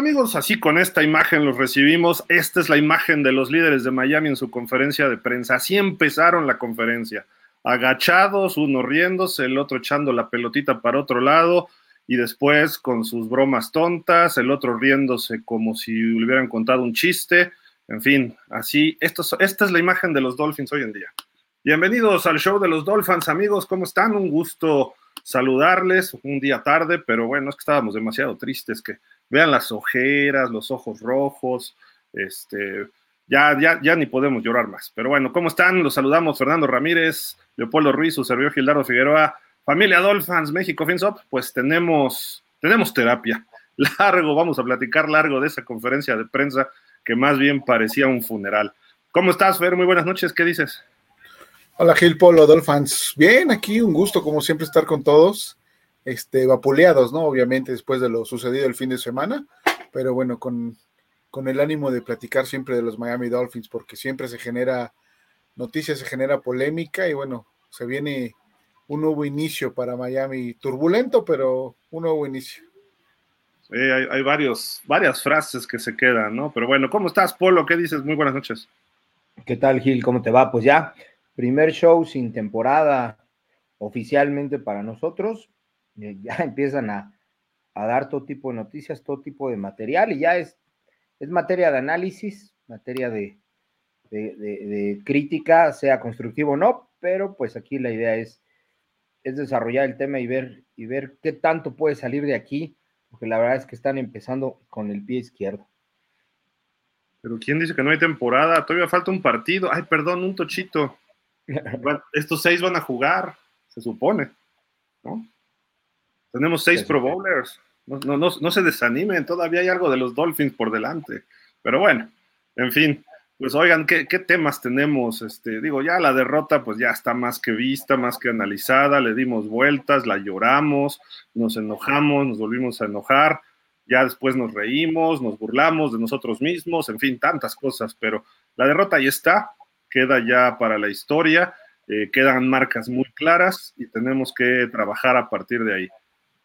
¿Qué tal amigos? Así con esta imagen los recibimos. Esta es la imagen de los líderes de Miami en su conferencia de prensa. Así empezaron la conferencia. Agachados, uno riéndose, el otro echando la pelotita para otro lado y después con sus bromas tontas, el otro riéndose como si le hubieran contado un chiste. En fin, así, esta es la imagen de los Dolphins hoy en día. Bienvenidos al show de los Dolphins, amigos. ¿Cómo están? Un gusto saludarles un día tarde, pero bueno, es que estábamos demasiado tristes que vean las ojeras, los ojos rojos, este, ya, ya, ya ni podemos llorar más. Pero bueno, ¿cómo están? Los saludamos Fernando Ramírez, Leopoldo Ruiz, su servidor Gildardo Figueroa, familia Dolphins, México FinSop, pues tenemos, tenemos terapia. Largo, vamos a platicar largo de esa conferencia de prensa que más bien parecía un funeral. ¿Cómo estás, Fer? Muy buenas noches, ¿qué dices? Hola Gil Polo, Dolphins. Bien, aquí un gusto como siempre estar con todos este, vapuleados, ¿no? Obviamente después de lo sucedido el fin de semana, pero bueno, con, con el ánimo de platicar siempre de los Miami Dolphins, porque siempre se genera noticias, se genera polémica y bueno, se viene un nuevo inicio para Miami, turbulento, pero un nuevo inicio. Sí, hay, hay varios, varias frases que se quedan, ¿no? Pero bueno, ¿cómo estás, Polo? ¿Qué dices? Muy buenas noches. ¿Qué tal, Gil? ¿Cómo te va? Pues ya, primer show sin temporada oficialmente para nosotros. Eh, ya empiezan a, dar todo tipo de noticias, todo tipo de material, y ya es, es materia de análisis, materia de, de, crítica, sea constructivo o no, pero pues aquí la idea es, es desarrollar el tema y ver, y ver qué tanto puede salir de aquí, porque la verdad es que están empezando con el pie izquierdo. Pero ¿quién dice que no hay temporada? Todavía falta un partido. Ay, perdón, un tochito. Estos seis van a jugar, se supone, ¿no? Tenemos seis Pro Bowlers. No, no, no, se desanimen, todavía hay algo de los Dolphins por delante. Pero bueno, en fin, pues oigan, ¿qué, temas tenemos? Este, digo, ya la derrota pues ya está más que vista, más que analizada, le dimos vueltas, la lloramos, nos enojamos, nos volvimos a enojar, ya después nos reímos, nos burlamos de nosotros mismos, en fin, tantas cosas, pero la derrota ahí está, queda ya para la historia, eh, quedan marcas muy claras y tenemos que trabajar a partir de ahí.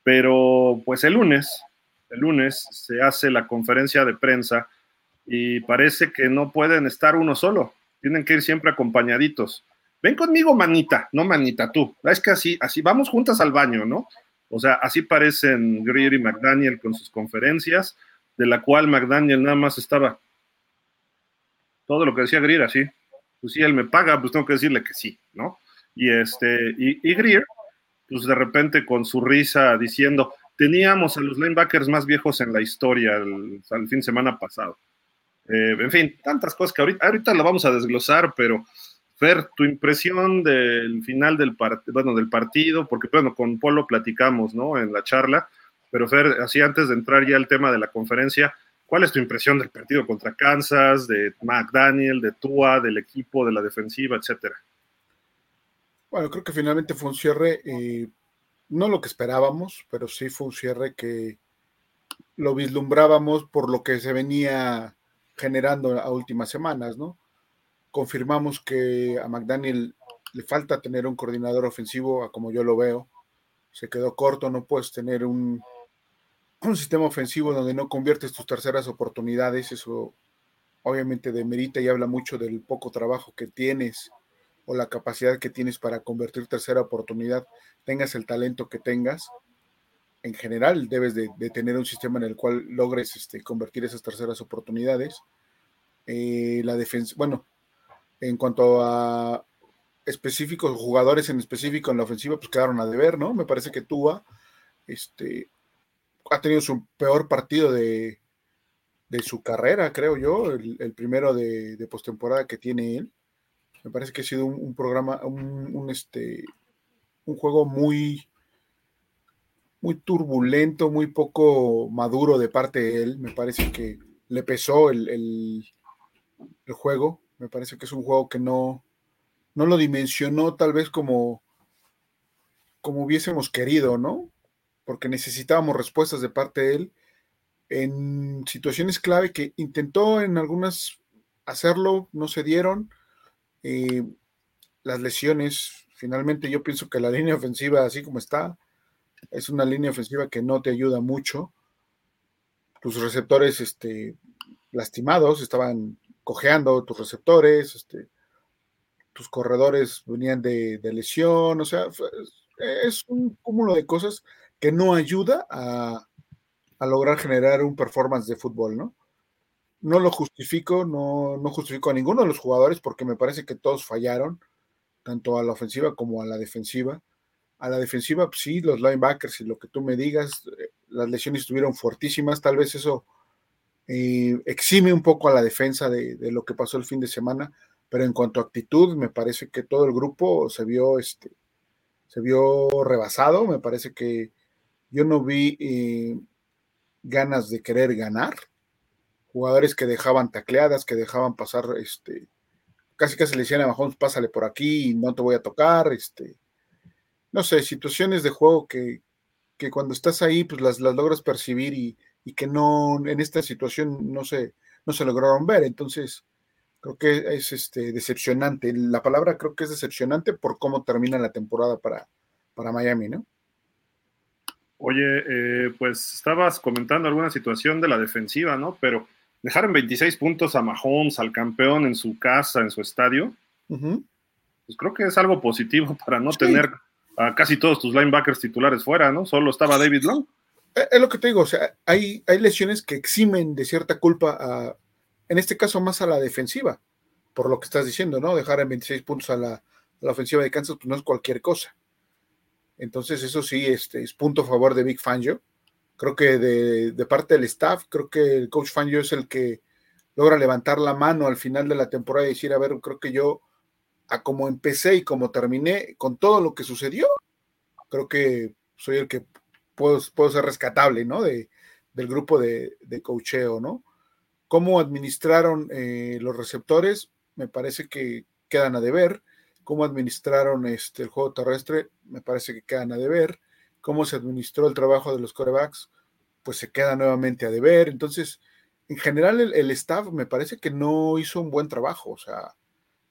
Pero pues el lunes, el lunes se hace la conferencia de prensa y parece que no pueden estar uno solo, tienen que ir siempre acompañaditos. Ven conmigo, manita, no manita, tú. Es que así, así vamos juntas al baño, ¿no? O sea, así parecen Greer y McDaniel con sus conferencias, de la cual McDaniel nada más estaba todo lo que decía Greer así. Pues si él me paga, pues tengo que decirle que sí, ¿no? Y este, y, y Greer pues de repente con su risa diciendo, teníamos a los linebackers más viejos en la historia el, fin de semana pasado. Eh, en fin, tantas cosas que ahorita, ahorita la vamos a desglosar, pero Fer, tu impresión del final del, bueno, del partido, porque bueno, con Polo platicamos, ¿no? En la charla, pero Fer, así antes de entrar ya al tema de la conferencia, ¿cuál es tu impresión del partido contra Kansas, de McDaniel, de Tua, del equipo, de la defensiva, etcétera? Bueno, creo que finalmente fue un cierre, eh, no lo que esperábamos, pero sí fue un cierre que lo vislumbrábamos por lo que se venía generando a últimas semanas, ¿no? Confirmamos que a McDaniel le falta tener un coordinador ofensivo, a como yo lo veo. Se quedó corto, no puedes tener un, un sistema ofensivo donde no conviertes tus terceras oportunidades. Eso obviamente demerita y habla mucho del poco trabajo que tienes o la capacidad que tienes para convertir tercera oportunidad, tengas el talento que tengas, en general debes de, tener un sistema en el cual logres este, convertir esas terceras oportunidades. Eh, la defensa, bueno, en cuanto a específicos, jugadores en específico en la ofensiva, pues quedaron a deber, ¿no? Me parece que Tua este, ha tenido su peor partido de, de su carrera, creo yo, el, primero de, de postemporada que tiene él. Me parece que ha sido un, programa, un, este, un juego muy, muy turbulento, muy poco maduro de parte de él. Me parece que le pesó el, el, juego. Me parece que es un juego que no, no lo dimensionó tal vez como, como hubiésemos querido, ¿no? Porque necesitábamos respuestas de parte de él en situaciones clave que intentó en algunas hacerlo, no se dieron eh, las lesiones, finalmente yo pienso que la línea ofensiva, así como está, es una línea ofensiva que no te ayuda mucho. tus receptores este, lastimados, estaban cojeando tus receptores, este, tus corredores venían de, lesión, o sea, es un cúmulo de cosas que no ayuda a, a, lograr generar un performance de fútbol, ¿no? No lo justifico, no, no justifico a ninguno de los jugadores porque me parece que todos fallaron, tanto a la ofensiva como a la defensiva. A la defensiva, pues sí, los linebackers y lo que tú me digas, eh, las lesiones estuvieron fuertísimas, tal vez eso eh, exime un poco a la defensa de, lo que pasó el fin de semana, pero en cuanto a actitud, me parece que todo el grupo se vio, este, se vio rebasado, me parece que yo no vi eh, ganas de querer ganar, jugadores que dejaban tacleadas, que dejaban pasar, este, casi casi le decían a Mahomes, pásale por aquí y no te voy a tocar, este, no sé, situaciones de juego que, que cuando estás ahí, pues las, las logras percibir y, que no, en esta situación no se, no se lograron ver. Entonces, creo que es este, decepcionante. La palabra creo que es decepcionante por cómo termina la temporada para, para Miami, ¿no? Oye, eh, pues estabas comentando alguna situación de la defensiva, ¿no? Pero dejar en 26 puntos a Mahomes, al campeón en su casa, en su estadio, pues creo que es algo positivo para no tener a casi todos tus linebackers titulares fuera, ¿no? Solo estaba David Long. Eh, es lo que te digo, o sea, hay, hay lesiones que eximen de cierta culpa a, en este caso más a la defensiva, por lo que estás diciendo, ¿no? Dejar en 26 puntos a la, ofensiva de Kansas, pues no es cualquier cosa. Entonces, eso sí, este, es punto a favor de Big Fangio. Creo que de, parte del staff, creo que el coach Fangio es el que logra levantar la mano al final de la temporada y decir, a ver, creo que yo a como empecé y como terminé, con todo lo que sucedió, creo que soy el que puedo, puedo ser rescatable, ¿no? De, del grupo de, de cocheo, ¿no? Cómo administraron eh, los receptores, me parece que quedan a deber. Cómo administraron este, el juego terrestre, me parece que quedan a deber. Cómo se administró el trabajo de los corebacks, pues se queda nuevamente a deber. Entonces, en general, el, el staff me parece que no hizo un buen trabajo. O sea,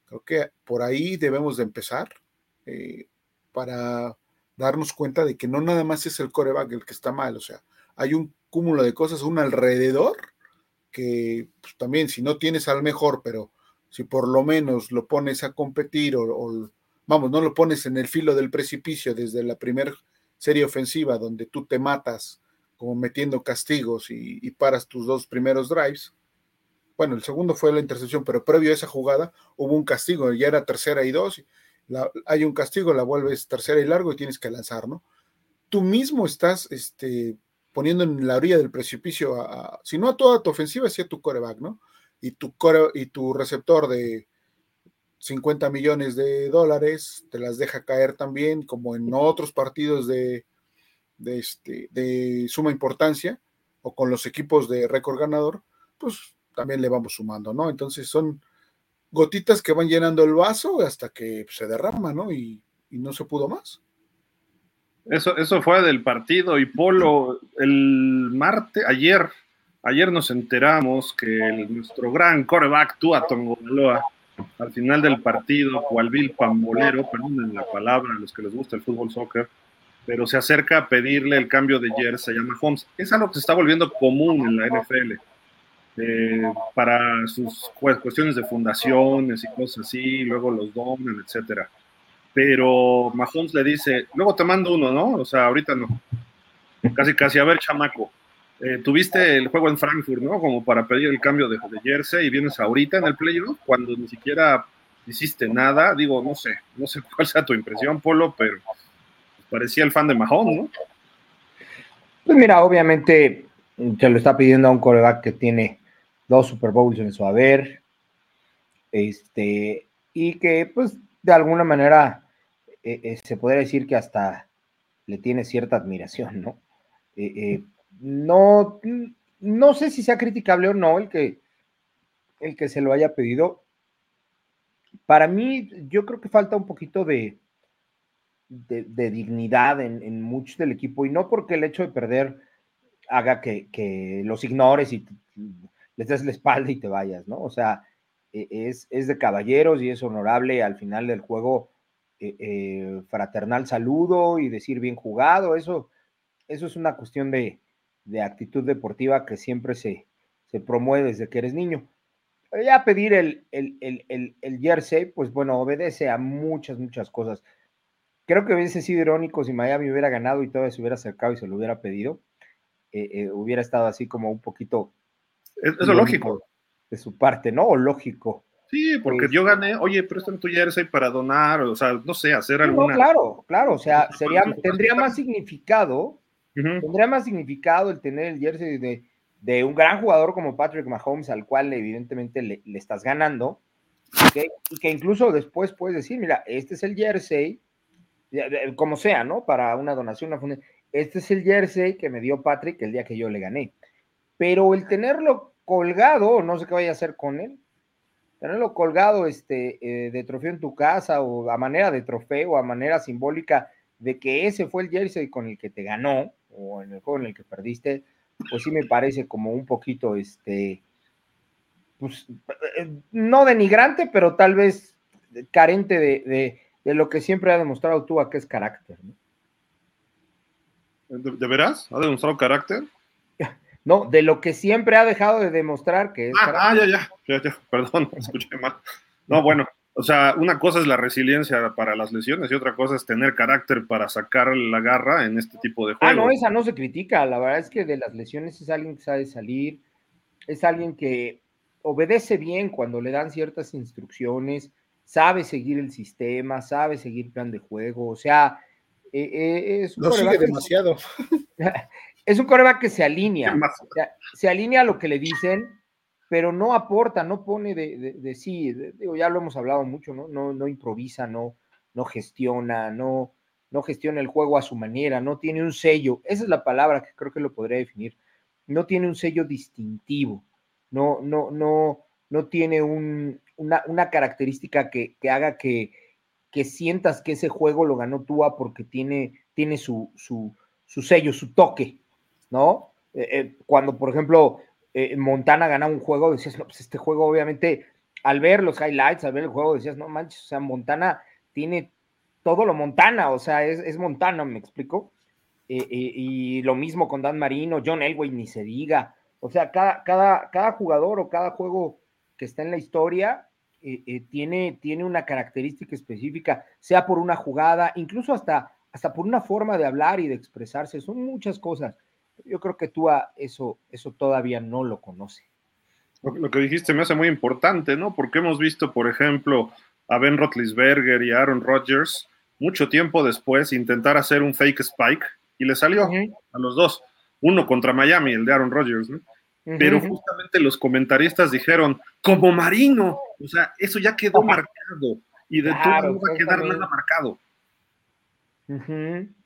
Creo que por ahí debemos de empezar eh, para darnos cuenta de que no nada más es el coreback el que está mal, o sea, hay un cúmulo de cosas, un alrededor que pues, también si no tienes al mejor, pero si por lo menos lo pones a competir o, vamos, no lo pones en el filo del precipicio desde la primera serie ofensiva donde tú te matas como metiendo castigos y paras tus dos primeros drives, bueno, el segundo fue la intercepción, pero previo a esa jugada hubo un castigo, ya era tercera y dos, hay un castigo, la vuelves tercera y largo y tienes que lanzar, ¿no? Tú mismo estás este, poniendo en la orilla del precipicio, a, si no a toda tu ofensiva, sí a tu coreback, ¿no? Y tu, core, y tu receptor de 50 millones de dólares te las deja caer también, como en otros partidos de, de, este, de suma importancia, o con los equipos de récord ganador, pues también le vamos sumando, ¿no? Entonces son gotitas que van llenando el vaso hasta que se derrama, ¿no? Y, no se pudo más. Eso, eso fue del partido y Polo, el martes, ayer, ayer nos enteramos que nuestro gran coreback Tua Tongoloa, al final del partido, Bill Pambolero, perdón la palabra a los que les gusta el fútbol soccer, pero se acerca a pedirle el cambio de jersey a Mahomes. Es algo que se está volviendo común en la NFL eh, para sus cuestiones de fundaciones y cosas así, luego los donan, etcétera. Pero Mahomes le dice, luego te mando uno, ¿no? O sea, ahorita no. Casi, casi, a ver, chamaco, eh, tuviste el juego en Frankfurt, ¿no? Como para pedir el cambio de, de jersey y vienes ahorita en el playoff cuando ni siquiera hiciste nada. Digo, no sé, no sé cuál sea tu impresión, Polo, pero parecía el fan de Mahomes, ¿no? Pues mira, obviamente se lo está pidiendo a un coreback que tiene dos Super Bowls en su haber, este, y que pues de alguna manera eh, eh, se podría decir que hasta le tiene cierta admiración, ¿no? Eh, no, no sé si sea criticable o no el que, el que se lo haya pedido. Para mí, yo creo que falta un poquito de, de, dignidad en, en muchos del equipo, y no porque el hecho de perder haga que, que los ignores y les des la espalda y te vayas, ¿no? O sea, e, es, es de caballeros y es honorable al final del juego eh, eh, fraternal saludo y decir bien jugado, eso, eso es una cuestión de, de actitud deportiva que siempre se, se promueve desde que eres niño. Ya pedir el, el, el, el, jersey, pues bueno, obedece a muchas, muchas cosas. Creo que hubiese sido irónico si Miami hubiera ganado y todavía se hubiera acercado y se lo hubiera pedido. Eh, eh, hubiera estado así como un poquito. Es, lógico. De su parte, ¿no? O lógico. Sí, porque pues yo gané, oye, préstame tu jersey para donar, o sea, no sé, hacer alguna. No, claro, claro, o sea, sería, tendría más significado, tendría más significado el tener el jersey de, de, un gran jugador como Patrick Mahomes, al cual evidentemente le, estás ganando, y que incluso después puedes decir, mira, este es el jersey, como sea, ¿no? Para una donación, una este es el jersey que me dio Patrick el día que yo le gané. Pero el tenerlo colgado, no sé qué vaya a hacer con él, tenerlo colgado este, eh, de trofeo en tu casa o a manera de trofeo, a manera simbólica de que ese fue el jersey con el que te ganó o en el juego en el que perdiste, pues sí me parece como un poquito, este, pues, eh, no denigrante, pero tal vez carente de, lo que siempre ha demostrado tú a que es carácter. ¿De, veras? ¿Ha demostrado carácter? No, de lo que siempre ha dejado de demostrar que es. Ah, ah ya, ya, ya, ya, perdón, escuché mal. No, bueno, o sea, una cosa es la resiliencia para las lesiones y otra cosa es tener carácter para sacar la garra en este tipo de juegos. Ah, no, esa no se critica. La verdad es que de las lesiones es alguien que sabe salir, es alguien que obedece bien cuando le dan ciertas instrucciones, sabe seguir el sistema, sabe seguir plan de juego. O sea, eh, eh, es no sigue demasiado. es un coreback que se alinea, se alinea a lo que le dicen, pero no aporta, no pone de, sí, digo, ya lo hemos hablado mucho, ¿no? No, no improvisa, no, no gestiona, no, no gestiona el juego a su manera, no tiene un sello, esa es la palabra que creo que lo podría definir, no tiene un sello distintivo, no, no, no, no tiene una, característica que, haga que, que, sientas que ese juego lo ganó Tua porque tiene, tiene su, su, su sello, su toque, ¿no? Eh, eh, cuando, por ejemplo, eh, Montana gana un juego, decías, no, pues este juego obviamente, al ver los highlights, al ver el juego, decías, no manches, o sea, Montana tiene todo lo Montana, o sea, es, Montana, me explico. y lo mismo con Dan Marino, John Elway, ni se diga. O sea, cada, cada, cada jugador o cada juego que está en la historia tiene, tiene una característica específica, sea por una jugada, incluso hasta, hasta por una forma de hablar y de expresarse, son muchas cosas. Yo creo que tú a eso, eso todavía no lo conoce. Lo que dijiste me hace muy importante, ¿no? Porque hemos visto, por ejemplo, a Ben Roethlisberger y a Aaron Rodgers mucho tiempo después intentar hacer un fake spike y le salió a los dos. Uno contra Miami, el de Aaron Rodgers, ¿no? Pero justamente los comentaristas dijeron, como Marino, o sea, eso ya quedó marcado y de todo no va a quedar nada marcado.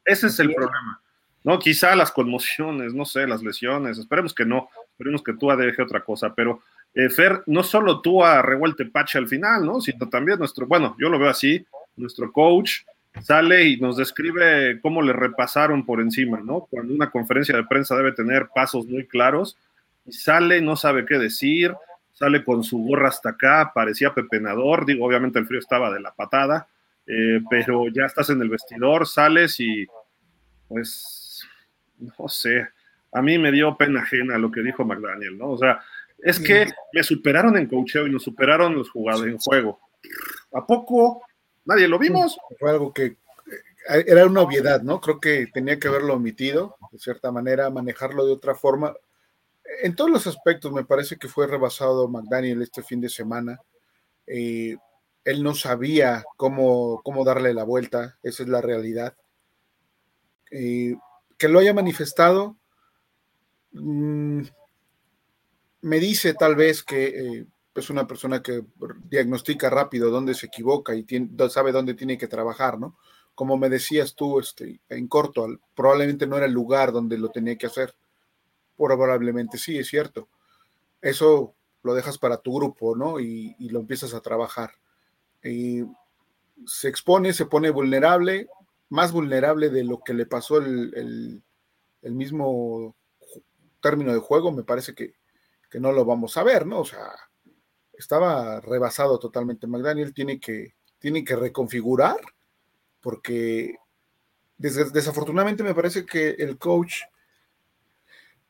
Ese es el problema. ¿no? Quizá las conmociones, no sé, las lesiones, esperemos que no, esperemos que Tua deje otra cosa, pero eh, Fer, no solo Tua revuelte pache al final, ¿no? Sino también nuestro, bueno, yo lo veo así, nuestro coach sale y nos describe cómo le repasaron por encima, ¿no? Cuando una conferencia de prensa debe tener pasos muy claros, y sale, no sabe qué decir, sale con su gorra hasta acá, parecía pepenador, digo, obviamente el frío estaba de la patada, eh, pero ya estás en el vestidor, sales y pues no sé, a mí me dio pena ajena lo que dijo McDaniel, ¿no? O sea, es que me superaron en coacheo y nos superaron los jugadores en juego. ¿A poco? ¿Nadie lo vimos? Fue algo que eh, era una obviedad, ¿no? Creo que tenía que haberlo omitido, de cierta manera, manejarlo de otra forma. En todos los aspectos me parece que fue rebasado McDaniel este fin de semana. Eh, él no sabía cómo, cómo darle la vuelta, esa es la realidad. Eh, que lo haya manifestado, mm, me dice tal vez que eh, es una persona que diagnostica rápido dónde se equivoca y sabe dónde tiene que trabajar, ¿no? Como me decías tú, este, en corto, probablemente no era el lugar donde lo tenía que hacer. Probablemente sí, es cierto. Eso lo dejas para tu grupo, ¿no? Y, lo empiezas a trabajar. Y se expone, se pone vulnerable, más vulnerable de lo que le pasó el, mismo término de juego, me parece que, no lo vamos a ver, ¿no? O sea, estaba rebasado totalmente. McDaniel tiene que, tiene que reconfigurar porque desafortunadamente me parece que el coach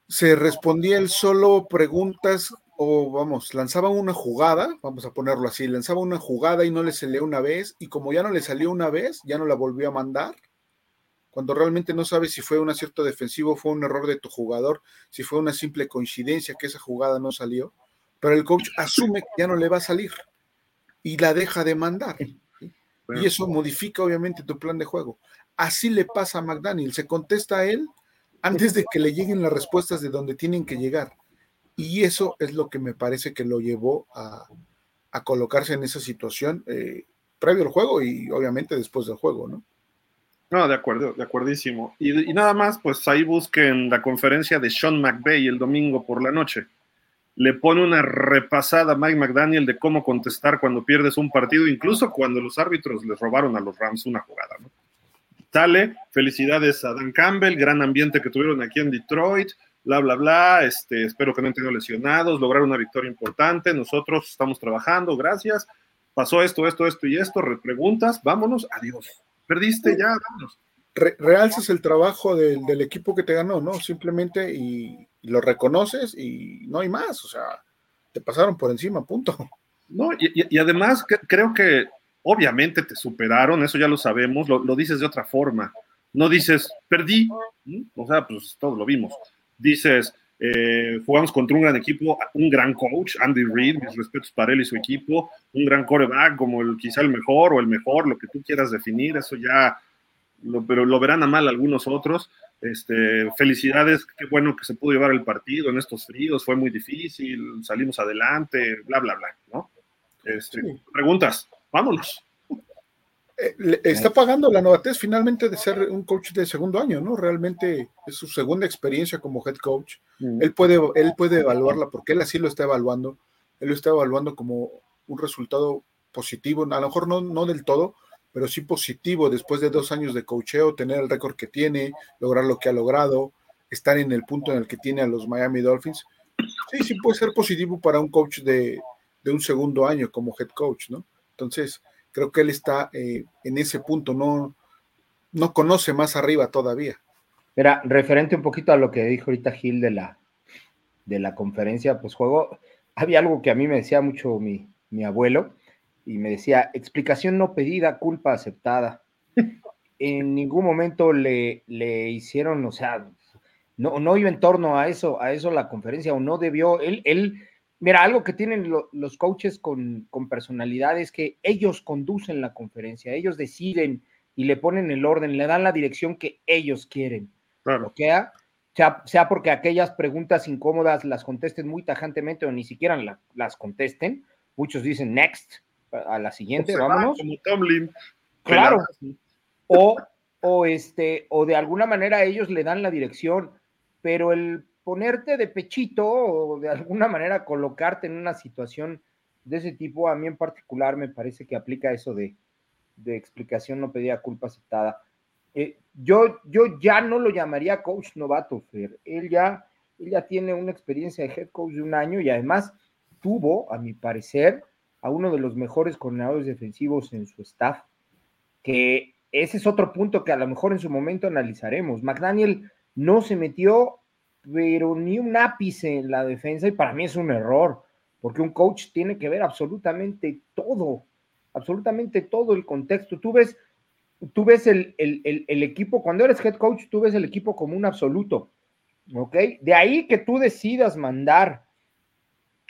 se respondía él solo preguntas o vamos, lanzaba una jugada, vamos a ponerlo así, lanzaba una jugada y no le salió una vez, y como ya no le salió una vez, ya no la volvió a mandar, cuando realmente no sabes si fue un acierto defensivo, fue un error de tu jugador, si fue una simple coincidencia que esa jugada no salió, pero el coach asume que ya no le va a salir y la deja de mandar. Y eso modifica obviamente tu plan de juego. Así le pasa a McDaniel, se contesta a él antes de que le lleguen las respuestas de donde tienen que llegar. Y eso es lo que me parece que lo llevó a, colocarse en esa situación eh, previo al juego y obviamente después del juego, ¿no? No, de acuerdo, de acuerdísimo. Y, y, nada más, pues ahí busquen la conferencia de Sean McVay el domingo por la noche. Le pone una repasada a Mike McDaniel de cómo contestar cuando pierdes un partido, incluso cuando los árbitros les robaron a los Rams una jugada, ¿no? Sale, felicidades a Dan Campbell, gran ambiente que tuvieron aquí en Detroit, bla, bla, bla, este, espero que no hayan tenido lesionados, lograr una victoria importante, nosotros estamos trabajando, gracias, pasó esto, esto, esto y esto, repreguntas, vámonos, adiós, perdiste, ya, vámonos. realzas el trabajo del, equipo que te ganó, ¿no? Simplemente y, lo reconoces y no hay más, o sea, te pasaron por encima, punto. No, y, además creo que obviamente te superaron, eso ya lo sabemos, lo, lo dices de otra forma. No dices, perdí, o sea, pues todos lo vimos dices, eh, jugamos contra un gran equipo, un gran coach, Andy Reid, mis respetos para él y su equipo, un gran coreback como el quizá el mejor o el mejor, lo que tú quieras definir, eso ya, lo, pero lo verán a mal algunos otros. Este, felicidades, qué bueno que se pudo llevar el partido en estos fríos, fue muy difícil, salimos adelante, bla, bla, bla, ¿no? Este, preguntas, vámonos. Eh, está pagando la novatez finalmente de ser un coach de segundo año, ¿no? Realmente es su segunda experiencia como head coach. Él, puede, él puede evaluarla porque él así lo está evaluando. Él lo está evaluando como un resultado positivo, a lo mejor no, no del todo, pero sí positivo después de dos años de coacheo, tener el récord que tiene, lograr lo que ha logrado, estar en el punto en el que tiene a los Miami Dolphins. Sí, sí puede ser positivo para un coach de, de un segundo año como head coach, ¿no? Entonces, creo que él está eh, en ese punto, no, no conoce más arriba todavía. Mira, referente un poquito a lo que dijo ahorita Gil de la, de la conferencia, pues juego, había algo que a mí me decía mucho mi, mi abuelo, y me decía, explicación no pedida, culpa aceptada. en ningún momento le, le hicieron, o sea, no, no iba en torno a eso, a eso la conferencia, o no debió, él, él Mira, algo que tienen los coaches con, personalidad es que ellos conducen la conferencia, ellos deciden y le ponen el orden, le dan la dirección que ellos quieren. Claro. Sea, sea, porque aquellas preguntas incómodas las contesten muy tajantemente o ni siquiera las contesten. Muchos dicen next, a la siguiente, vámonos. Claro. O, o, este, o de alguna manera ellos le dan la dirección, pero el ponerte de pechito o de alguna manera colocarte en una situación de ese tipo, a mí en particular me parece que aplica eso de, explicación no pedía culpa aceptada. Eh, yo, yo ya no lo llamaría coach novato, Fer. Él ya, él ya tiene una experiencia de head coach de un año y además tuvo, a mi parecer, a uno de los mejores coordinadores defensivos en su staff, que ese es otro punto que a lo mejor en su momento analizaremos. McDaniel no se metió pero ni un ápice en la defensa y para mí es un error, porque un coach tiene que ver absolutamente todo, absolutamente todo el contexto. Tú ves, tú ves el, equipo, cuando eres head coach, tú ves el equipo como un absoluto, ¿ok? De ahí que tú decidas mandar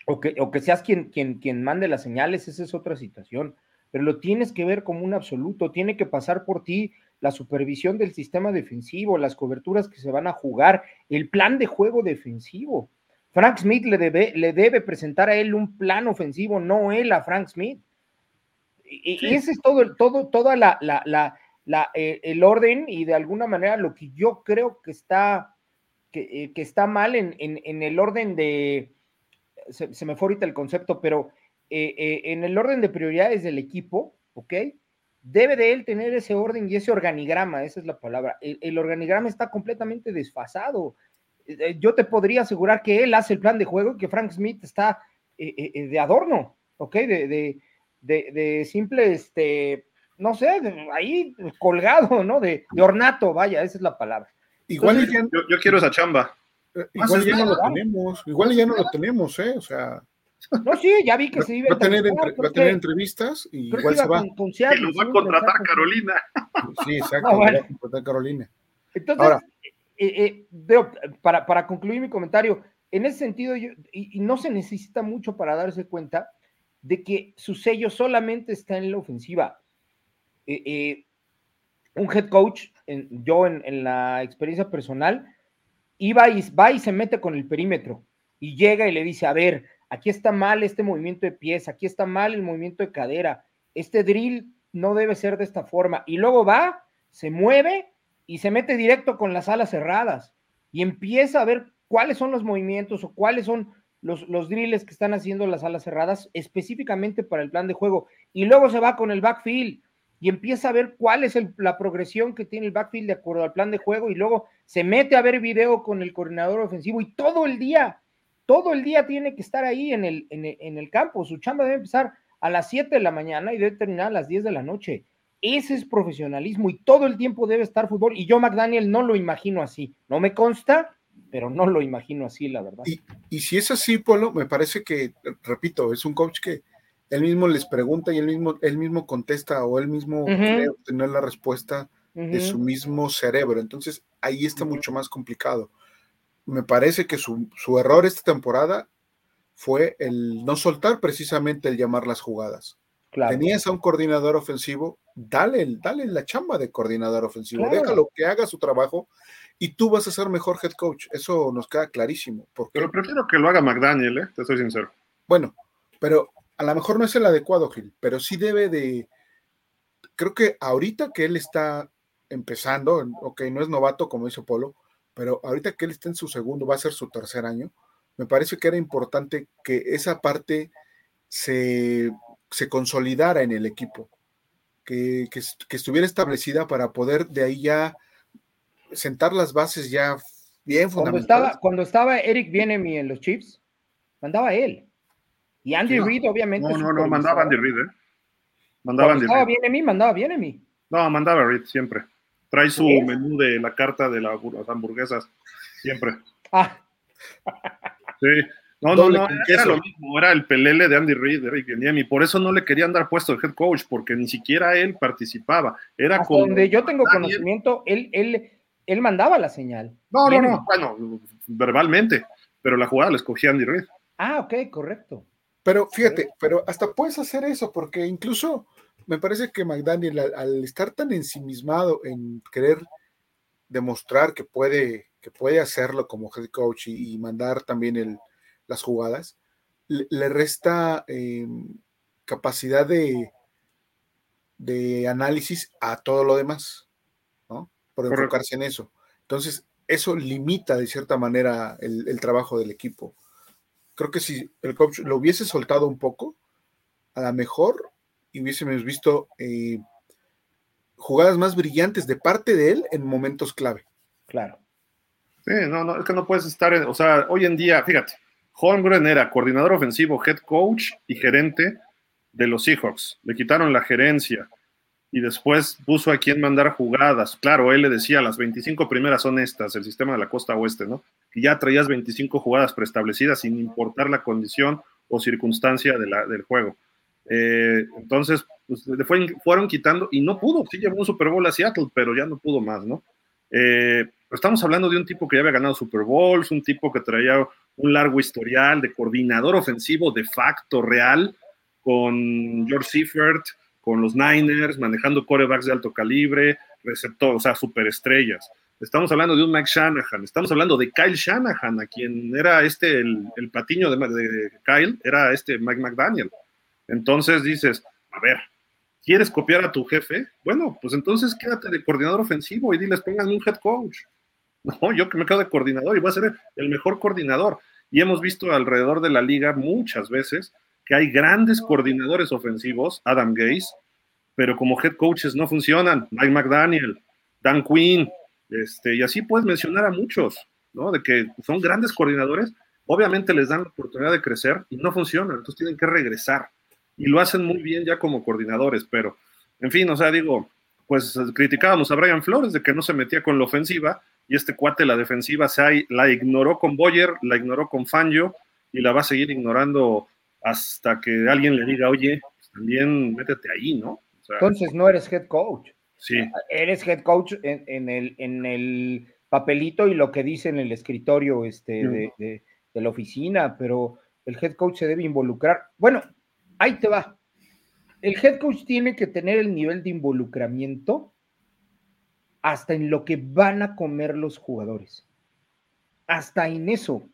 o que, o que seas quien, quien, quien mande las señales, esa es otra situación, pero lo tienes que ver como un absoluto, tiene que pasar por ti la supervisión del sistema defensivo, las coberturas que se van a jugar, el plan de juego defensivo. Frank Smith le debe, le debe presentar a él un plan ofensivo, no él a Frank Smith. Y, ese es todo, todo, toda la, la, eh, el orden y de alguna manera lo que yo creo que está, que, eh, está mal en, en, el orden de, se, me fue ahorita el concepto, pero eh, en el orden de prioridades del equipo, ¿ok? Debe de él tener ese orden y ese organigrama, esa es la palabra. El, organigrama está completamente desfasado. Eh, eh, yo te podría asegurar que él hace el plan de juego y que Frank Smith está eh, de adorno, ¿ok? De, de, simple, este, no sé, ahí colgado, ¿no? De, ornato, vaya, esa es la palabra. Igual yo, quiero esa chamba. igual ya no lo tenemos, igual ya no lo tenemos, ¿eh? O sea. No, sí, ya vi que se iba a, tener, va a tener entrevistas y igual se va. Con, y lo va a contratar Carolina. Sí, exacto, va a contratar Carolina. Entonces, Ahora, eh, eh, para, para, concluir mi comentario, en ese sentido, yo, y, no se necesita mucho para darse cuenta de que su sello solamente está en la ofensiva. Eh, un head coach, yo en, la experiencia personal, iba y, va y se mete con el perímetro y llega y le dice, a ver, aquí está mal este movimiento de pies, aquí está mal el movimiento de cadera, este drill no debe ser de esta forma. Y luego va, se mueve y se mete directo con las alas cerradas y empieza a ver cuáles son los movimientos o cuáles son los, drills que están haciendo las alas cerradas específicamente para el plan de juego. Y luego se va con el backfield y empieza a ver cuál es la progresión que tiene el backfield de acuerdo al plan de juego y luego se mete a ver video con el coordinador ofensivo y todo el día, todo el día tiene que estar ahí en el, en el, campo. Su chamba debe empezar a las 7 de la mañana y debe terminar a las 10 de la noche. Ese es profesionalismo y todo el tiempo debe estar fútbol. Y yo, McDaniel, no lo imagino así. No me consta, pero no lo imagino así, la verdad. Y, y si es así, Polo, me parece que, repito, es un coach que él mismo les pregunta y él mismo, él mismo contesta o él mismo quiere obtener la respuesta de su mismo cerebro. Entonces ahí está mucho más complicado. Me parece que su, error esta temporada fue el no soltar precisamente el llamar las jugadas. Tenías a un coordinador ofensivo, dale, dale la chamba de coordinador ofensivo, déjalo que haga su trabajo y tú vas a ser mejor head coach. Eso nos queda clarísimo. Pero prefiero que lo haga McDaniel, ¿eh? te soy sincero. Bueno, pero a lo mejor no es el adecuado, Gil, pero sí debe de, creo que ahorita que él está empezando, ok, no es novato como hizo Polo, pero ahorita que él está en su segundo, va a ser su tercer año, me parece que era importante que esa parte se, consolidara en el equipo, que, estuviera establecida para poder de ahí ya sentar las bases ya bien fundamentales. Cuando estaba, cuando estaba Eric Bienemi en los Chiefs, mandaba él. Y Andy Reid, obviamente. No, no, no, mandaba Andy Reid, ¿eh? Mandaba Andy Reid. bien en mí, mandaba bien en mí. No, mandaba Reid siempre. Trae su menú de la carta de las hamburguesas, siempre. Ah. Sí. No, no, no, era lo mismo, era el pelele de Andy Reid, Eric Niemi. Por eso no le querían dar puesto de head coach, porque ni siquiera él participaba. Era como donde yo tengo conocimiento, él, él, él mandaba la señal. No, no, no, bueno, verbalmente, pero la jugada la escogía Andy Reid. Ah, ok, correcto. Pero fíjate, pero hasta puedes hacer eso, porque incluso me parece que McDaniel, al, estar tan ensimismado en querer demostrar que puede, que puede hacerlo como head coach y, mandar también las jugadas, le, resta em, capacidad de, de análisis a todo lo demás, ¿no? Por enfocarse en eso. Entonces, eso limita de cierta manera el trabajo del equipo creo que si el coach lo hubiese soltado un poco, a lo mejor hubiésemos visto eh, jugadas más brillantes de parte de él en momentos clave. Claro. Sí, no, no, es que no puedes estar, en, o sea, hoy en día, fíjate, Holmgren era coordinador ofensivo, head coach y gerente de los Seahawks. Le quitaron la gerencia y después puso a quien mandar jugadas. Claro, él le decía, las 25 primeras son estas, el sistema de la costa oeste, ¿no? Y ya traías 25 jugadas preestablecidas sin importar la condición o circunstancia de la, del juego. Eh, entonces, pues, fueron quitando y no pudo. Sí llevó un Super Bowl a Seattle, pero ya no pudo más, ¿no? Eh, estamos hablando de un tipo que ya había ganado Super Bowls, un tipo que traía un largo historial de coordinador ofensivo de facto real con George Seifert, con los Niners, manejando corebacks de alto calibre, receptor, o sea, superestrellas. Estamos hablando de un Mike Shanahan, estamos hablando de Kyle Shanahan, a quien era este, el, patiño de, Kyle, era este Mike McDaniel. Entonces dices, a ver, ¿quieres copiar a tu jefe? Bueno, pues entonces quédate de coordinador ofensivo y diles, pónganme un head coach. No, yo que me quedo de coordinador y voy a ser el mejor coordinador. Y hemos visto alrededor de la liga muchas veces que hay grandes coordinadores ofensivos, Adam Gase, pero como head coaches no funcionan. Mike McDaniel, Dan Quinn, este, y así puedes mencionar a muchos, ¿no? De que son grandes coordinadores, obviamente les dan la oportunidad de crecer y no funcionan, entonces tienen que regresar. Y lo hacen muy bien ya como coordinadores, pero, en fin, o sea, digo, pues criticábamos a Brian Flores de que no se metía con la ofensiva, y este cuate la defensiva se la ignoró con Boyer, la ignoró con Fangio y la va a seguir ignorando hasta que alguien le diga, oye, pues también métete ahí, ¿no? Entonces no eres head coach. Sí. Eres head coach en, el, en el papelito y lo que dice en el escritorio este, de, de la oficina, pero el head coach se debe involucrar. Bueno, ahí te va. El head coach tiene que tener el nivel de involucramiento hasta en lo que van a comer los jugadores. Hasta en eso.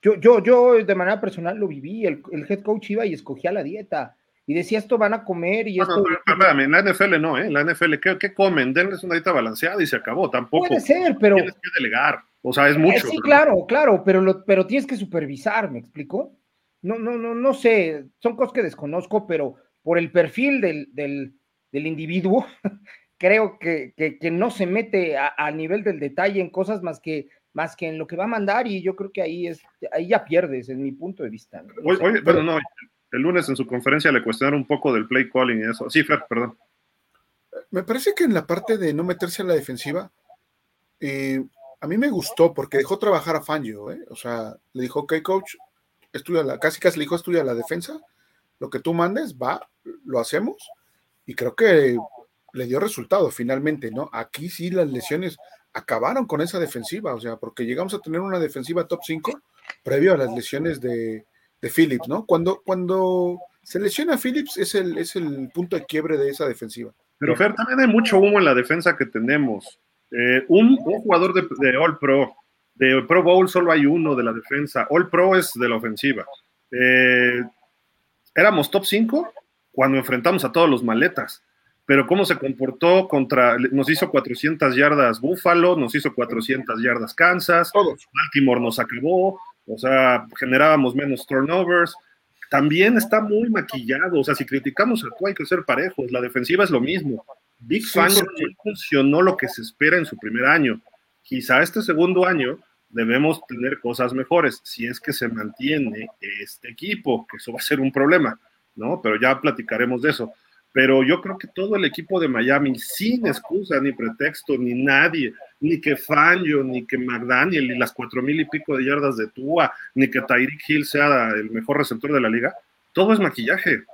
Yo, yo, yo de manera personal lo viví. El, head coach iba y escogía la dieta y decía esto van a comer y esto. en la NFL no, ¿eh? La NFL, ¿qué, comen? Denles una dieta balanceada y se acabó. Tampoco. Puede ser, pero. Tienes que delegar. O sea, es eh, mucho. sí, claro, claro, pero, lo, pero tienes que supervisar, ¿me explico? No, no, no, no sé. Son cosas que desconozco, pero por el perfil del, del, del individuo, creo que, que, no se mete a, nivel del detalle en cosas más que, más que en lo que va a mandar y yo creo que ahí, es, ahí ya pierdes, en mi punto de vista. Oye, bueno, no, el lunes en su conferencia le cuestionaron un poco del play calling y eso. Sí, Fer, perdón. Me parece que en la parte de no meterse a la defensiva, eh, a mí me gustó porque dejó trabajar a Fangio, ¿eh? o sea, le dijo, ok, coach, estudia la, casi casi le dijo, estudia la defensa, lo que tú mandes, va, lo hacemos, y creo que le dio resultado finalmente, ¿no? Aquí sí las lesiones acabaron con esa defensiva, o sea, porque llegamos a tener una defensiva top 5 previo a las lesiones de, de Phillips, ¿no? Cuando, cuando se lesiona Phillips es el, es el punto de quiebre de esa defensiva. Pero Fer, también hay mucho humo en la defensa que tenemos. Eh, un, jugador de, All Pro, de Pro Bowl solo hay uno de la defensa. All Pro es de la ofensiva. Eh, éramos top 5 cuando enfrentamos a todos los maletas pero cómo se comportó contra, nos hizo 400 yardas Buffalo, nos hizo 400 yardas Kansas, Todos. Baltimore nos acabó, o sea, generábamos menos turnovers. También está muy maquillado, o sea, si criticamos a tú hay que ser parejos, la defensiva es lo mismo. Big Fan no funcionó lo que se espera en su primer año. Quizá este segundo año debemos tener cosas mejores, si es que se mantiene este equipo, que eso va a ser un problema, ¿no? Pero ya platicaremos de eso pero yo creo que todo el equipo de Miami, sin excusa ni pretexto, ni nadie, ni que Fangio, ni que McDaniel, ni las cuatro mil y pico de yardas de Tua, ni que Tyreek Hill sea el mejor receptor de la liga, todo es maquillaje.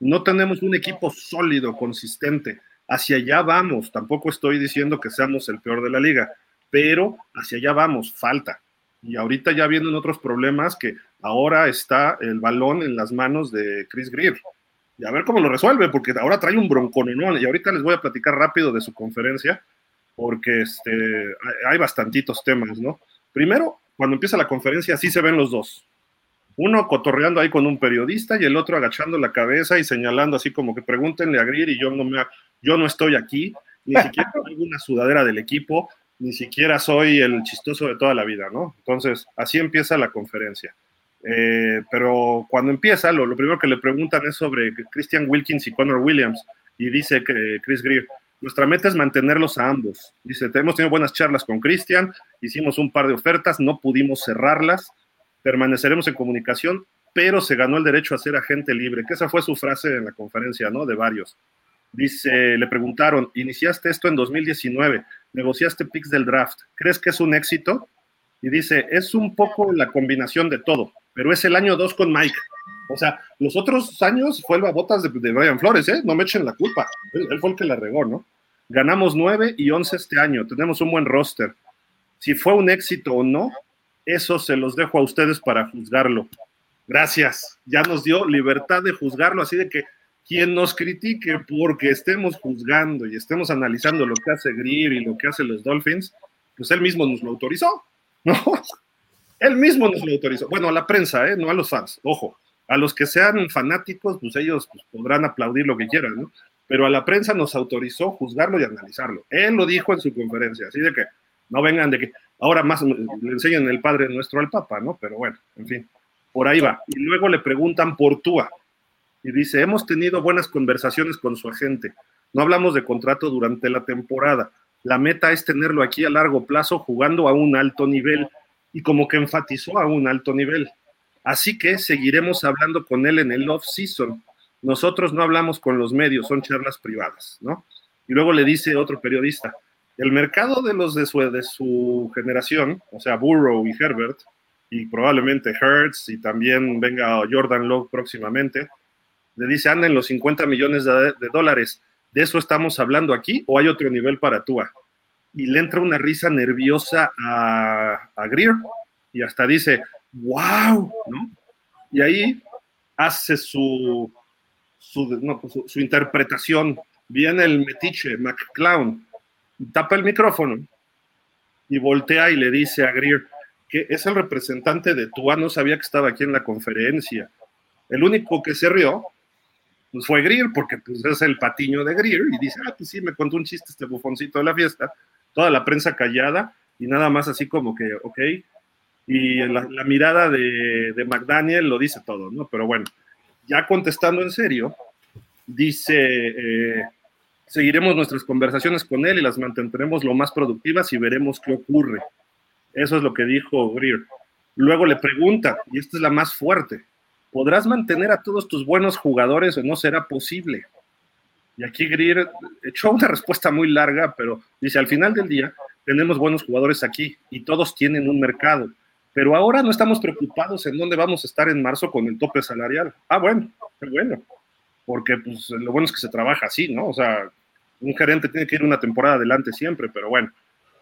No tenemos un equipo sólido, consistente. Hacia allá vamos. Tampoco estoy diciendo que seamos el peor de la liga, pero hacia allá vamos, falta. Y ahorita ya vienen otros problemas que ahora está el balón en las manos de Chris Greer y a ver cómo lo resuelve, porque ahora trae un broncononón y ahorita les voy a platicar rápido de su conferencia, porque este, hay bastantitos temas, ¿no? Primero, cuando empieza la conferencia, así se ven los dos. Uno cotorreando ahí con un periodista y el otro agachando la cabeza y señalando así como que pregúntenle a Grier y yo no, me, yo no estoy aquí, ni siquiera tengo una sudadera del equipo, ni siquiera soy el chistoso de toda la vida, ¿no? Entonces, así empieza la conferencia. Eh, pero cuando empieza, lo, primero que le preguntan es sobre Christian Wilkins y Connor Williams, y dice que Chris Greer, nuestra meta es mantenerlos a ambos. Dice, hemos tenido buenas charlas con Christian, hicimos un par de ofertas, no pudimos cerrarlas, permaneceremos en comunicación, pero se ganó el derecho a ser agente libre, que esa fue su frase en la conferencia, ¿no? De varios. Dice, le preguntaron, iniciaste esto en 2019, negociaste picks del draft, ¿crees que es un éxito? Y dice, es un poco la combinación de todo pero es el año 2 con Mike. O sea, los otros años fue el babotas de, de Brian Flores, ¿eh? No me echen la culpa. Él, fue el que la regó, ¿no? Ganamos 9 y 11 este año. Tenemos un buen roster. Si fue un éxito o no, eso se los dejo a ustedes para juzgarlo. Gracias. Ya nos dio libertad de juzgarlo, así de que quien nos critique porque estemos juzgando y estemos analizando lo que hace Greer y lo que hace los Dolphins, pues él mismo nos lo autorizó, ¿no? Él mismo nos lo autorizó. Bueno, a la prensa, ¿eh? no a los fans. Ojo, a los que sean fanáticos, pues ellos pues, podrán aplaudir lo que quieran, ¿no? Pero a la prensa nos autorizó juzgarlo y analizarlo. Él lo dijo en su conferencia, así de que no vengan de que ahora más le enseñan el Padre Nuestro al Papa, ¿no? Pero bueno, en fin, por ahí va. Y luego le preguntan por Túa. Y dice, hemos tenido buenas conversaciones con su agente. No hablamos de contrato durante la temporada. La meta es tenerlo aquí a largo plazo jugando a un alto nivel y como que enfatizó a un alto nivel. Así que seguiremos hablando con él en el off-season. Nosotros no hablamos con los medios, son charlas privadas, ¿no? Y luego le dice otro periodista, el mercado de los de su, de su generación, o sea, Burrow y Herbert, y probablemente Hertz, y también venga Jordan Love próximamente, le dice, anda en los 50 millones de, dólares. ¿De eso estamos hablando aquí o hay otro nivel para Tua? Y le entra una risa nerviosa a, a Greer y hasta dice, wow, ¿no? Y ahí hace su, su, pues, su, interpretación. Viene el metiche, McClown, tapa el micrófono y voltea y le dice a Greer que es el representante de Tua, no sabía que estaba aquí en la conferencia. El único que se rió pues fue Greer, porque pues es el patiño de Greer, y dice, ah, pues sí, me contó un chiste este bufoncito de la fiesta, toda la prensa callada, y nada más así como que, ok, y la, mirada de, de, McDaniel lo dice todo, ¿no? Pero bueno, ya contestando en serio, dice, eh, seguiremos nuestras conversaciones con él y las mantendremos lo más productivas y veremos qué ocurre. Eso es lo que dijo Greer. Luego le pregunta, y esta es la más fuerte, ¿podrás mantener a todos tus buenos jugadores o no será posible? Y aquí Greer echó una respuesta muy larga, pero dice, al final del día tenemos buenos jugadores aquí y todos tienen un mercado, pero ahora no estamos preocupados en dónde vamos a estar en marzo con el tope salarial. Ah, bueno, qué bueno, porque pues lo bueno es que se trabaja así, ¿no? O sea, un gerente tiene que ir una temporada adelante siempre, pero bueno.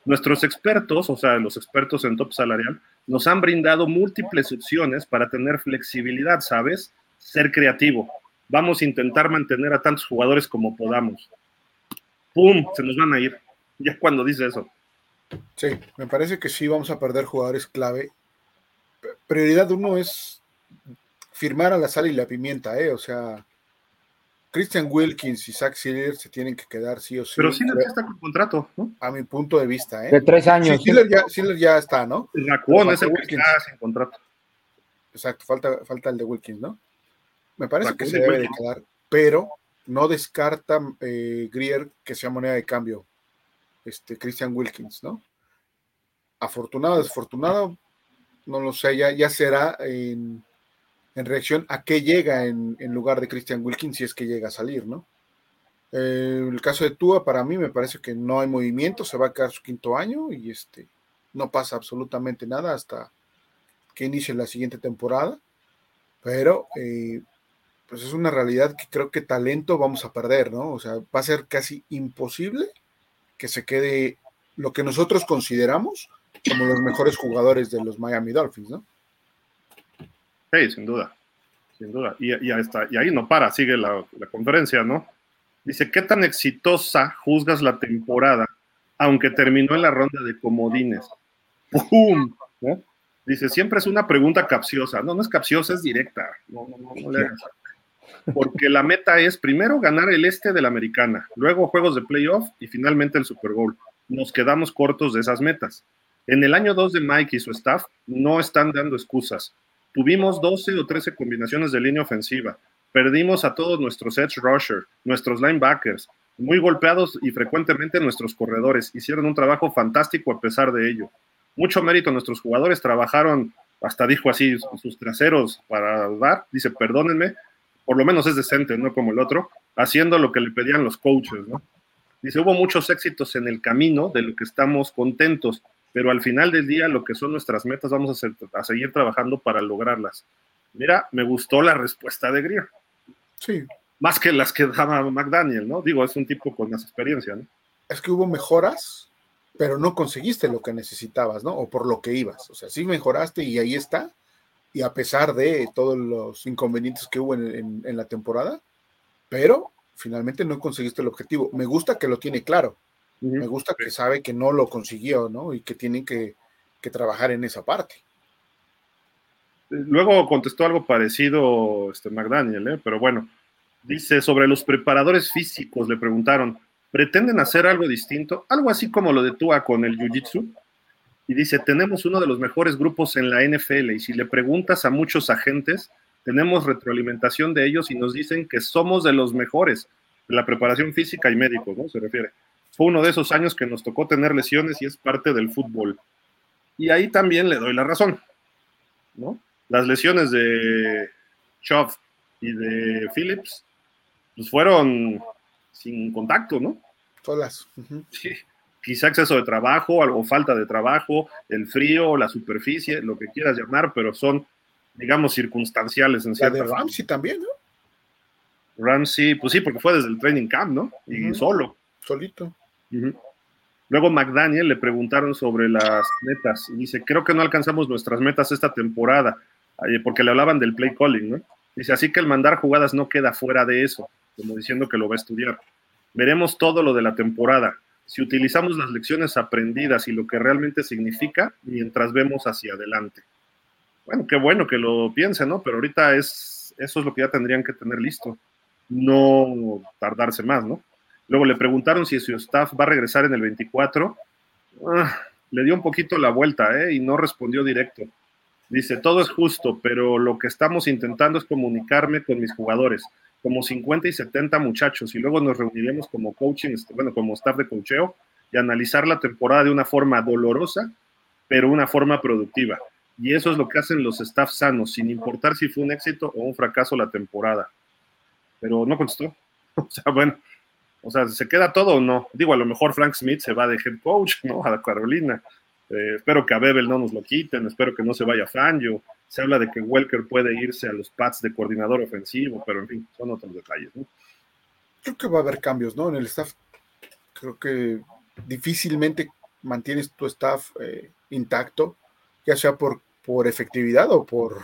Nuestros expertos, o sea, los expertos en top salarial, nos han brindado múltiples opciones para tener flexibilidad, ¿sabes? Ser creativo. Vamos a intentar mantener a tantos jugadores como podamos. ¡Pum! Se nos van a ir. Ya cuando dice eso. Sí, me parece que sí vamos a perder jugadores clave. Prioridad uno es firmar a la sal y la pimienta, ¿eh? O sea, Christian Wilkins y Zach Siller se tienen que quedar sí o sí. Pero Siller ya está con contrato, ¿no? A mi punto de vista, ¿eh? De tres años. Sí, Siller, ya, está, ¿no? La Cuón es el Wilkins. está sin contrato. Exacto, falta, falta el de Wilkins, ¿no? Me parece que se debe de quedar, pero no descarta eh, Grier que sea moneda de cambio, este Christian Wilkins, ¿no? Afortunado, desfortunado, no lo sé, ya, ya será en en reacción a qué llega en, lugar de Christian Wilkins si es que llega a salir, ¿no? Eh, el caso de Tua, para mí me parece que no hay movimiento, se va a quedar su quinto año y este, no pasa absolutamente nada hasta que inicie la siguiente temporada, pero eh, pues es una realidad que creo que talento vamos a perder, ¿no? O sea, va a ser casi imposible que se quede lo que nosotros consideramos como los mejores jugadores de los Miami Dolphins, ¿no? Sí, sin duda, sin duda. Y, y, y ahí no para, sigue la, conferencia, ¿no? Dice, ¿qué tan exitosa juzgas la temporada, aunque terminó en la ronda de comodines? ¡Pum! Dice, siempre es una pregunta capciosa. No, no es capciosa, es directa. No, no, no, hagas. Porque la meta es primero ganar el este de la americana, luego juegos de playoff y finalmente el Super Bowl. Nos quedamos cortos de esas metas. En el año 2 de Mike y su staff no están dando excusas. Tuvimos 12 o 13 combinaciones de línea ofensiva. Perdimos a todos nuestros edge rusher, nuestros linebackers, muy golpeados y frecuentemente nuestros corredores. Hicieron un trabajo fantástico a pesar de ello. Mucho mérito nuestros jugadores trabajaron, hasta dijo así, sus traseros para dar. Dice, perdónenme, por lo menos es decente, no como el otro, haciendo lo que le pedían los coaches, ¿no? Dice, hubo muchos éxitos en el camino de lo que estamos contentos pero al final del día lo que son nuestras metas vamos a, seguir trabajando para lograrlas. Mira, me gustó la respuesta de Grier. Sí. Más que las que daba McDaniel, ¿no? Digo, es un tipo con más experiencia, ¿no? Es que hubo mejoras, pero no conseguiste lo que necesitabas, ¿no? O por lo que ibas. O sea, sí mejoraste y ahí está. Y a pesar de todos los inconvenientes que hubo en la temporada, pero finalmente no conseguiste el objetivo. Me gusta que lo tiene claro me gusta que sabe que no lo consiguió, ¿no? Y que tienen que, trabajar en esa parte. Luego contestó algo parecido este McDaniel, ¿eh? pero bueno, dice sobre los preparadores físicos, le preguntaron, ¿pretenden hacer algo distinto? Algo así como lo de Tua con el Jiu-Jitsu. Y dice, tenemos uno de los mejores grupos en la NFL y si le preguntas a muchos agentes, tenemos retroalimentación de ellos y nos dicen que somos de los mejores en la preparación física y médico, ¿no? Se refiere fue uno de esos años que nos tocó tener lesiones y es parte del fútbol. Y ahí también le doy la razón, ¿no? Las lesiones de Chubb y de Phillips, pues fueron sin contacto, ¿no? Todas. Sí, quizá exceso de trabajo, algo falta de trabajo, el frío, la superficie, lo que quieras llamar, pero son, digamos, circunstanciales en cierta La de Ramsey también, ¿no? Ramsey, pues sí, porque fue desde el training camp, ¿no? Y solo. Solito. Luego McDaniel le preguntaron sobre las metas y dice, creo que no alcanzamos nuestras metas esta temporada, porque le hablaban del play calling, ¿no? Dice, así que el mandar jugadas no queda fuera de eso, como diciendo que lo va a estudiar. Veremos todo lo de la temporada, si utilizamos las lecciones aprendidas y lo que realmente significa mientras vemos hacia adelante. Bueno, qué bueno que lo piensen, ¿no? Pero ahorita es, eso es lo que ya tendrían que tener listo, no tardarse más, ¿no? Luego le preguntaron si su staff va a regresar en el 24. Ah, le dio un poquito la vuelta ¿eh? y no respondió directo. Dice, todo es justo, pero lo que estamos intentando es comunicarme con mis jugadores, como 50 y 70 muchachos, y luego nos reuniremos como coaching, este, bueno, como staff de coacheo, y analizar la temporada de una forma dolorosa, pero una forma productiva. Y eso es lo que hacen los staff sanos, sin importar si fue un éxito o un fracaso la temporada. Pero no contestó. O sea, bueno, o sea, ¿se queda todo o no? Digo, a lo mejor Frank Smith se va de head coach, ¿no? A Carolina. Eh, espero que a Bebel no nos lo quiten, espero que no se vaya Fangio. Se habla de que Welker puede irse a los Pats de coordinador ofensivo, pero en fin, son otros detalles, ¿no? Creo que va a haber cambios, ¿no? En el staff, creo que difícilmente mantienes tu staff eh, intacto, ya sea por, por efectividad o por,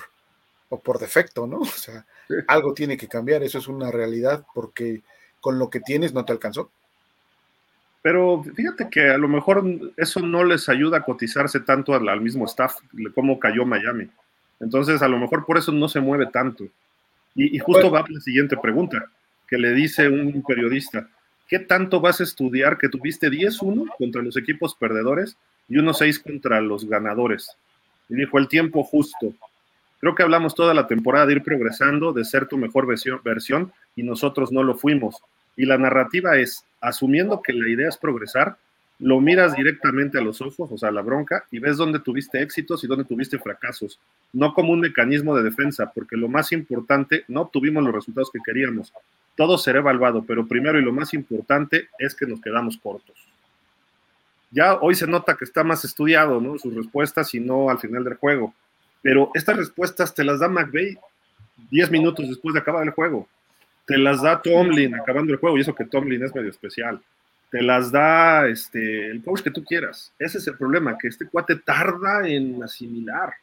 o por defecto, ¿no? O sea, algo tiene que cambiar, eso es una realidad, porque con lo que tienes no te alcanzó. Pero fíjate que a lo mejor eso no les ayuda a cotizarse tanto al, mismo staff, como cayó Miami. Entonces, a lo mejor por eso no se mueve tanto. Y, justo va la siguiente pregunta, que le dice un periodista, ¿qué tanto vas a estudiar que tuviste 10-1 contra los equipos perdedores y 1-6 contra los ganadores? Y dijo, el tiempo justo. Creo que hablamos toda la temporada de ir progresando, de ser tu mejor versión, y nosotros no lo fuimos. Y la narrativa es, asumiendo que la idea es progresar, lo miras directamente a los ojos, o sea, a la bronca, y ves dónde tuviste éxitos y dónde tuviste fracasos, no como un mecanismo de defensa, porque lo más importante, no obtuvimos los resultados que queríamos. Todo será evaluado, pero primero y lo más importante es que nos quedamos cortos. Ya hoy se nota que está más estudiado, ¿no? Sus respuestas y no al final del juego. Pero estas respuestas te las da McVeigh 10 minutos después de acabar el juego. Te las da Tomlin acabando el juego, y eso que Tomlin es medio especial. Te las da este, el coach que tú quieras. Ese es el problema, que este cuate tarda en asimilar.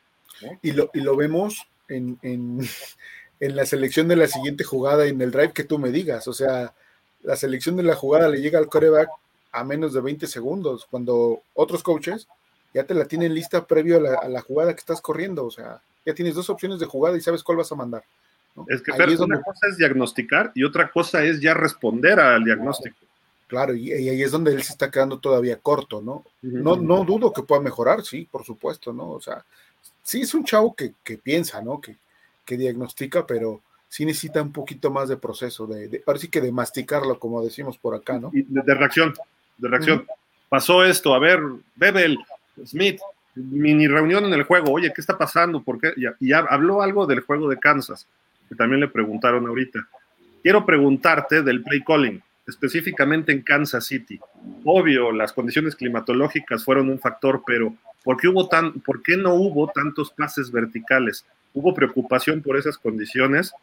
Y, lo, y lo vemos en, en, en la selección de la siguiente jugada en el drive que tú me digas. O sea, la selección de la jugada le llega al coreback a menos de 20 segundos, cuando otros coaches ya te la tienen lista previo a la, jugada que estás corriendo, o sea, ya tienes dos opciones de jugada y sabes cuál vas a mandar. Es que una cosa es diagnosticar y otra cosa es ya responder al diagnóstico. Claro, y, ahí es donde él se está quedando todavía corto, ¿no? No, no dudo que pueda mejorar, sí, por supuesto, ¿no? O sea, sí es un chavo que, piensa, ¿no? Que, que, diagnostica, pero sí necesita un poquito más de proceso, de, ahora sí que de masticarlo, como decimos por acá, ¿no? de, reacción, de reacción. Pasó esto, a ver, Bebel, Smith, mini reunión en el juego, oye, ¿qué está pasando? ¿Por qué? Y, habló algo del juego de Kansas, que también le preguntaron ahorita. Quiero preguntarte del play calling, específicamente en Kansas City. Obvio, las condiciones climatológicas fueron un factor, pero ¿por qué, hubo tan, ¿por qué no hubo tantos pases verticales? ¿Hubo preocupación por esas condiciones?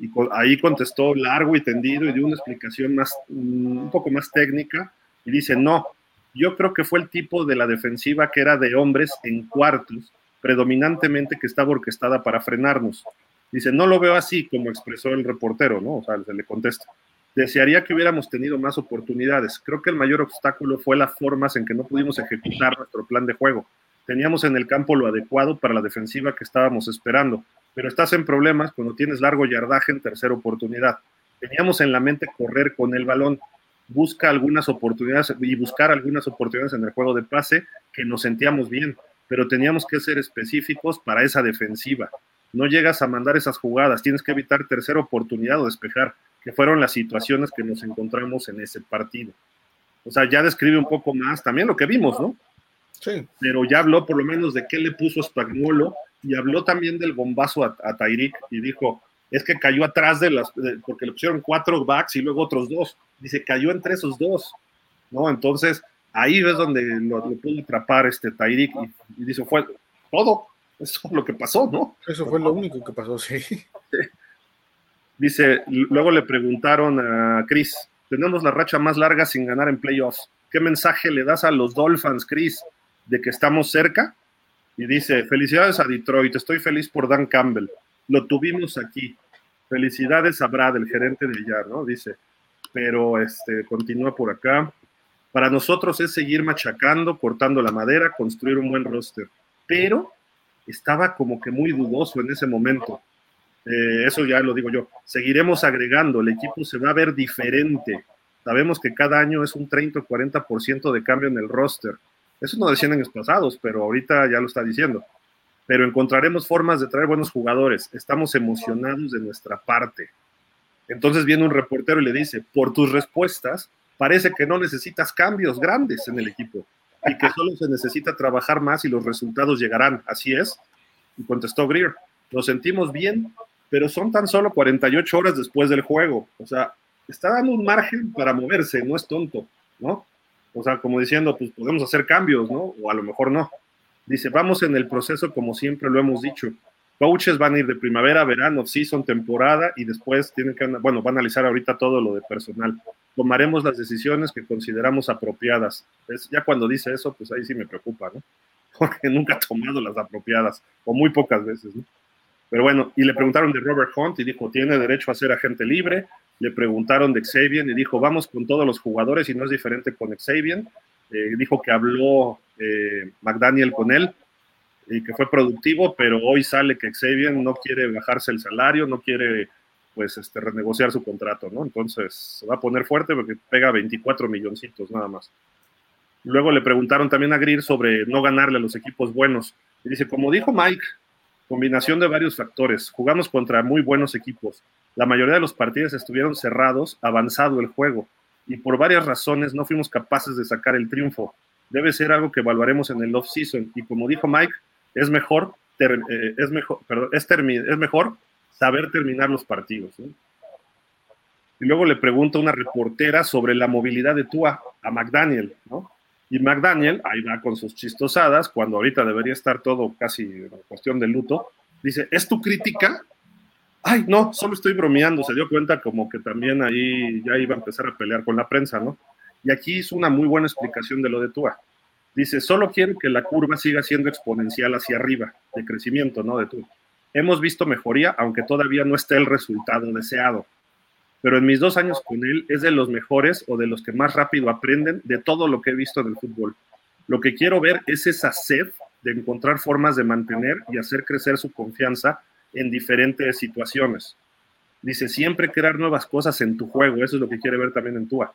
Y ahí contestó largo y tendido y dio una explicación más, un poco más técnica. Y dice, no, yo creo que fue el tipo de la defensiva que era de hombres en cuartos, predominantemente que estaba orquestada para frenarnos. Dice, no lo veo así, como expresó el reportero, ¿no? O sea, se le contesta. Desearía que hubiéramos tenido más oportunidades. Creo que el mayor obstáculo fue las formas en que no pudimos ejecutar nuestro plan de juego. Teníamos en el campo lo adecuado para la defensiva que estábamos esperando, pero estás en problemas cuando tienes largo yardaje en tercera oportunidad. Teníamos en la mente correr con el balón, busca algunas oportunidades y buscar algunas oportunidades en el juego de pase que nos sentíamos bien, pero teníamos que ser específicos para esa defensiva. No llegas a mandar esas jugadas, tienes que evitar tercera oportunidad o despejar, que fueron las situaciones que nos encontramos en ese partido. O sea, ya describe un poco más también lo que vimos, ¿no? Sí. Pero ya habló por lo menos de qué le puso Spagnuolo y habló también del bombazo a, a y dijo, es que cayó atrás de las, porque le pusieron cuatro backs y luego otros dos. Dice, cayó entre esos dos, ¿no? Entonces, Ahí ves donde lo, pudo atrapar este Tyreek y, dice, fue todo, eso fue lo que pasó, ¿no? Eso fue lo único que pasó, sí. Dice, luego le preguntaron a Chris, tenemos la racha más larga sin ganar en playoffs. ¿Qué mensaje le das a los Dolphins, Chris, de que estamos cerca? Y dice, felicidades a Detroit, estoy feliz por Dan Campbell. Lo tuvimos aquí. Felicidades a Brad, el gerente de allá, ¿no? Dice, pero este, continúa por acá. Para nosotros es seguir machacando, cortando la madera, construir un buen roster. Pero estaba como que muy dudoso en ese momento. Eh, eso ya lo digo yo. Seguiremos agregando, el equipo se va a ver diferente. Sabemos que cada año es un 30 o 40% de cambio en el roster. Eso no decían años pasados, pero ahorita ya lo está diciendo. Pero encontraremos formas de traer buenos jugadores. Estamos emocionados de nuestra parte. Entonces viene un reportero y le dice, por tus respuestas, parece que no necesitas cambios grandes en el equipo y que solo se necesita trabajar más y los resultados llegarán. Así es. Y contestó Greer, nos sentimos bien, pero son tan solo 48 horas después del juego. O sea, está dando un margen para moverse, no es tonto, ¿no? O sea, como diciendo, pues podemos hacer cambios, ¿no? O a lo mejor no. Dice, vamos en el proceso como siempre lo hemos dicho. Coaches van a ir de primavera, verano, season, temporada y después tienen que, bueno, van a analizar ahorita todo lo de personal. Tomaremos las decisiones que consideramos apropiadas. Es, ya cuando dice eso, pues ahí sí me preocupa, ¿no? Porque nunca ha tomado las apropiadas, o muy pocas veces, ¿no? Pero bueno, y le preguntaron de Robert Hunt y dijo, tiene derecho a ser agente libre. Le preguntaron de Xavier y dijo, vamos con todos los jugadores y no es diferente con Xavier. Eh, dijo que habló eh, McDaniel con él y que fue productivo, pero hoy sale que Xavier no quiere bajarse el salario, no quiere pues este, renegociar su contrato, ¿no? Entonces se va a poner fuerte porque pega 24 milloncitos nada más. Luego le preguntaron también a Greer sobre no ganarle a los equipos buenos. Y dice, como dijo Mike, Combinación de varios factores. Jugamos contra muy buenos equipos. La mayoría de los partidos estuvieron cerrados, avanzado el juego, y por varias razones no fuimos capaces de sacar el triunfo. Debe ser algo que evaluaremos en el off-season. Y como dijo Mike, es mejor, eh, es, mejor, perdón, es, es, mejor saber terminar los partidos. Y luego le pregunta una reportera sobre la movilidad de Tua a McDaniel, ¿no? Y McDaniel, ahí va con sus chistosadas, cuando ahorita debería estar todo casi en cuestión de luto, dice, ¿es tu crítica? Ay, no, solo estoy bromeando, se dio cuenta como que también ahí ya iba a empezar a pelear con la prensa, ¿no? Y aquí hizo una muy buena explicación de lo de Tua. Dice, solo quiero que la curva siga siendo exponencial hacia arriba, de crecimiento, ¿no? De Tua. Hemos visto mejoría, aunque todavía no esté el resultado deseado pero en mis dos años con él es de los mejores o de los que más rápido aprenden de todo lo que he visto en el fútbol. Lo que quiero ver es esa sed de encontrar formas de mantener y hacer crecer su confianza en diferentes situaciones. Dice, siempre crear nuevas cosas en tu juego, eso es lo que quiere ver también en Tua.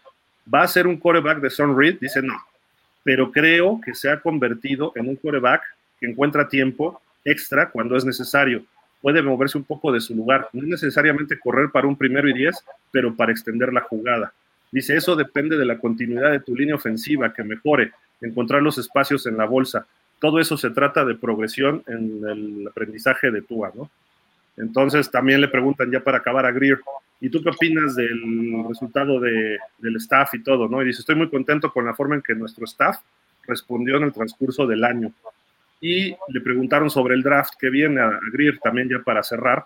¿Va a ser un quarterback de Son Reed? Dice, no, pero creo que se ha convertido en un quarterback que encuentra tiempo extra cuando es necesario puede moverse un poco de su lugar, no necesariamente correr para un primero y diez, pero para extender la jugada. Dice, eso depende de la continuidad de tu línea ofensiva, que mejore, encontrar los espacios en la bolsa. Todo eso se trata de progresión en el aprendizaje de Tua, ¿no? Entonces también le preguntan ya para acabar a Greer, ¿y tú qué opinas del resultado de, del staff y todo, no? Y dice, estoy muy contento con la forma en que nuestro staff respondió en el transcurso del año y le preguntaron sobre el draft que viene a, Greer también ya para cerrar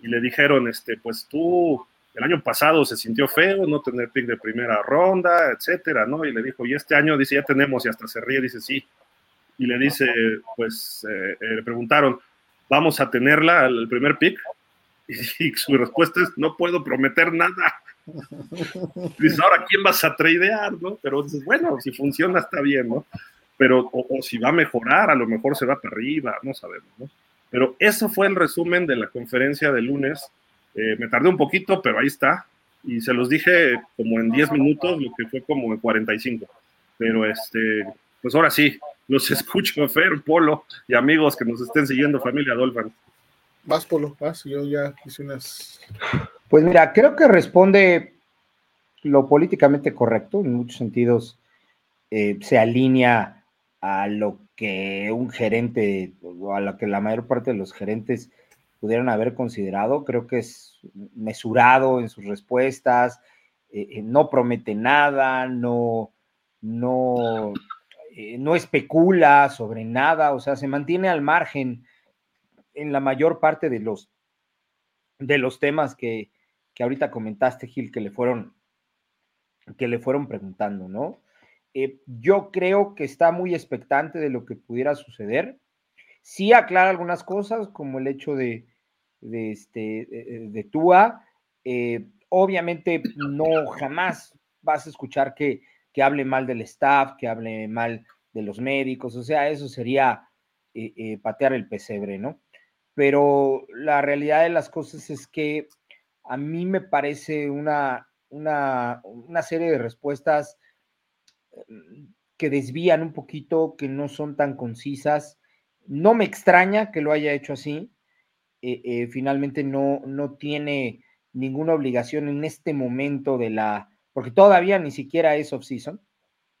y le dijeron, este, pues tú el año pasado se sintió feo no tener pick de primera ronda, etcétera, ¿no? Y le dijo, y este año dice, ya tenemos, y hasta se ríe, dice, sí. Y le dice, pues, eh, eh, le preguntaron, ¿vamos a tenerla el primer pick? Y, su respuesta es, no puedo prometer nada. Dice, ahora, ¿quién vas a tradear, no? Pero dices, bueno, si funciona está bien, ¿no? pero o, si va a mejorar, a lo mejor se va para arriba, no sabemos, ¿no? Pero eso fue el resumen de la conferencia de lunes. Eh, me tardé un poquito, pero ahí está. Y se los dije como en 10 minutos, lo que fue como en 45. Pero este, pues ahora sí, los escucho, Fer, Polo y amigos que nos estén siguiendo, familia Dolphin. Vas, Polo, vas, yo ya hice unas. Pues mira, creo que responde lo políticamente correcto, en muchos sentidos eh, se alinea a lo que un gerente o a lo que la mayor parte de los gerentes pudieron haber considerado. Creo que es mesurado en sus respuestas, eh, eh, no promete nada, no, no, eh, no especula sobre nada, o sea, se mantiene al margen en la mayor parte de los, de los temas que, que ahorita comentaste, Gil, que le fueron, que le fueron preguntando, ¿no? Eh, yo creo que está muy expectante de lo que pudiera suceder. Sí aclara algunas cosas, como el hecho de, de, este, de, Tua. Eh, obviamente no jamás vas a escuchar que, que, hable mal del staff, que hable mal de los médicos, o sea, eso sería eh, patear el pesebre, ¿no? Pero la realidad de las cosas es que a mí me parece una, una, una serie de respuestas que desvían un poquito, que no son tan concisas. No me extraña que lo haya hecho así. Eh, eh, finalmente no, no tiene ninguna obligación en este momento de la, porque todavía ni siquiera es off-season,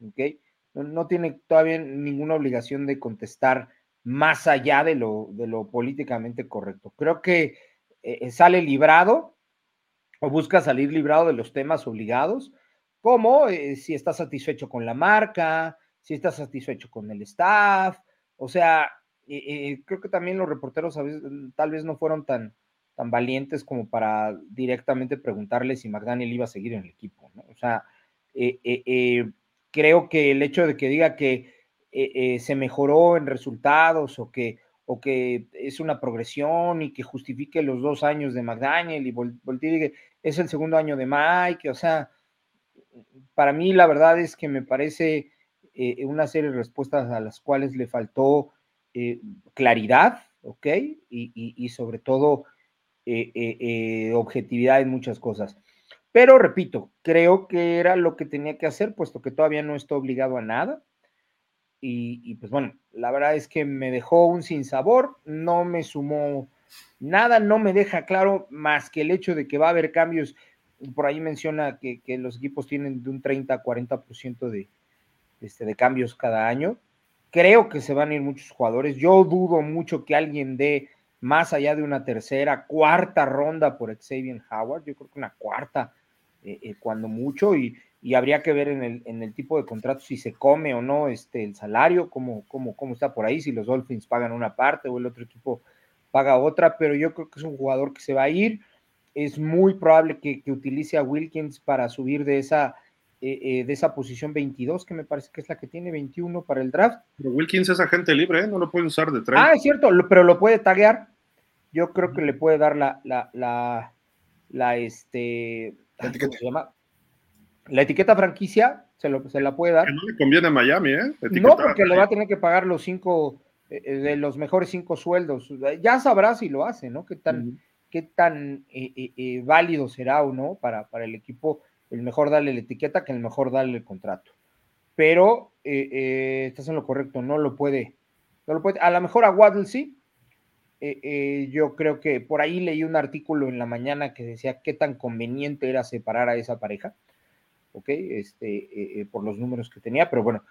¿ok? No, tiene todavía ninguna obligación de contestar más allá de lo, de lo políticamente correcto. Creo que eh, sale librado o busca salir librado de los temas obligados, como eh, si está satisfecho con la marca, si está satisfecho con el staff, o sea, eh, eh, creo que también los reporteros mm, tal vez no fueron tan, tan valientes como para directamente preguntarle si McDaniel iba a seguir en el equipo, ¿no? O sea, creo que el hecho de que diga que se mejoró en resultados o que, o que es una progresión y que justifique los dos años de McDaniel y voltee es el segundo año de Mike, o sea, para mí la verdad es que me parece eh, una serie de respuestas a las cuales le faltó eh, claridad, ¿ok? Y, sobre todo eh, objetividad en muchas cosas. Pero repito, creo que era lo que tenía que hacer, puesto que todavía no está obligado a nada. Y, y, pues bueno, la verdad es que me dejó un sinsabor, no me sumó nada, no me deja claro más que el hecho de que va a haber cambios por ahí menciona que, los equipos tienen de un 30 a 40% de, este, de cambios cada año. Creo que se van a ir muchos jugadores. Yo dudo mucho que alguien dé más allá de una tercera, cuarta ronda por Xavier Howard. Yo creo que una cuarta, eh, eh, cuando mucho, y, habría que ver en el, en el, tipo de contrato si se come o no este, el salario, cómo, cómo, cómo está por ahí, si los Dolphins pagan una parte o el otro equipo paga otra, pero yo creo que es un jugador que se va a ir es muy probable que, utilice a Wilkins para subir de esa, eh, eh, de esa posición 22, que me parece que es la que tiene 21 para el draft. Pero Wilkins es agente libre, ¿eh? no lo puede usar de 30. Ah, es cierto, pero lo puede taguear. Yo creo que le puede dar la, la, la, la este, llama? La etiqueta franquicia se, lo, se la puede dar. Que no le conviene a Miami, ¿eh? no, porque le va a tener que pagar los cinco, de los mejores cinco sueldos. Ya sabrá si lo hace, ¿no? Qué tan, qué tan eh, eh, eh, válido será o no para, para, el equipo el mejor darle la etiqueta que el mejor darle el contrato. Pero estás en lo correcto, no lo puede, no lo puede. A lo mejor a Waddle sí. yo creo que por ahí leí un artículo en la mañana que decía qué tan conveniente era separar a esa pareja, ¿ok? Este, por los números que tenía, pero bueno,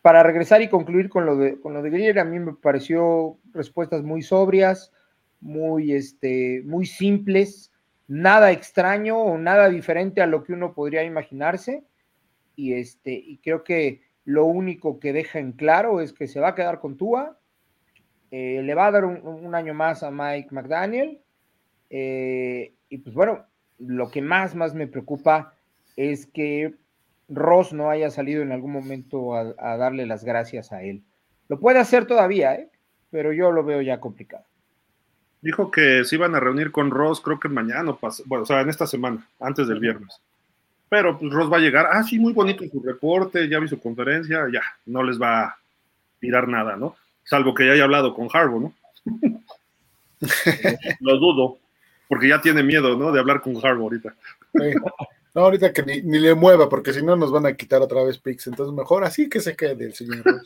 para regresar y concluir con lo de, con lo de Greer, a mí me pareció respuestas muy sobrias, muy, este, muy simples, nada extraño o nada diferente a lo que uno podría imaginarse. Y, este, y creo que lo único que deja en claro es que se va a quedar con Tua, eh, le va a dar un, año más a Mike McDaniel. Eh, y pues bueno, lo que más, más me preocupa es que Ross no haya salido en algún momento a, a darle las gracias a él. Lo puede hacer todavía, ¿eh? pero yo lo veo ya complicado. Dijo que se iban a reunir con Ross, creo que mañana, bueno, o sea, en esta semana, antes del viernes. Pero pues Ross va a llegar, ah, sí, muy bonito su reporte, ya vi su conferencia, ya, no les va a tirar nada, ¿no? Salvo que ya haya hablado con Harbo, ¿no? Lo dudo, porque ya tiene miedo, ¿no? De hablar con Harbo ahorita. No, ahorita que ni, le mueva, porque si no nos van a quitar otra vez Pix, entonces mejor así que se quede el señor Ross.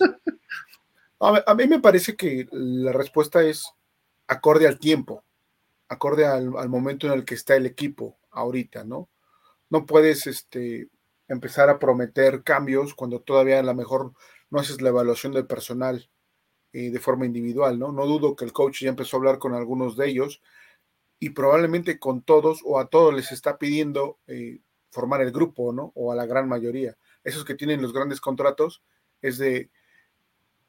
a mí me parece que la respuesta es acorde al tiempo, acorde al, momento en el que está el equipo ahorita, ¿no? No puedes este, empezar a prometer cambios cuando todavía a lo mejor no haces la evaluación del personal eh, de forma individual, ¿no? No dudo que el coach ya empezó a hablar con algunos de ellos y probablemente con todos o a todos les está pidiendo eh, formar el grupo, ¿no? O a la gran mayoría. esos que tienen los grandes contratos, es de,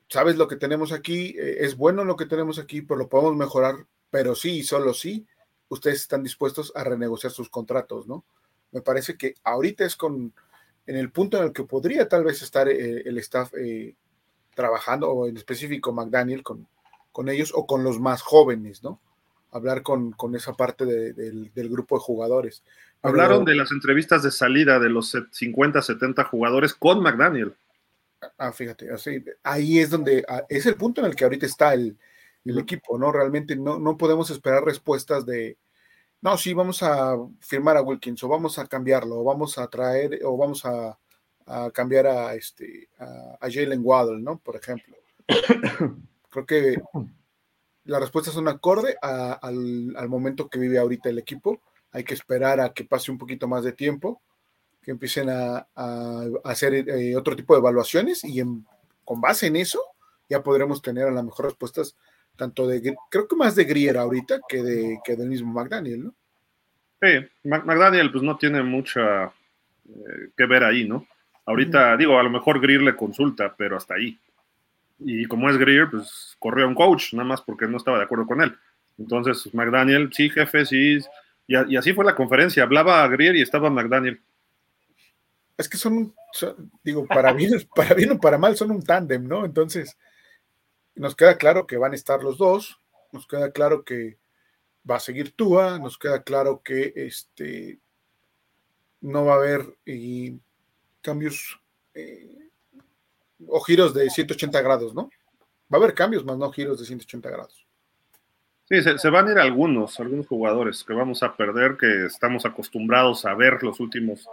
sabes lo que tenemos aquí, eh, es bueno lo que tenemos aquí, pero lo podemos mejorar, pero sí y solo sí, ustedes están dispuestos a renegociar sus contratos, ¿no? Me parece que ahorita es con, en el punto en el que podría tal vez estar eh, el staff eh, trabajando, o en específico McDaniel con, con ellos, o con los más jóvenes, ¿no? Hablar con, con esa parte del, del grupo de jugadores. Hablaron de las entrevistas de salida de los 50, 70 jugadores con McDaniel. Ah, fíjate, así, ahí es donde, es el punto en el que ahorita está el, equipo, ¿no? Realmente no, no podemos esperar respuestas de, no, sí, vamos a firmar a Wilkins, o vamos a cambiarlo, o vamos a traer, o vamos a, cambiar a, este, a, Jalen Waddle, ¿no? Por ejemplo. Creo que las respuestas son acorde al, al momento que vive ahorita el equipo hay que esperar a que pase un poquito más de tiempo, que empiecen a, hacer eh, otro tipo de evaluaciones y con base en eso ya podremos tener a lo mejor respuestas tanto de, creo que más de Grier ahorita que, de, que del mismo McDaniel, ¿no? Sí, McDaniel pues no tiene mucha eh, que ver ahí, ¿no? Ahorita, digo, a lo mejor Grier le consulta, pero hasta ahí. Y como es Grier, pues corrió a un coach, nada más porque no estaba de acuerdo con él. Entonces, McDaniel, sí, jefe, sí, y, así fue la conferencia. Hablaba a Grier y estaba McDaniel. Es que son, digo, para bien, para bien o para mal, son un tándem, ¿no? Entonces, nos queda claro que van a estar los dos, nos queda claro que va a seguir Tua, nos queda claro que este no va a haber cambios eh, o giros de 180 grados, ¿no? Va a haber cambios, más no giros de 180 grados. Sí, se, van a ir algunos, algunos jugadores que vamos a perder, que estamos acostumbrados a ver los últimos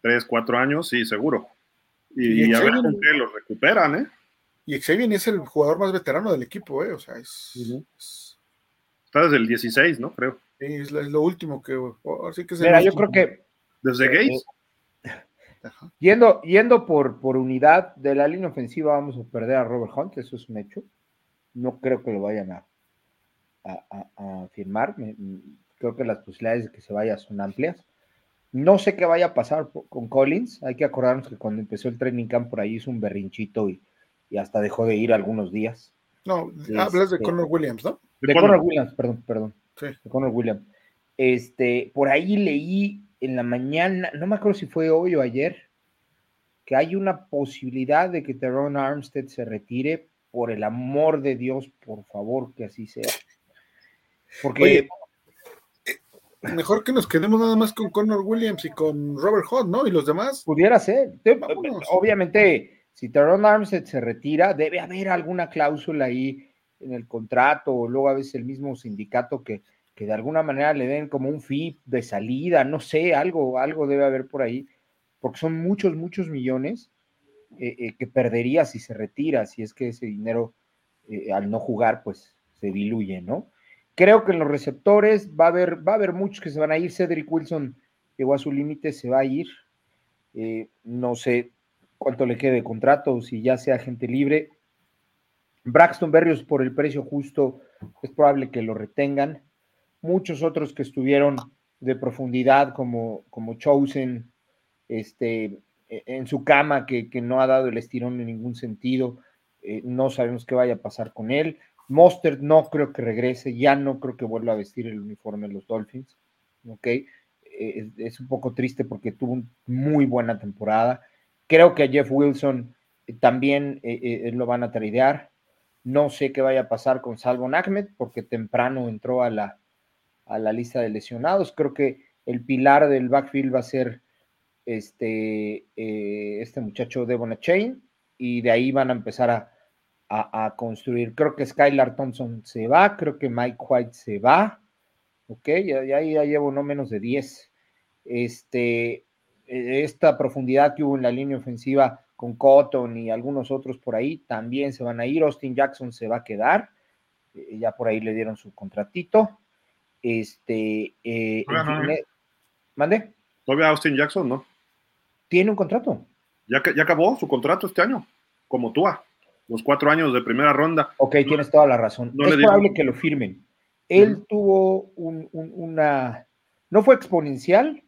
tres, cuatro años, sí, seguro. Y, a ver con qué los recuperan, ¿eh? Y Xavier es el jugador más veterano del equipo, ¿eh? O sea, es. Está desde el 16, ¿no? Creo. Sí, es, lo, último que. Así que Mira, yo creo que. Desde Gates. Yendo, yendo por, por unidad de la línea ofensiva, vamos a perder a Robert Hunt, eso es un hecho. No creo que lo vayan a, a, firmar. creo que las posibilidades de que se vaya son amplias. No sé qué vaya a pasar con Collins. Hay que acordarnos que cuando empezó el training camp por ahí hizo un berrinchito y, hasta dejó de ir algunos días. No, hablas de este, Connor Williams, ¿no? De, Connor Williams, perdón, perdón. Sí. De Connor Williams. Este, por ahí leí en la mañana, no me acuerdo si fue hoy o ayer, que hay una posibilidad de que Teron Armstead se retire. Por el amor de Dios, por favor, que así sea. Porque. Mejor que nos quedemos nada más con Connor Williams y con Robert Hunt, ¿no? Y los demás. Pudiera ser. Obviamente, si Teron Armstead se retira, debe haber alguna cláusula ahí en el contrato, o luego a veces el mismo sindicato que, que de alguna manera le den como un fee de salida, no sé, algo, algo debe haber por ahí, porque son muchos, muchos millones eh, eh, que perdería si se retira, si es que ese dinero al no jugar, pues se diluye, ¿no? Creo que en los receptores va a haber, va a haber muchos que se van a ir. Cedric Wilson llegó a su límite, se va a ir. Eh, no sé cuánto le quede de contrato, si ya sea gente libre. Braxton Berrios por el precio justo, es probable que lo retengan. Muchos otros que estuvieron de profundidad, como, como Chosen, este, en su cama, que, no ha dado el estirón en ningún sentido. Eh, no sabemos qué vaya a pasar con él. Mostert no creo que regrese, ya no creo que vuelva a vestir el uniforme de los Dolphins. ¿ok? Eh, es, un poco triste porque tuvo muy buena temporada. Creo que a Jeff Wilson eh, también eh, lo van a tradear. No sé qué vaya a pasar con Salvo Ahmed porque temprano entró a la, a la lista de lesionados. Creo que el pilar del backfield va a ser este, este muchacho Devon Chain y de ahí van a empezar a, a, construir. Creo que Skylar Thompson se va, creo que Mike White se va, ok, ya, ya, ya llevo no menos de 10. Este, e, esta profundidad que hubo en la línea ofensiva con Cotton y algunos otros por ahí también se van a ir. Austin Jackson se va a quedar, eh, ya por ahí le dieron su contratito. Este, eh, ¿eh? ¿Mande? Todavía Austin Jackson, ¿no? Tiene un contrato. Ya, ya acabó su contrato este año, como tú los cuatro años de primera ronda. Ok, tienes toda la razón. es probable que lo firmen. Él tuvo una, no fue exponencial,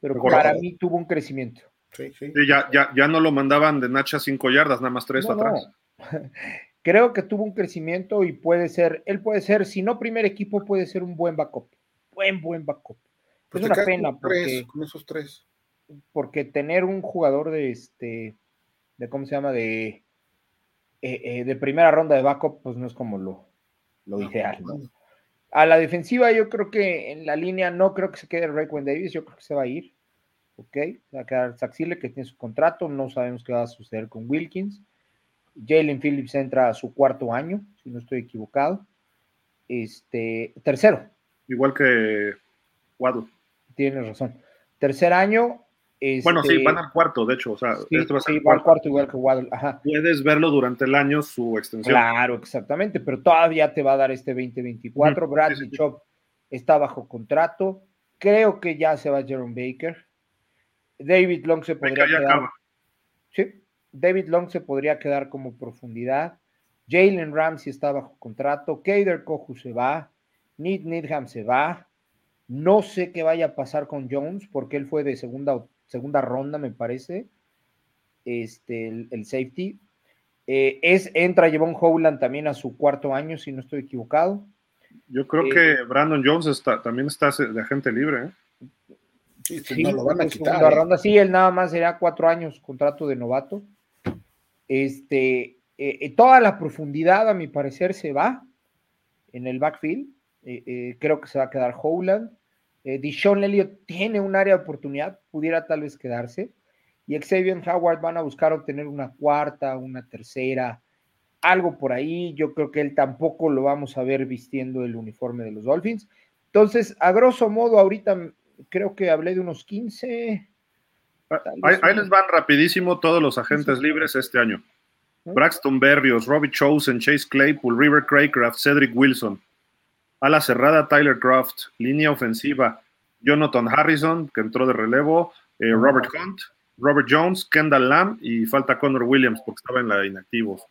pero para mí tuvo un crecimiento. Sí, sí. ya, ya, ya no lo mandaban de Nacha cinco yardas, nada más tres No, atrás. no. Creo que tuvo un crecimiento y puede ser, él puede ser, si no primer equipo, puede ser un buen backup. Buen, buen backup. Pues es una pena con tres, porque, con esos tres. porque tener un jugador de este, de cómo se llama, de, eh, eh, de primera ronda de backup, pues no es como lo, lo ideal, ¿no? A la defensiva, yo creo que en la línea no creo que se quede Raekwon Davis, yo creo que se va a ir. Ok, va a quedar Saxile, que tiene su contrato, no sabemos qué va a suceder con Wilkins. Jalen Phillips entra a su cuarto año, si no estoy equivocado. Este, tercero, Igual que Waddle. tienes razón. Tercer año. Bueno, sí, este, van al cuarto, de hecho. O sea, sí, este va sí, al cuarto. igual que Waddle. Ajá. Puedes verlo durante el año su extensión. Claro, exactamente, pero todavía te va a dar este 2024. Ujú, Bradley sí. Chop está bajo contrato. Creo que ya se va Jerome Baker. David Long se podría Baker quedar. acaba. Sí, David Long se podría quedar como profundidad. Jalen Ramsey está bajo contrato. Kader Kohu se va. Need Needham se va. No sé qué vaya a pasar con Jones, porque él fue de segunda, segunda ronda, me parece. Este, el, el safety. Eh, es, entra Javon Howland también a su cuarto año, si no estoy equivocado. Yo creo Eh, que Brandon Jones está, también está de agente libre. ¿eh? Sí, sí, Sí, no lo van a en quitar. segunda ¿eh? ronda. Sí, él nada más será cuatro años contrato de novato. Este, eh, eh, toda la profundidad, a mi parecer, se va en el backfield. Eh, eh, creo que se va a quedar Howland. Eh, Dishon Elliott tiene un área de oportunidad, pudiera tal vez quedarse. Y Xavier Howard van a buscar obtener una cuarta, una tercera, algo por ahí. Yo creo que él tampoco lo vamos a ver vistiendo el uniforme de los Dolphins. Entonces, a grosso modo, ahorita creo que hablé de unos 15. tal Ahí, les van rapidísimo todos los agentes libres este año. ¿Mm? Braxton Berrios, Robbie Chosen, Chase Claypool, River Craycraft, Cedric Wilson. Ala cerrada, Tyler Croft. Línea ofensiva, Jonathan Harrison, que entró de relevo, eh, Robert Hunt, Robert Jones, Kendall Lamb y falta Connor Williams porque estaba en la inactivos.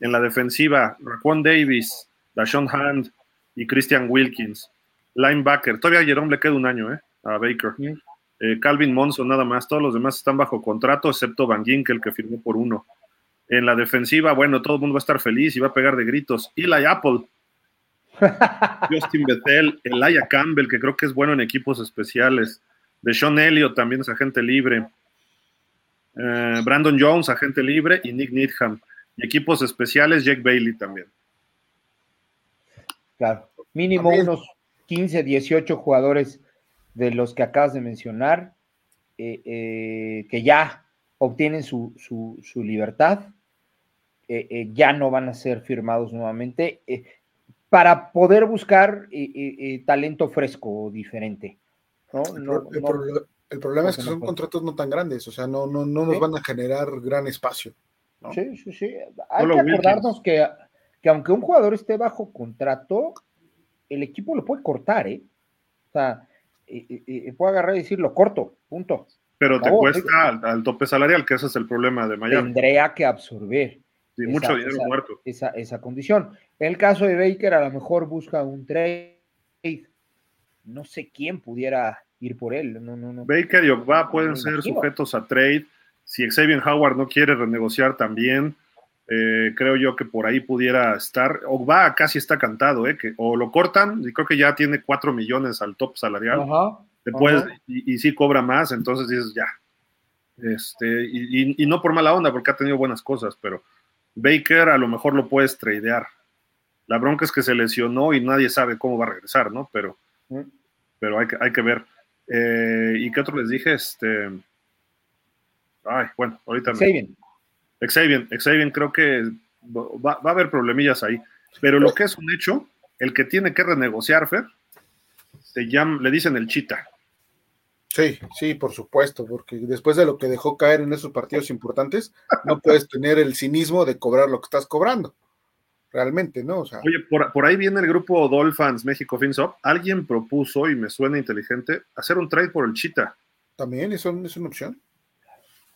En la defensiva, Raquan Davis, Dashon Hand y Christian Wilkins. Linebacker, todavía a Jerome le queda un año, ¿eh? A Baker. Eh, Calvin Monson nada más, todos los demás están bajo contrato, excepto Van Ginkel, que firmó por uno. En la defensiva, bueno, todo el mundo va a estar feliz y va a pegar de gritos. Eli Apple, Justin Bethel, Elijah Campbell, que creo que es bueno en equipos especiales. De Sean Elliott también es agente libre. Eh, Brandon Jones, agente libre, y Nick Needham. Y equipos especiales, Jake Bailey también. Claro, mínimo También. unos 15, 18 jugadores de los que acabas de mencionar, eh, eh, que ya obtienen su, su- su libertad, eh, eh, ya no van a ser firmados nuevamente, eh, para poder buscar eh, eh, eh, talento fresco o diferente. ¿no? El, No- pro- el no- pro- el problema es que son contratos no tan grandes, o sea, no, no, no nos Sí. van a generar gran espacio. ¿no? Sí, sí, sí. Hay que acordarnos que, que aunque un jugador esté bajo contrato, el equipo lo puede cortar, ¿eh? O sea, eh, puede agarrar y decir, lo corto, punto. Pero te cuesta al, al tope salarial, que ese es el problema de Miami. Tendría que absorber Sí, esa- mucho dinero esa- muerto. esa, esa condición. En el caso de Baker, a lo mejor busca un trade. No sé quién pudiera ir por él. No, no, no. Baker y Ogba pueden ser sujetos a trade. Si Xavier Howard no quiere renegociar también, eh, creo yo que por ahí pudiera estar. Ogba casi está cantado, ¿eh? Que, o lo cortan, y creo que ya tiene 4 millones al top salarial. Ajá. Después, Ajá. y, y sí cobra más, entonces dices ya. Este, y, y- y no por mala onda, porque ha tenido buenas cosas, pero Baker a lo mejor lo puedes tradear. La bronca es que se lesionó y nadie sabe cómo va a regresar, ¿no? Pero, pero hay que, hay que ver. Eh, ¿Y qué otro les dije? Este. Ay, bueno, ahorita me. Xavier. Xavier, Xavier creo que va, va a haber problemillas ahí. Pero lo que es un hecho, el que tiene que renegociar, Fer, se llama, le dicen el chita. Sí, sí, por supuesto, porque después de lo que dejó caer en esos partidos importantes, no puedes tener el cinismo de cobrar lo que estás cobrando. Realmente, ¿no? O sea, Oye, por, por ahí viene el grupo Dolphins México FinSop. Alguien propuso, y me suena inteligente, hacer un trade por el Chita. también es, un- es una opción.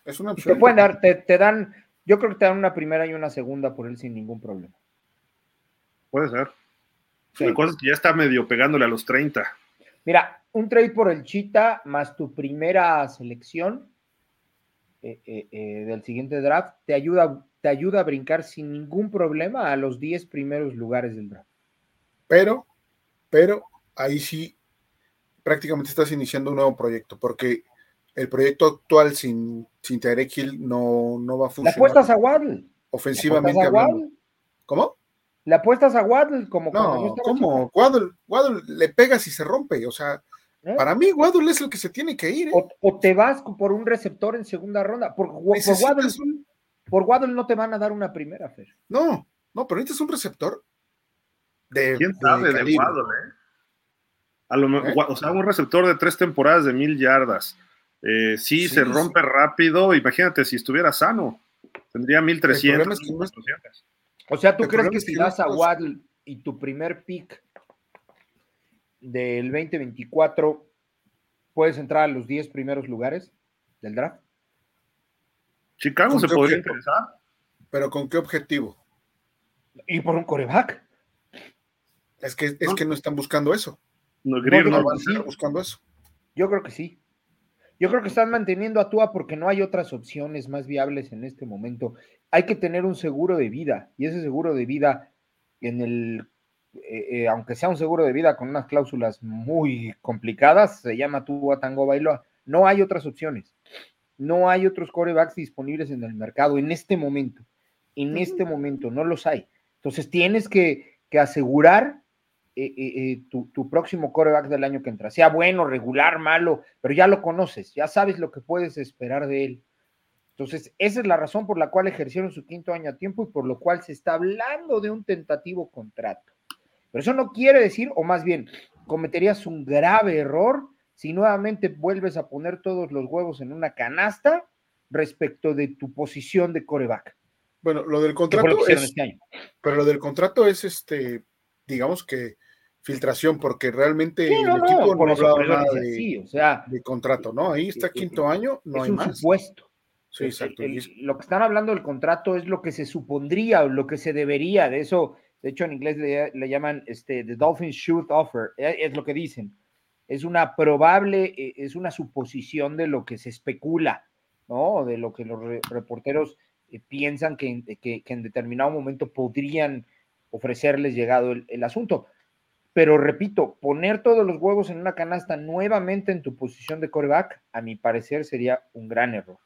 Es una Te opción. pueden dar, te, te dan, yo creo que te dan una primera y una segunda por él sin ningún problema. Puede ser. Sí. La cosa es que ya está medio pegándole a los 30. Mira, un trade por el Chita más tu primera selección eh, eh, eh, del siguiente draft, te ayuda, te ayuda a brincar sin ningún problema a los 10 primeros lugares del draft. Pero, pero ahí sí prácticamente estás iniciando un nuevo proyecto, porque el proyecto actual sin, sin Tarek Hill no, no va a funcionar. ¿Le apuestas a Waddle? Ofensivamente a hablando. Waddle? ¿Cómo? ¿Le apuestas a Waddle como cuando yo No, ¿cómo? Waddle, Waddle le pegas y se rompe. O sea, ¿Eh? para mí Waddle es el que se tiene que ir. ¿eh? O, o te vas por un receptor en segunda ronda. Por, Waddle, un- por Waddle no te van a dar una primera, Fer. No, no, pero necesitas un receptor de, ¿Quién de sabe de. Waddle, eh? A lo me- ¿Eh? O sea, un receptor de tres temporadas de mil yardas. Eh, sí, Sí, se sí. rompe rápido. Imagínate si estuviera sano. Tendría 1300. problema es que no es- 1400. O sea, ¿tú El crees que si das a Waddle y tu primer pick del 2024 puedes entrar a los 10 primeros lugares del draft? Chicago ¿Con se podría interesar. Pero ¿con qué objetivo? Y por un coreback. Es que, es No. que no están buscando eso. No, no No va van a estar buscando eso. Yo creo que sí. Yo creo que están manteniendo a Tua porque no hay otras opciones más viables en este momento. Hay que tener un seguro de vida y ese seguro de vida, en el, eh, eh, aunque sea un seguro de vida con unas cláusulas muy complicadas, se llama Tua Tango Bailoa. No hay otras opciones. No hay otros corebacks disponibles en el mercado en este momento. En este momento no los hay. Entonces tienes que, que asegurar eh, tu, tu próximo coreback del año que entra, sea bueno, regular, malo, pero ya lo conoces, ya sabes lo que puedes esperar de él. Entonces, esa es la razón por la cual ejercieron su quinto año a tiempo y por lo cual se está hablando de un tentativo contrato. Pero eso no quiere decir, o más bien, cometerías un grave error si nuevamente vuelves a poner todos los huevos en una canasta respecto de tu posición de coreback. Bueno, lo del contrato es, este año. pero lo del contrato es este, digamos que filtración, porque realmente Sí, el no, equipo no por eso nada de, o sea, de contrato, ¿no? Ahí está eh, quinto año, no es hay un más. supuesto. Sí, exacto. el- lo que están hablando del contrato es lo que se supondría o lo que se debería. De eso, de hecho, en inglés le, llaman este, the Dolphins should offer. eh, Es lo que dicen. Es una probable, eh, es una suposición de lo que se especula, ¿no? De lo que los re- reporteros eh, piensan que, que- en determinado momento podrían ofrecerles llegado el, el asunto. Pero repito, poner todos los huevos en una canasta nuevamente en tu posición de coreback, a mi parecer, sería un gran error.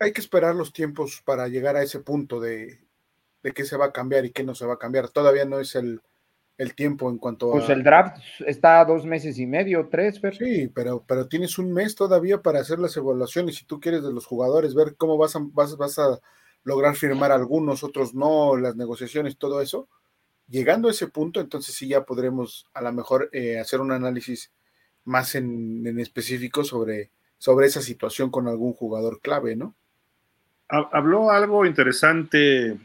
hay que esperar los tiempos para llegar a ese punto de, de qué se va a cambiar y qué no se va a cambiar. Todavía no es el, el tiempo en cuanto Pues a... el draft está a dos meses y medio, tres, Fer. Sí, pero, pero tienes un mes todavía para hacer las evaluaciones. Si tú quieres de los jugadores, ver cómo vas a, vas, vas a lograr firmar algunos, otros no, las negociaciones, todo eso. Llegando a ese punto, entonces sí ya podremos a lo mejor eh, hacer un análisis más en, en específico sobre, sobre esa situación con algún jugador clave, ¿no? Ha- Habló algo interesante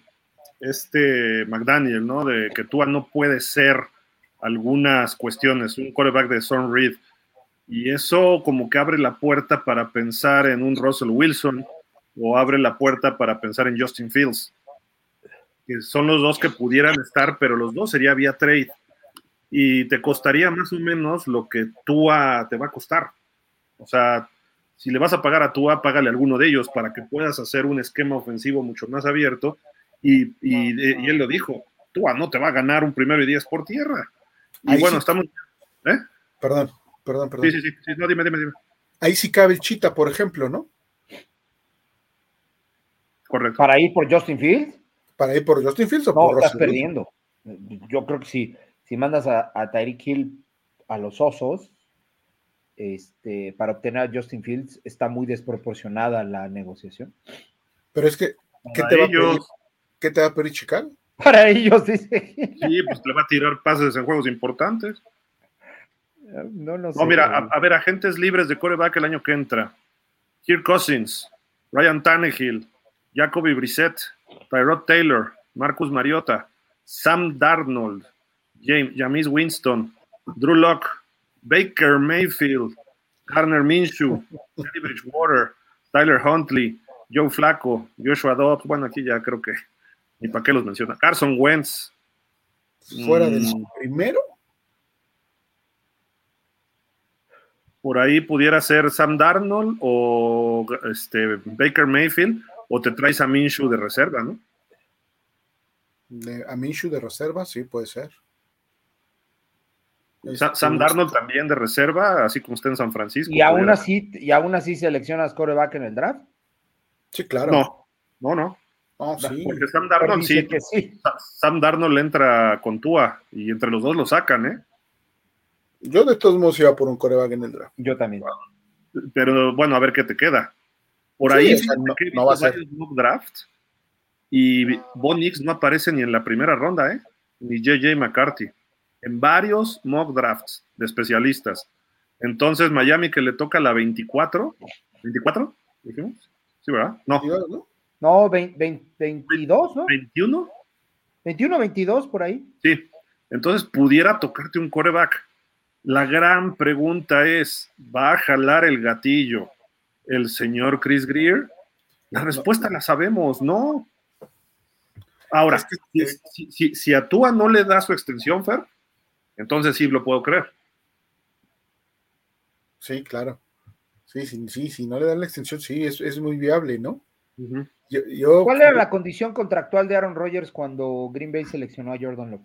este McDaniel, ¿no? De que Tua no puede ser algunas cuestiones, un quarterback de Son Reed. Y eso como que abre la puerta para pensar en un Russell Wilson o abre la puerta para pensar en Justin Fields. Que son los dos que pudieran estar, pero los dos sería vía trade. Y te costaría más o menos lo que Tua te va a costar. O sea, si le vas a pagar a Tua, págale alguno de ellos para que puedas hacer un esquema ofensivo mucho más abierto. Y, y- y él lo dijo, Tua no te va a ganar un primero y diez por tierra. Y Ahí bueno, sí. estamos... ¿Eh? Perdón, perdón, perdón. Sí, sí, sí, sí, no, dime, dime, dime. Ahí sí cabe el Chita, por ejemplo, ¿no? Correcto. Para ir por Justin Fields, Para ir por Justin Fields o no, por estás Russell perdiendo. Yo creo que si, si mandas a, a Tyreek Hill a los osos, este, para obtener a Justin Fields, está muy desproporcionada la negociación. Pero es que, ¿qué Para te va a pedir? ¿Qué te va a pedir Chicago? Para ellos, dice. sí, pues le va a tirar pases en juegos importantes. No, no sé. No, mira, a, a ver, agentes libres de coreback el año que entra. Kirk Cousins, Ryan Tannehill, Jacoby Brissett, Tyrod Taylor, Marcus Mariota, Sam Darnold, James, James Winston, Drew Locke, Baker Mayfield, Garner Minshew, Teddy Bridgewater, Tyler Huntley, Joe Flacco, Joshua Dobbs, bueno, aquí ya creo que ni para qué los menciona. Carson Wentz, Fuera del Mm. primero. por ahí pudiera ser Sam Darnold o este, Baker Mayfield, o te traes a Minshew de reserva, ¿no? De, a Minshew de reserva, sí, puede ser. Sa- Sam Darnold también de reserva, así como está en San Francisco. Y aún así, y aún así seleccionas coreback en el draft. Sí, claro. No, no, no. Sí. Porque Sam Darnold sí, que sí. Sam Darnold entra con Tua y entre los dos lo sacan, ¿eh? Yo de todos modos iba por un coreback en el draft. Yo también. Pero bueno, a ver qué te queda. Por Sí, ahí o sea, no- no va a ser. varios mock draft y Bo Nix no aparece ni en la primera ronda, ¿eh? Ni JJ McCarthy. En varios mock drafts de especialistas. Entonces, Miami que le toca la 24. ¿24? ¿Dijimos? Sí, ¿verdad? No, ¿no? No, 20, 20, 22, ¿no? 21. 21, 22 por ahí. Sí. Entonces, pudiera tocarte un coreback. La gran pregunta es, ¿va a jalar el gatillo el señor Chris Greer? La respuesta la sabemos, ¿no? Ahora, Es que- si, si- si- a Tua no le da su extensión, Fer, entonces sí lo puedo creer. Sí, claro. Sí, sí, sí, si no le dan la extensión, sí, es, es muy viable, ¿no? Yo, yo- ¿Cuál era la condición contractual de Aaron Rodgers cuando Green Bay seleccionó a Jordan Love?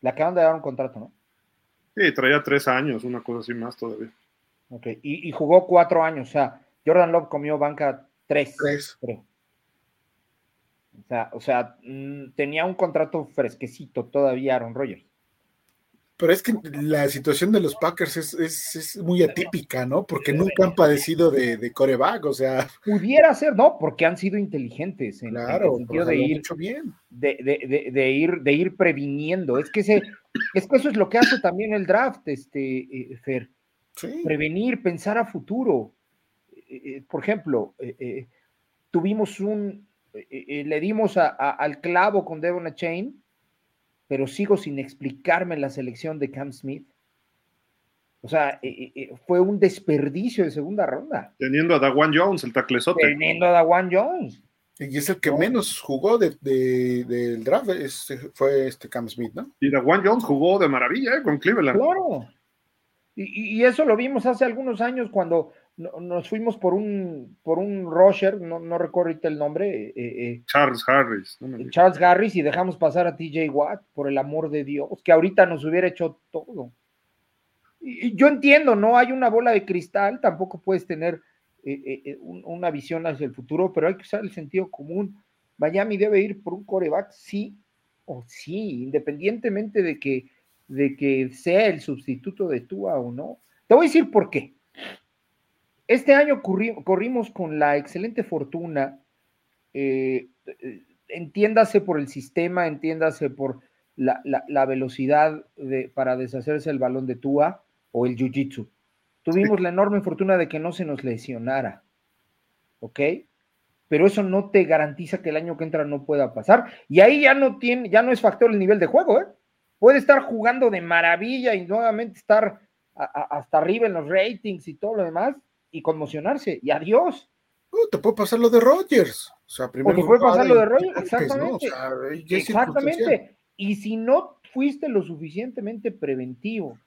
Le acaban de dar un contrato, ¿no? Sí, traía tres años, una cosa así más todavía. Ok, y, y jugó cuatro años, o sea, Jordan Love comió banca tres, Tres. creo. O sea, o sea, mm, tenía un contrato fresquecito todavía Aaron Rodgers. Pero es que la situación de los Packers es, es- es muy atípica, ¿no? Porque nunca han padecido de, de coreback, o sea, Pudiera ser, ¿no? Porque han sido inteligentes en, el sentido de ir, bien. de, de- de- ir, de ir previniendo. Es que, ese, es que eso es lo que hace también el draft, este, eh, Fer. Sí, prevenir, pensar a futuro. Eh, eh, por ejemplo, tuvimos un, le dimos a- a- al clavo con Devon Chain, pero sigo sin explicarme la selección de Cam Smith. O sea, eh, eh, fue un desperdicio de segunda ronda, Teniendo a Dawan Jones, el taclezote. teniendo a Dawan Jones. y es el que No. menos jugó de, de- del draft, este, fue este Cam Smith, ¿no? Y Dawan Jones jugó de maravilla ¿eh? con Cleveland. Claro. Y, y- y eso lo vimos hace algunos años cuando no- nos fuimos por un, por un rusher, no, no recuerdo ahorita el nombre, eh, eh, Charles Harris. Charles Harris y dejamos pasar a TJ Watt, por el amor de Dios, que ahorita nos hubiera hecho todo. Y, y yo entiendo, no hay una bola de cristal, tampoco puedes tener eh, eh, eh, un- una visión hacia el futuro, pero hay que usar el sentido común. Miami debe ir por un coreback, sí o sí, independientemente de que, de que sea el sustituto de Tua o no. Te voy a decir por qué. Este año corri- corrimos con la excelente fortuna eh, eh, entiéndase por el sistema, entiéndase por la, la- la velocidad de- para deshacerse el balón de Tua o el Jiu-Jitsu. Tuvimos la enorme fortuna de que no se nos lesionara, ¿ok? Pero eso no te garantiza que el año que entra no pueda pasar. Y ahí ya no tiene, ya no es factor el nivel de juego, ¿eh? Puede estar jugando de maravilla y nuevamente estar a- a- hasta arriba en los ratings y todo lo demás y conmocionarse. Y adiós. Uh, te puede pasar lo de Rodgers. O sea, O primero te puede pasar lo de ¿no? O exactamente. sea. Exactamente. Y si no fuiste lo suficientemente preventivo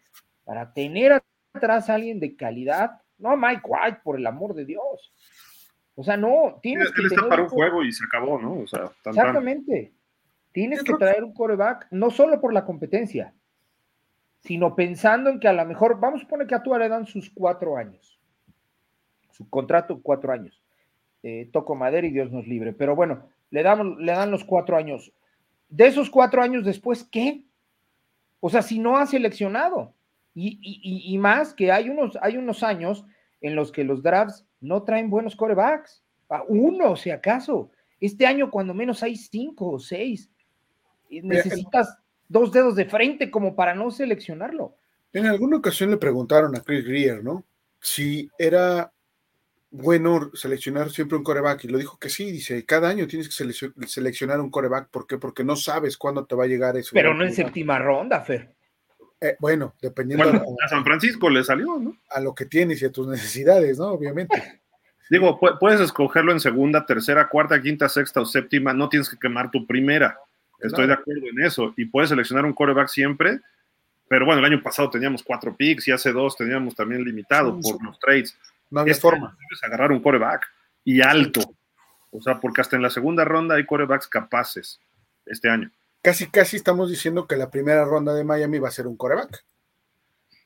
para tener atrás a alguien de calidad, no a Mike White, por el amor de Dios. O sea, no, tienes que Él está tener para un juego y se acabó, ¿no? O sea, tan, tan. Exactamente. Tienes que- traer un coreback, no solo por la competencia, sino pensando en que a lo mejor, vamos a poner que a Tua le dan sus cuatro años. Su contrato, cuatro años. Eh, toco madera y Dios nos libre. Pero bueno, le, damos, le dan los cuatro años. De esos cuatro años después, ¿qué? O sea, si no ha seleccionado. Y, y- y- más que hay unos, hay unos años en los que los drafts no traen buenos corebacks. A uno, si acaso. Este año, cuando menos hay cinco o seis. Necesitas dos dedos de frente como para no seleccionarlo. En alguna ocasión le preguntaron a Chris Greer, ¿no? Si era bueno seleccionar siempre un coreback y lo dijo que sí, dice, cada año tienes que selec- seleccionar un coreback, ¿por qué? Porque no sabes cuándo te va a llegar eso. Pero no en séptima ronda, Fer. Eh, bueno, dependiendo Bueno, a, a San Francisco le salió, ¿no? a lo que tienes y a tus necesidades, ¿no? Obviamente. Digo, pu- puedes escogerlo en segunda, tercera, cuarta, quinta, sexta o séptima, no tienes que quemar tu primera. Estoy Claro. de acuerdo en eso. Y puedes seleccionar un coreback siempre, Pero bueno, el año pasado teníamos cuatro picks y hace dos teníamos también limitado por los trades. No había forma. debes agarrar un coreback y alto. O sea, porque hasta en la segunda ronda hay corebacks capaces este año. Casi, casi estamos diciendo que la primera ronda de Miami va a ser un coreback.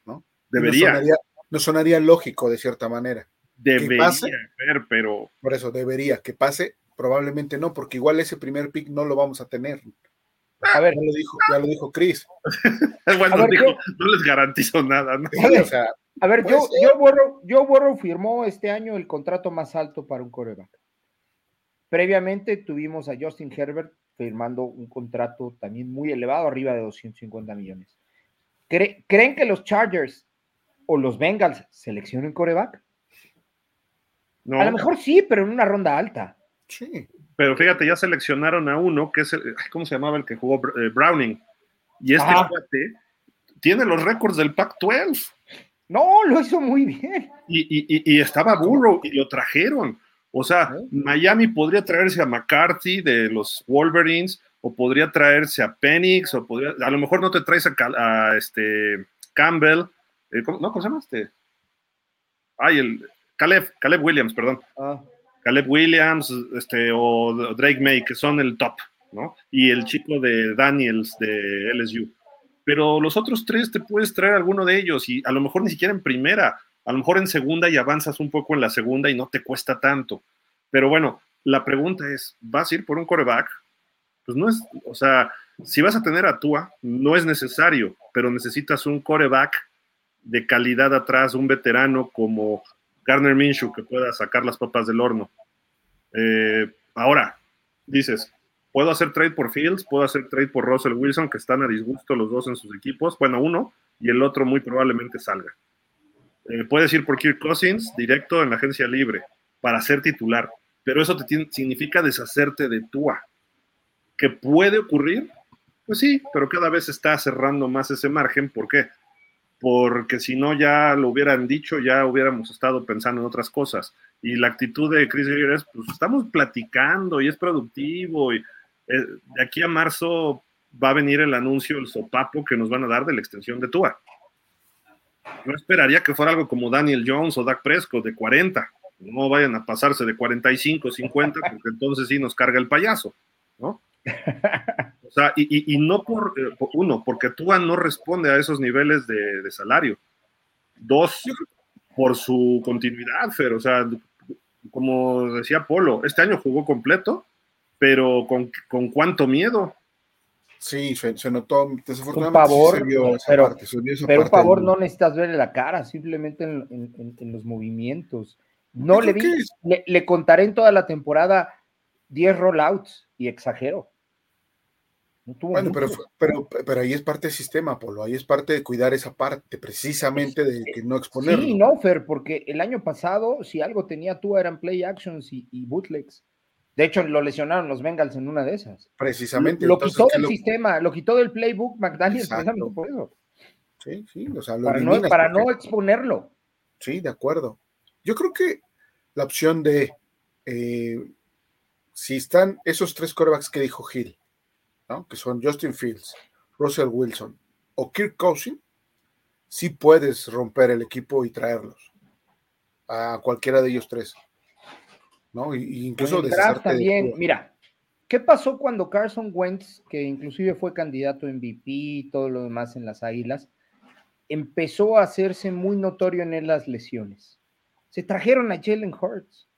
¿no? Debería, No sonaría, no sonaría lógico de cierta manera. debería pase. ver, pero Por eso debería que pase. Probablemente no, porque igual ese primer pick no lo vamos a tener. A ver, Ya lo dijo, ya lo dijo Chris. bueno, no les garantizo nada. ¿no? O sea, a ver, yo, ser. yo Borro, yo Borro firmó este año el contrato más alto para un coreback. Previamente tuvimos a Justin Herbert firmando un contrato también muy elevado, arriba de 250 millones. ¿Cre- ¿Creen que los Chargers o los Bengals seleccionen coreback? No, A lo mejor sí, pero en una ronda alta. sí. pero fíjate, ya seleccionaron a uno que es, el- ¿cómo se llamaba el que jugó Eh, Browning? Y este cuate tiene los récords del Pac-12 No, lo hizo muy bien. y, y- estaba Burrow y lo trajeron. O sea, ¿Eh? Miami podría traerse a McCarthy de los Wolverines o podría traerse a Penix o podría, a lo mejor no te traes a este Campbell, eh, ¿cómo, no, ¿cómo se llama este? Ay, el Caleb, Caleb Williams, perdón. Ah, Caleb Williams este, o Drake May, que son el top, ¿no? Y el chico de Daniels de LSU. Pero los otros tres te puedes traer alguno de ellos y a lo mejor ni siquiera en primera, a lo mejor en segunda y avanzas un poco en la segunda y no te cuesta tanto. Pero bueno, la pregunta es, ¿vas a ir por un coreback? Pues no es, o sea, si vas a tener a Tua, no es necesario, pero necesitas un coreback de calidad atrás, un veterano como Garner Minshew que pueda sacar las papas del horno. Eh, ahora, dices, puedo hacer trade por Fields, puedo hacer trade por Russell Wilson, que están a disgusto los dos en sus equipos. Bueno, uno y el otro muy probablemente salga. Eh, puedes ir por Kirk Cousins directo en la agencia libre para ser titular, pero eso te significa deshacerte de Tua. ¿Que puede ocurrir? Pues sí, pero cada vez está cerrando más ese margen. ¿Por qué? Porque si no ya lo hubieran dicho, ya hubiéramos estado pensando en otras cosas. Y la actitud de Chris Greer es, pues estamos platicando y es productivo. Y eh, de aquí a marzo va a venir el anuncio, el sopapo que nos van a dar de la extensión de Tua. No esperaría que fuera algo como Daniel Jones o Dak Prescott de 40. No vayan a pasarse de 45, 50, porque entonces sí nos carga el payaso, ¿no? O sea, y, y- y no por, eh, por- uno, porque Tua no responde a esos niveles de, de salario. Dos, por su continuidad, Fer. O sea, como decía Polo, este año jugó completo, pero con, con cuánto miedo. Sí, se, se notó, desafortunadamente Un pavor, sí se vio esa pero- parte, se vio esa Pero por parte del- no necesitas verle la cara, simplemente en, en- en- en los movimientos. No le vi, le, le contaré en toda la temporada 10 rollouts y exagero. No tuvo Bueno, pero, pero, pero ahí es parte del sistema, Polo, ahí es parte de cuidar esa parte, precisamente de que no exponerlo. Sí, no, Fer, porque el año pasado, si algo tenía tú, eran play actions y, y bootlegs. De hecho, lo lesionaron los Bengals en una de esas. Precisamente. Lo entonces, quitó ¿qué del lo- sistema, lo quitó del playbook McDaniel precisamente por eso. Sí, sí, o sea, lo Para, no, para porque- no exponerlo. Sí, de acuerdo. Yo creo que la opción de eh, si están esos tres corebacks que dijo Hill, ¿no? que son Justin Fields, Russell Wilson o Kirk Cousins, sí puedes romper el equipo y traerlos a cualquiera de ellos tres. ¿No? Y, incluso En de también, mira, ¿qué pasó cuando Carson Wentz, que inclusive fue candidato a MVP y todo lo demás en las Águilas, empezó a hacerse muy notorio en él las lesiones? Se trajeron a Jalen Hurts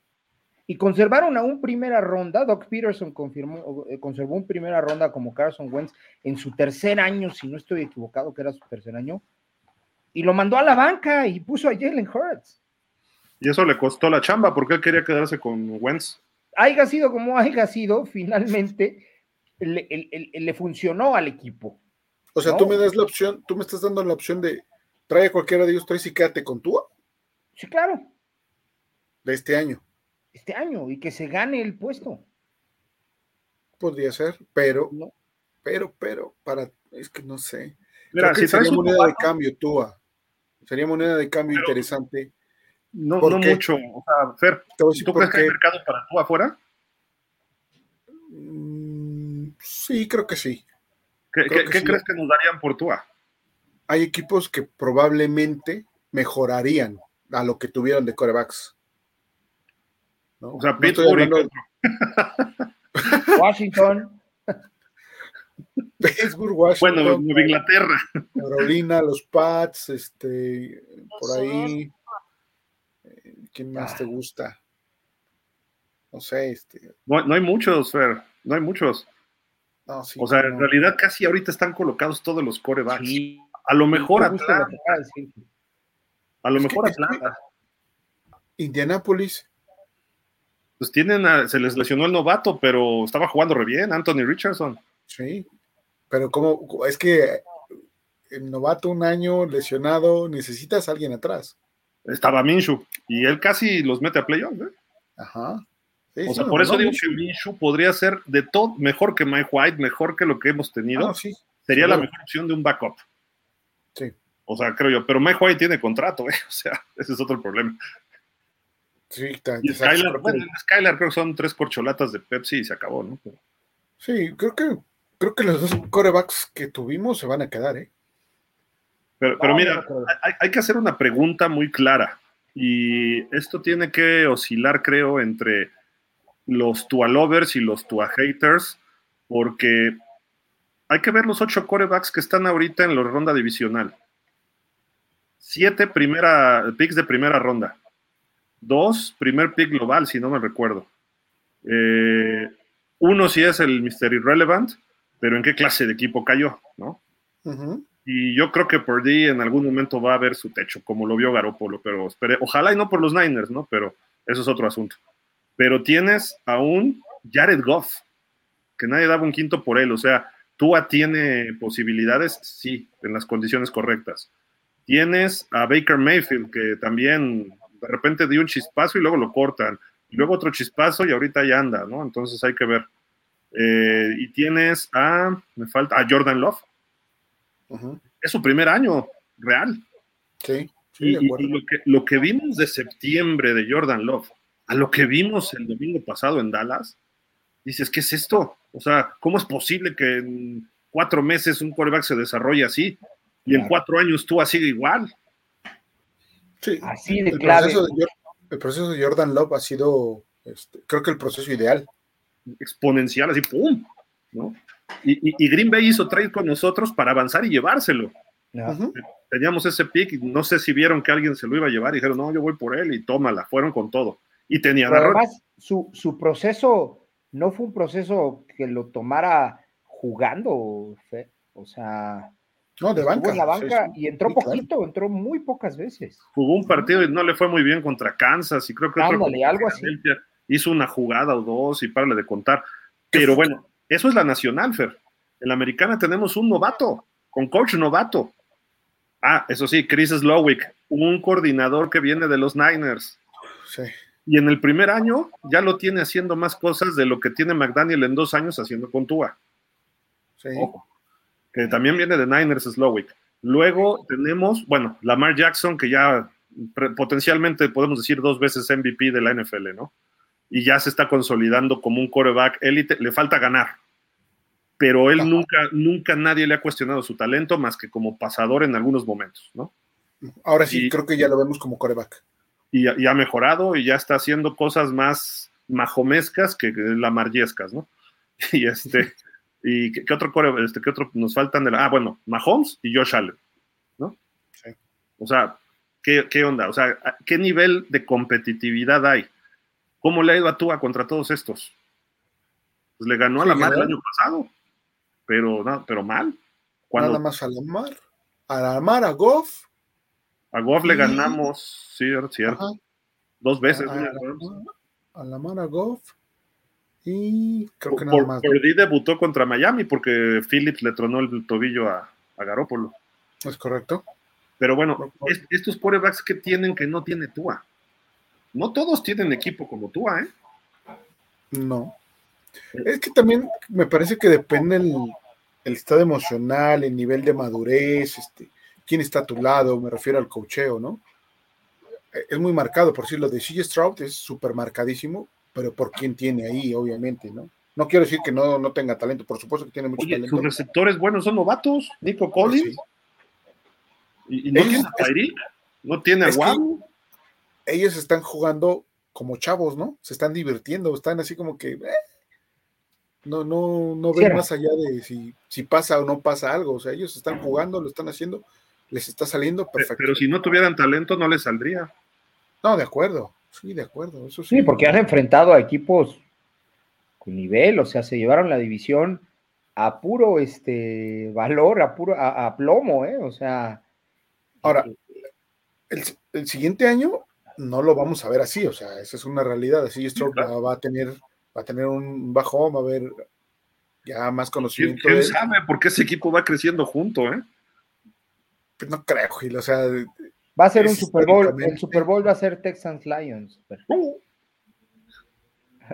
y conservaron a un primera ronda. Doc Peterson confirmó, eh, conservó un primera ronda como Carson Wentz en su tercer año, si no estoy equivocado, que era su tercer año, y lo mandó a la banca y puso a Jalen Hurts. Y eso le costó la chamba porque él quería quedarse con Wentz. haya sido como haya sido, finalmente le, funcionó al equipo. O sea, no. tú me das la opción, tú me estás dando la opción de trae a cualquiera de ellos tres y quédate con Tua Sí, claro, de este año. este año y que se gane el puesto. Podría ser, pero, ¿no? pero, pero, para, es que no sé. Mira, Creo que si traes sería moneda de cambio, Tua. Sería moneda de cambio Pero- interesante. No, ¿Por no qué? mucho. O sea, Fer, ¿tú crees que hay mercado para tú afuera? Mm, sí, creo que sí. ¿Qué, Creo qué- que qué sí. crees que nos darían por Tua? hay equipos que probablemente mejorarían a lo que tuvieron de corebacks. ¿no? O sea, Pittsburgh Washington. Pittsburgh, Washington. Bueno, Nueva Inglaterra. Carolina, los Pats, este, por ahí. ¿Quién más te gusta? No sé, este. No, no hay muchos, Fer. No hay muchos. No, sí, o sea, no. en realidad casi ahorita están colocados todos los corebacks. A lo mejor Atlanta. A lo Es mejor Atlanta. Indianapolis. Pues tienen, a- se les lesionó el novato, pero estaba jugando re bien, Anthony Richardson. Sí, pero como es que el novato un año lesionado, necesitas a alguien atrás. Estaba Minshu y él casi los mete a playoffs. ¿eh? Ajá. Sí, O sea, por eso digo que Minshu podría ser de todo mejor que Mike White, mejor que lo que hemos tenido. Ah, sí, Sería la mejor opción de un backup. sí, O sea, creo yo. Pero Mike White tiene contrato, ¿eh? O sea, ese es otro problema. sí, Y sacas Skylar, bueno, en Skylar creo que son tres corcholatas de Pepsi y se acabó, ¿no? Pero- sí, creo que creo que los dos corebacks que tuvimos se van a quedar, ¿eh? Pero, pero No, mira, hay, hay que hacer una pregunta muy clara. Y esto tiene que oscilar, creo, entre los Tua lovers y los Tua haters, porque hay que ver los ocho corebacks que están ahorita en la ronda divisional. Siete primera, picks de primera ronda. Dos, primer pick global, si no me recuerdo. Eh, uno sí es el Mr. Irrelevant, pero ¿en qué clase de equipo cayó? ¿no? Y yo creo que Purdy en algún momento va a ver su techo, como lo vio Garoppolo, pero espere, ojalá y no por los Niners, ¿no? Pero eso es otro asunto. Pero tienes a un Jared Goff, que nadie daba un quinto por él, o sea, Tua tiene posibilidades, sí, en las condiciones correctas. Tienes a Baker Mayfield, que también de repente dio un chispazo y luego lo cortan, luego otro chispazo y ahorita ya anda, ¿no? Entonces hay que ver. Eh, y tienes a, me falta, a Jordan Love, Es su primer año real. Sí, sí, Y, de y- acuerdo. y lo, que, lo que vimos de septiembre de Jordan Love a lo que vimos el domingo pasado en Dallas, dices, ¿qué es esto? O sea, ¿cómo es posible que en cuatro meses un quarterback se desarrolle así y en cuatro años tú sigue igual? Sí, Así de el clave. proceso de, el proceso de Jordan Love ha sido, este, creo que el proceso ideal. Exponencial, así, ¡pum! ¿no? Y, y- y Green Bay hizo trade con nosotros para avanzar y llevárselo. No. Ujú. Teníamos ese pick y no sé si vieron que alguien se lo iba a llevar y dijeron, no, yo voy por él y tómala, fueron con todo. Y tenía Pero además, su, su proceso no fue un proceso que lo tomara jugando, Fe. o sea, No, de banca. en la banca sí, sí. y entró Sí, claro. poquito, entró muy pocas veces. jugó un partido y no le fue muy bien contra Kansas y creo que otro Ándale, contra algo así. Hizo una jugada o dos y párale de contar. Pero bueno, eso es la nacional, Fer. En la americana tenemos un novato, con coach novato. Ah, eso sí, Chris Slowick, un coordinador que viene de los Niners. Sí. Y en el primer año ya lo tiene haciendo más cosas de lo que tiene McDaniel en dos años haciendo con Tua. sí. Ojo, que también viene de Niners Slowick. Luego tenemos, bueno, Lamar Jackson, que ya potencialmente podemos decir dos veces MVP de la NFL, ¿no? Y ya se está consolidando como un quarterback élite. Le falta ganar, pero él nunca, nunca nadie le ha cuestionado su talento más que como pasador en algunos momentos, ¿no? Ahora sí, Y- creo que ya lo vemos como coreback. Y, y ha mejorado y ya está haciendo cosas más majomescas que lamaryescas, ¿no? Y este, y ¿qué, qué otro core, este, qué otro nos faltan de la, ah, bueno, Mahomes y Josh Allen, ¿no? Sí. O sea, ¿qué, qué onda? O sea, ¿qué nivel de competitividad hay? ¿Cómo le ha ido a Tua contra todos estos? Pues le ganó a Sí, la el año pasado, pero, no, pero mal. Cuando Nada más a Lamar. A Lamar, a Goff. a Goff le ganamos, cierto, cierto, Ajá, dos veces. a, ¿no? a- a Lamar, a Goff. Y creo que Por, nada más. Purdy debutó contra Miami porque Phillips le tronó el tobillo a, a Garópolo. ¿Es correcto? Pero bueno, Por- es- estos quarterbacks que tienen que no tiene Tua. No todos tienen equipo como Tua, ¿eh? No. Es que también me parece que depende el, el estado emocional, el nivel de madurez, este, quién está a tu lado, me refiero al cocheo, ¿no? Eh, Es muy marcado, por decirlo de CJ Stroud es súper marcadísimo, pero por quién tiene ahí, obviamente, ¿no? No quiero decir que no, no tenga talento, por supuesto que tiene mucho Oye, talento. sus receptores buenos son novatos. Nico Collins, Sí. ¿Y, no tiene a Kyrie? ¿No tiene a Ellos están jugando como chavos, ¿no? Se están divirtiendo, están así como que... Eh, no, no, no ven más allá de si, si pasa o no pasa algo. O sea, ellos están jugando, lo están haciendo, les está saliendo perfecto. Pero si no tuvieran talento, no les saldría. No, de acuerdo. Sí, de acuerdo. Eso sí. porque han enfrentado a equipos con nivel, o sea, se llevaron la división a puro este valor, a puro a, plomo, ¿eh? O sea. Ahora, el, el, siguiente año no lo vamos a ver así, o sea, esa es una realidad. Así Stroke va a tener va a tener un bajón, va a haber ya más conocimiento. ¿Quién, sabe por qué ese equipo va creciendo junto, eh? Pues no creo, Gil, o sea. Va a ser un Super Bowl, el Super Bowl va a ser Texans Lions.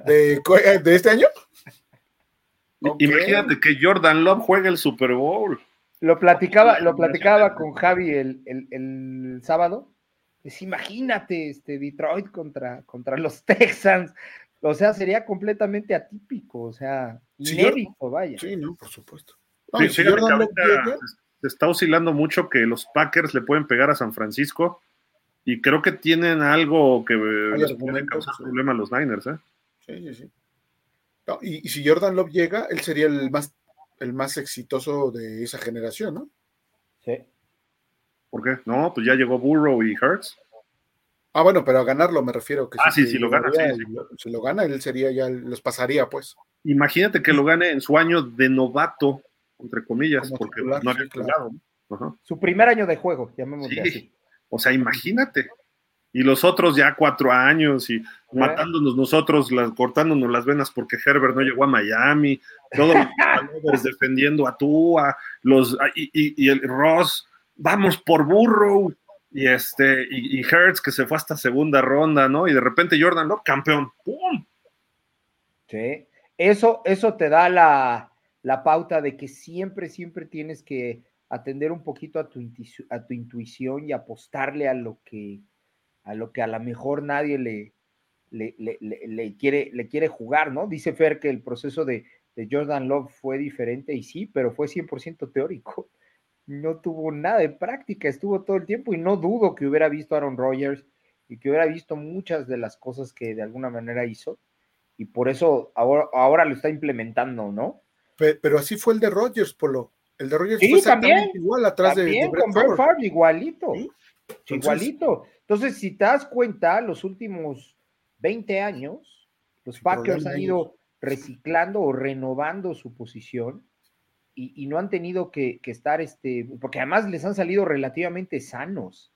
¿De, este año? Imagínate que Jordan Love juegue el Super Bowl. Lo platicaba, lo platicaba con Javi el, el, sábado. Pues imagínate, este Detroit contra, contra los Texans. O sea, sería completamente atípico, o sea, inédito, vaya. Sí, no, por supuesto. sí, se está oscilando mucho que los Packers le pueden pegar a San Francisco y creo que tienen algo que les puede causar problema a los Niners, ¿eh? Sí, sí, sí. y, si Jordan Love llega, él sería el más, el más exitoso de esa generación, ¿no? Sí. ¿Por qué? No, pues ya llegó Burrow y Hertz. Ah, bueno, pero a ganarlo me refiero. Que ah, sí, si lo gana, Si lo gana, él sería ya, los pasaría, pues. Imagínate que lo gane en su año de novato, entre comillas, porque no había claro. Su primer año de juego, llamémosle así. O sea, imagínate. Y los otros ya cuatro años y matándonos nosotros, cortándonos las venas porque Herbert no llegó a Miami, todos los defendiendo a Tua, los, y, y el Ross, vamos por Burrow y este, y, Hertz que se fue hasta segunda ronda, ¿no? Y de repente Jordan Love, campeón. ¡Pum! Sí, eso, eso te da la, pauta de que siempre, siempre tienes que atender un poquito a tu, intuición y apostarle a lo que a lo que a lo mejor nadie le, le, quiere, le quiere jugar, ¿no? Dice Fer que el proceso de, de Jordan Love fue diferente y sí, pero fue 100% teórico no tuvo nada de práctica, estuvo todo el tiempo y no dudo que hubiera visto a Aaron Rodgers y que hubiera visto muchas de las cosas que de alguna manera hizo y por eso ahora, ahora lo está implementando, ¿no? Pero, así fue el de Rodgers, Polo. El de Rodgers fue también, igual atrás de, de con igualito. igualito. Entonces, si te das cuenta, los últimos 20 años, los Packers han ido reciclando o renovando su posición y, no han tenido que, estar, este, porque además les han salido relativamente sanos,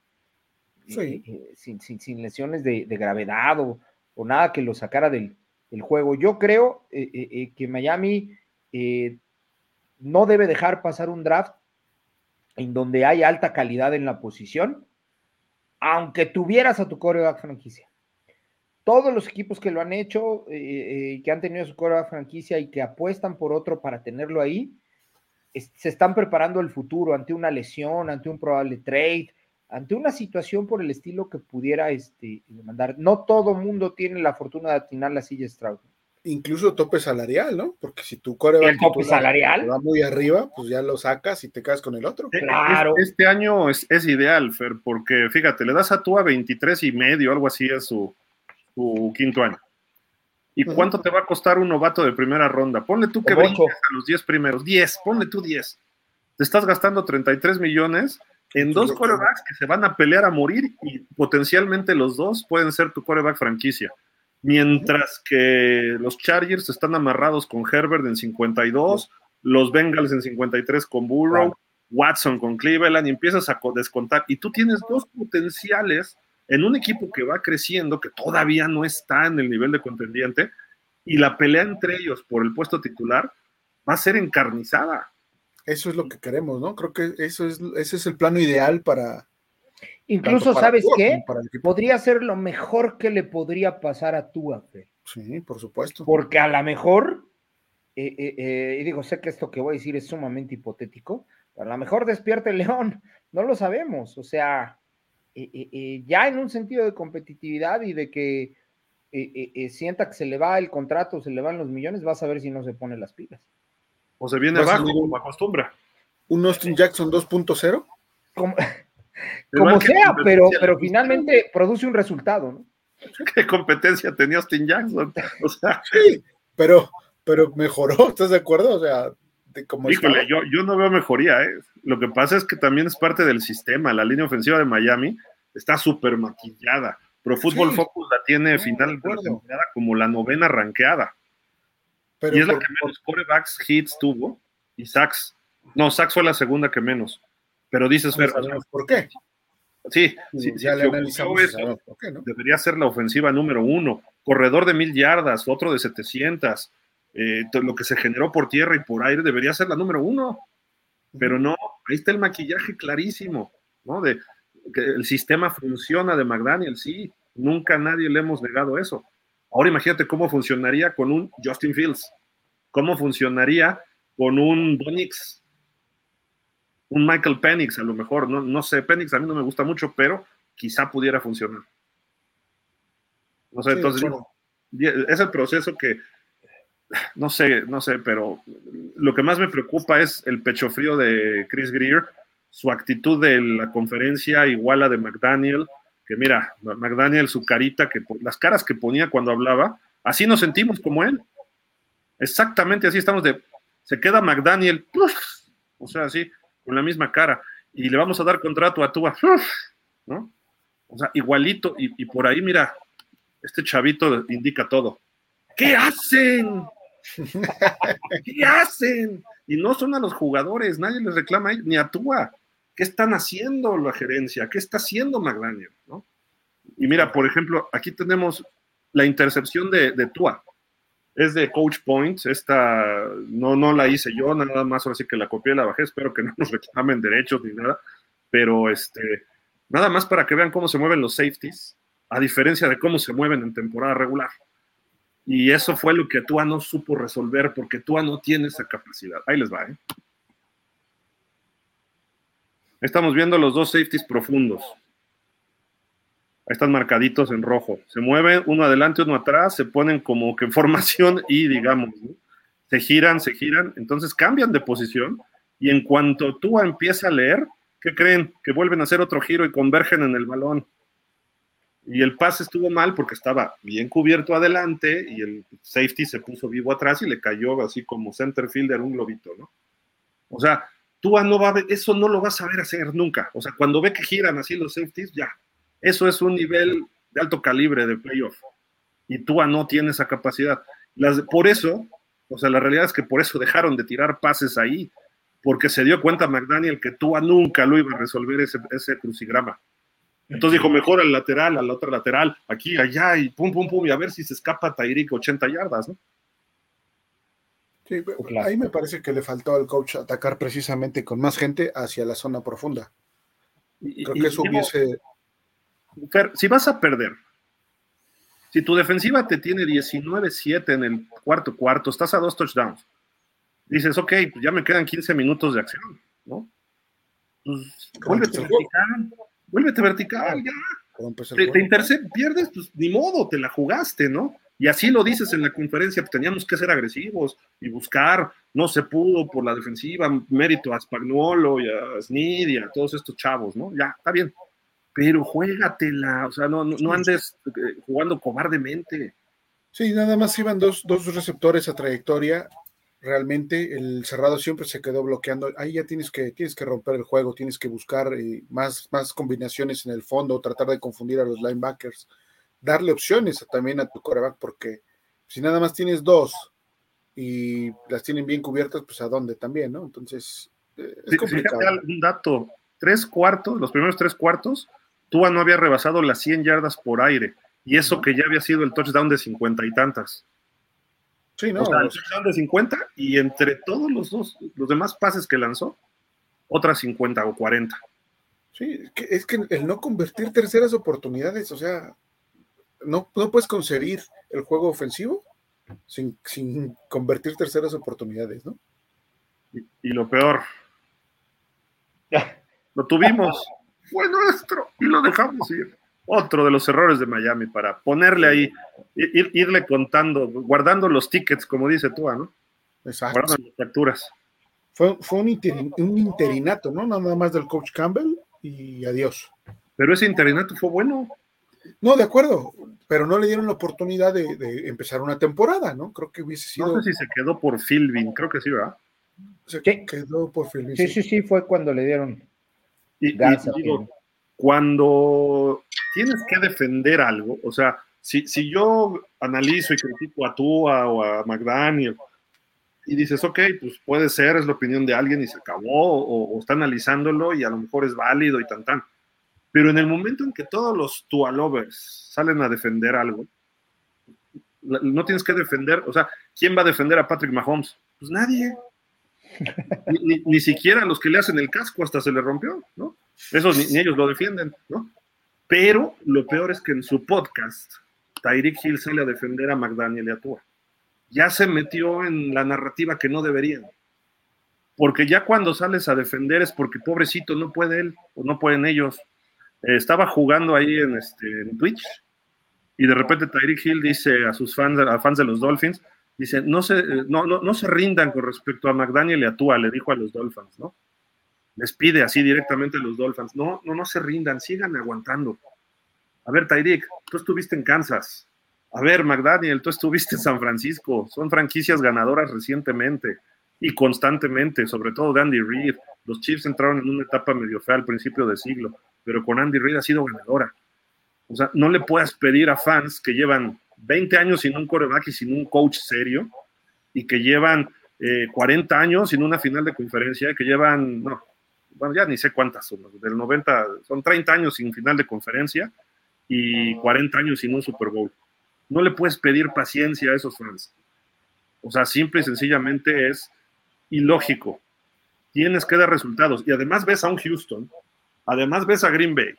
eh, eh, sin, lesiones de, gravedad o, nada que lo sacara del, juego. Yo creo eh, que Miami no debe dejar pasar un draft en donde hay alta calidad en la posición, aunque tuvieras a tu coreback franquicia. Todos los equipos que lo han hecho, que han tenido su coreback franquicia y que apuestan por otro para tenerlo ahí, se están preparando el futuro ante una lesión, ante un probable trade, ante una situación por el estilo que pudiera este, demandar. No todo mundo tiene la fortuna de atinar la silla Stroud. Incluso tope salarial, ¿no? Porque si tu coreback tope salarial va muy arriba, pues ya lo sacas y te quedas con el otro. Claro. Este año es, ideal, Fer, porque fíjate, le das a tú a 23 y medio, algo así es su quinto año. ¿Y cuánto te va a costar un novato de primera ronda? Ponle tú que vengas a los 10 primeros. 10, ponle tú 10. Te estás gastando 33 millones en dos corebacks que se van a pelear a morir y potencialmente los dos pueden ser tu coreback franquicia. Mientras que los Chargers están amarrados con Herbert en 52, los Bengals en 53 con Burrow, Watson con Cleveland y empiezas a descontar. Y tú tienes dos potenciales en un equipo que va creciendo, que todavía no está en el nivel de contendiente, y la pelea entre ellos por el puesto titular va a ser encarnizada. Eso es lo que queremos, ¿no? Creo que eso es, ese es el plano ideal para. Incluso, ¿sabes qué? Podría ser lo mejor que le podría pasar a tu Sí, por supuesto. Porque a lo mejor, eh, eh, eh, y digo, sé que esto que voy a decir es sumamente hipotético, pero a lo mejor despierte el león, no lo sabemos. O sea, eh, eh, eh, ya en un sentido de competitividad y de que sienta que se le va el contrato, se le van los millones, vas a ver si no se pone las pilas. O se viene abajo, como acostumbra. ¿Un Austin Jackson 2.0? Como sea, pero, pero finalmente produce un resultado, ¿no? ¿Qué competencia tenía Austin Jackson? O sea, sí, pero, pero mejoró, ¿estás de acuerdo? O sea, de como híjole, yo, yo no veo mejoría, ¿eh? Lo que pasa es que también es parte del sistema. La línea ofensiva de Miami está súper maquillada. Pro Football Focus la tiene final de temporada como la novena ranqueada. y es la que menos corebacks hits tuvo y sacks. No, sacks fue la segunda que menos. Pero dices, Fer, ¿por qué? Sí, sí, ya le analizamos eso, por qué, ¿no? Debería ser la ofensiva número uno. Corredor de mil yardas, otro de 700. Eh, lo que se generó por tierra y por aire debería ser la número uno. Pero no, ahí está el maquillaje clarísimo, ¿no? De que el sistema funciona de McDaniel, sí. Nunca a nadie le hemos negado eso. Ahora imagínate cómo funcionaría con un Justin Fields. ¿Cómo funcionaría con un Bonix? un Michael Penix a lo mejor, no, no sé, Penix a mí no me gusta mucho, pero quizá pudiera funcionar. No sé, entonces es el proceso que, no sé, no sé, pero lo que más me preocupa es el pecho frío de Chris Greer, su actitud de la conferencia igual a de McDaniel, que mira, McDaniel, su carita, que las caras que ponía cuando hablaba, así nos sentimos como él. Exactamente así estamos de, se queda McDaniel, o sea, así, con la misma cara y le vamos a dar contrato a Tua, ¿no? O sea, igualito y, por ahí, mira, este chavito indica todo. ¿Qué hacen? ¿Qué hacen? Y no son a los jugadores, nadie les reclama ni a Tua. ¿Qué están haciendo la gerencia? ¿Qué está haciendo McDaniel? Y mira, por ejemplo, aquí tenemos la intercepción de, de Tua es de Coach Points, esta no, no la hice yo, nada más ahora sí que la copié y la bajé, espero que no nos reclamen derechos ni nada, pero este, nada más para que vean cómo se mueven los safeties, a diferencia de cómo se mueven en temporada regular. Y eso fue lo que Tua no supo resolver, porque Tua no tiene esa capacidad. Ahí les va, ¿eh? Estamos viendo los dos safeties profundos están marcaditos en rojo. Se mueven uno adelante, uno atrás, se ponen como que en formación y digamos, se giran, se giran, entonces cambian de posición y en cuanto tú empieza a leer, ¿qué creen? Que vuelven a hacer otro giro y convergen en el balón. Y el pase estuvo mal porque estaba bien cubierto adelante y el safety se puso vivo atrás y le cayó así como center fielder un globito, ¿no? O sea, tú no va a ver, eso no lo vas a ver hacer nunca. O sea, cuando ve que giran así los safeties, ya, eso es un nivel de alto calibre de playoff. Y Tua no tiene esa capacidad. Por eso, o sea, la realidad es que por eso dejaron de tirar pases ahí, porque se dio cuenta McDaniel que Tua nunca lo iba a resolver ese crucigrama. Entonces dijo, mejor al lateral, al otro lateral, aquí, allá, y pum, pum, pum, y a ver si se escapa Tairik 80 yardas, ¿no? Sí, ahí me parece que le faltó al coach atacar precisamente con más gente hacia la zona profunda. Creo que eso hubiese si vas a perder, si tu defensiva te tiene 19-7 en el cuarto cuarto, estás a dos touchdowns, dices, ok, pues ya me quedan 15 minutos de acción, ¿no? Pues vuélvete vertical, ya. Te, te pierdes, pues ni modo, te la jugaste, ¿no? Y así lo dices en la conferencia, pues teníamos que ser agresivos y buscar, no se pudo por la defensiva, mérito a Spagnuolo y a Snid y a todos estos chavos, ¿no? Ya, está bien pero juégatela, o sea, no, no, andes eh, jugando cobardemente. Sí, nada más iban dos, dos receptores a trayectoria. Realmente el cerrado siempre se quedó bloqueando. Ahí ya tienes que, tienes que romper el juego, tienes que buscar eh, más, más combinaciones en el fondo, tratar de confundir a los linebackers, darle opciones también a tu coreback, porque si nada más tienes dos y las tienen bien cubiertas, pues a dónde también, ¿no? Entonces, eh, es complicado. un dato, tres cuartos, los primeros tres cuartos, Tua no había rebasado las 100 yardas por aire, y eso que ya había sido el touchdown de 50 y tantas. Sí, no. O sea, de 50 y entre todos los dos, los demás pases que lanzó, otras 50 o 40. Sí, es que, el no convertir terceras oportunidades, o sea, no, no puedes concebir el juego ofensivo sin, convertir terceras oportunidades, ¿no? Y, y lo peor, lo tuvimos fue nuestro y lo dejamos ir. Otro de los errores de Miami para ponerle ahí, irle contando, guardando los tickets, como dice tú, ¿no? Exacto. Guardando las facturas. Fue, fue un, un, interinato, ¿no? Nada más del coach Campbell y adiós. Pero ese interinato fue bueno. No, de acuerdo, pero no le dieron la oportunidad de, empezar una temporada, ¿no? Creo que hubiese sido. No sé si se quedó por Philbin, creo que sí, ¿verdad? Se quedó por Philbin. Sí, sí, sí, fue cuando le dieron. Y, cuando tienes que defender algo, o sea, si, si yo analizo y critico a Tua o a McDaniel y dices, ok, pues puede ser, es la opinión de alguien y se acabó, o, o está analizándolo y a lo mejor es válido y tan tan pero en el momento en que todos los Tualovers salen a defender algo, no tienes que defender, o sea, ¿quién va a defender a Patrick Mahomes? Pues nadie. Ni, siquiera los que le hacen el casco hasta se le rompió, ¿no? Esos ni, ellos lo defienden, ¿no? Pero lo peor es que en su podcast, Tyreek Hill sale a defender a McDaniel y a Tua. Ya se metió en la narrativa que no deberían. Porque ya cuando sales a defender es porque pobrecito no puede él o no pueden ellos estaba jugando ahí en, este, en Twitch y de repente Tyreek Hill dice a sus fans, a fans de los Dolphins, dice, no se, no, no, no se rindan con respecto a McDaniel y a Tua, le dijo a los Dolphins, ¿no? Les pide así directamente a los Dolphins, no, no, no se rindan, sigan aguantando. A ver, Tyreek, tú estuviste en Kansas. A ver, McDaniel, tú estuviste en San Francisco. Son franquicias ganadoras recientemente y constantemente, sobre todo de Andy Reid. Los Chiefs entraron en una etapa medio fea al principio del siglo pero con Andy Reid ha sido ganadora. O sea, no le puedas pedir a fans que llevan 20 años sin un coreback y sin un coach serio, y que llevan 40 eh, años sin una final de conferencia, que llevan, no, bueno, ya ni sé cuántas son, del 90, son 30 años sin final de conferencia y 40 años sin un Super Bowl. No le puedes pedir paciencia a esos fans. O sea, simple y sencillamente es ilógico. Tienes que dar resultados. Y además ves a un Houston Además ves a Green Bay,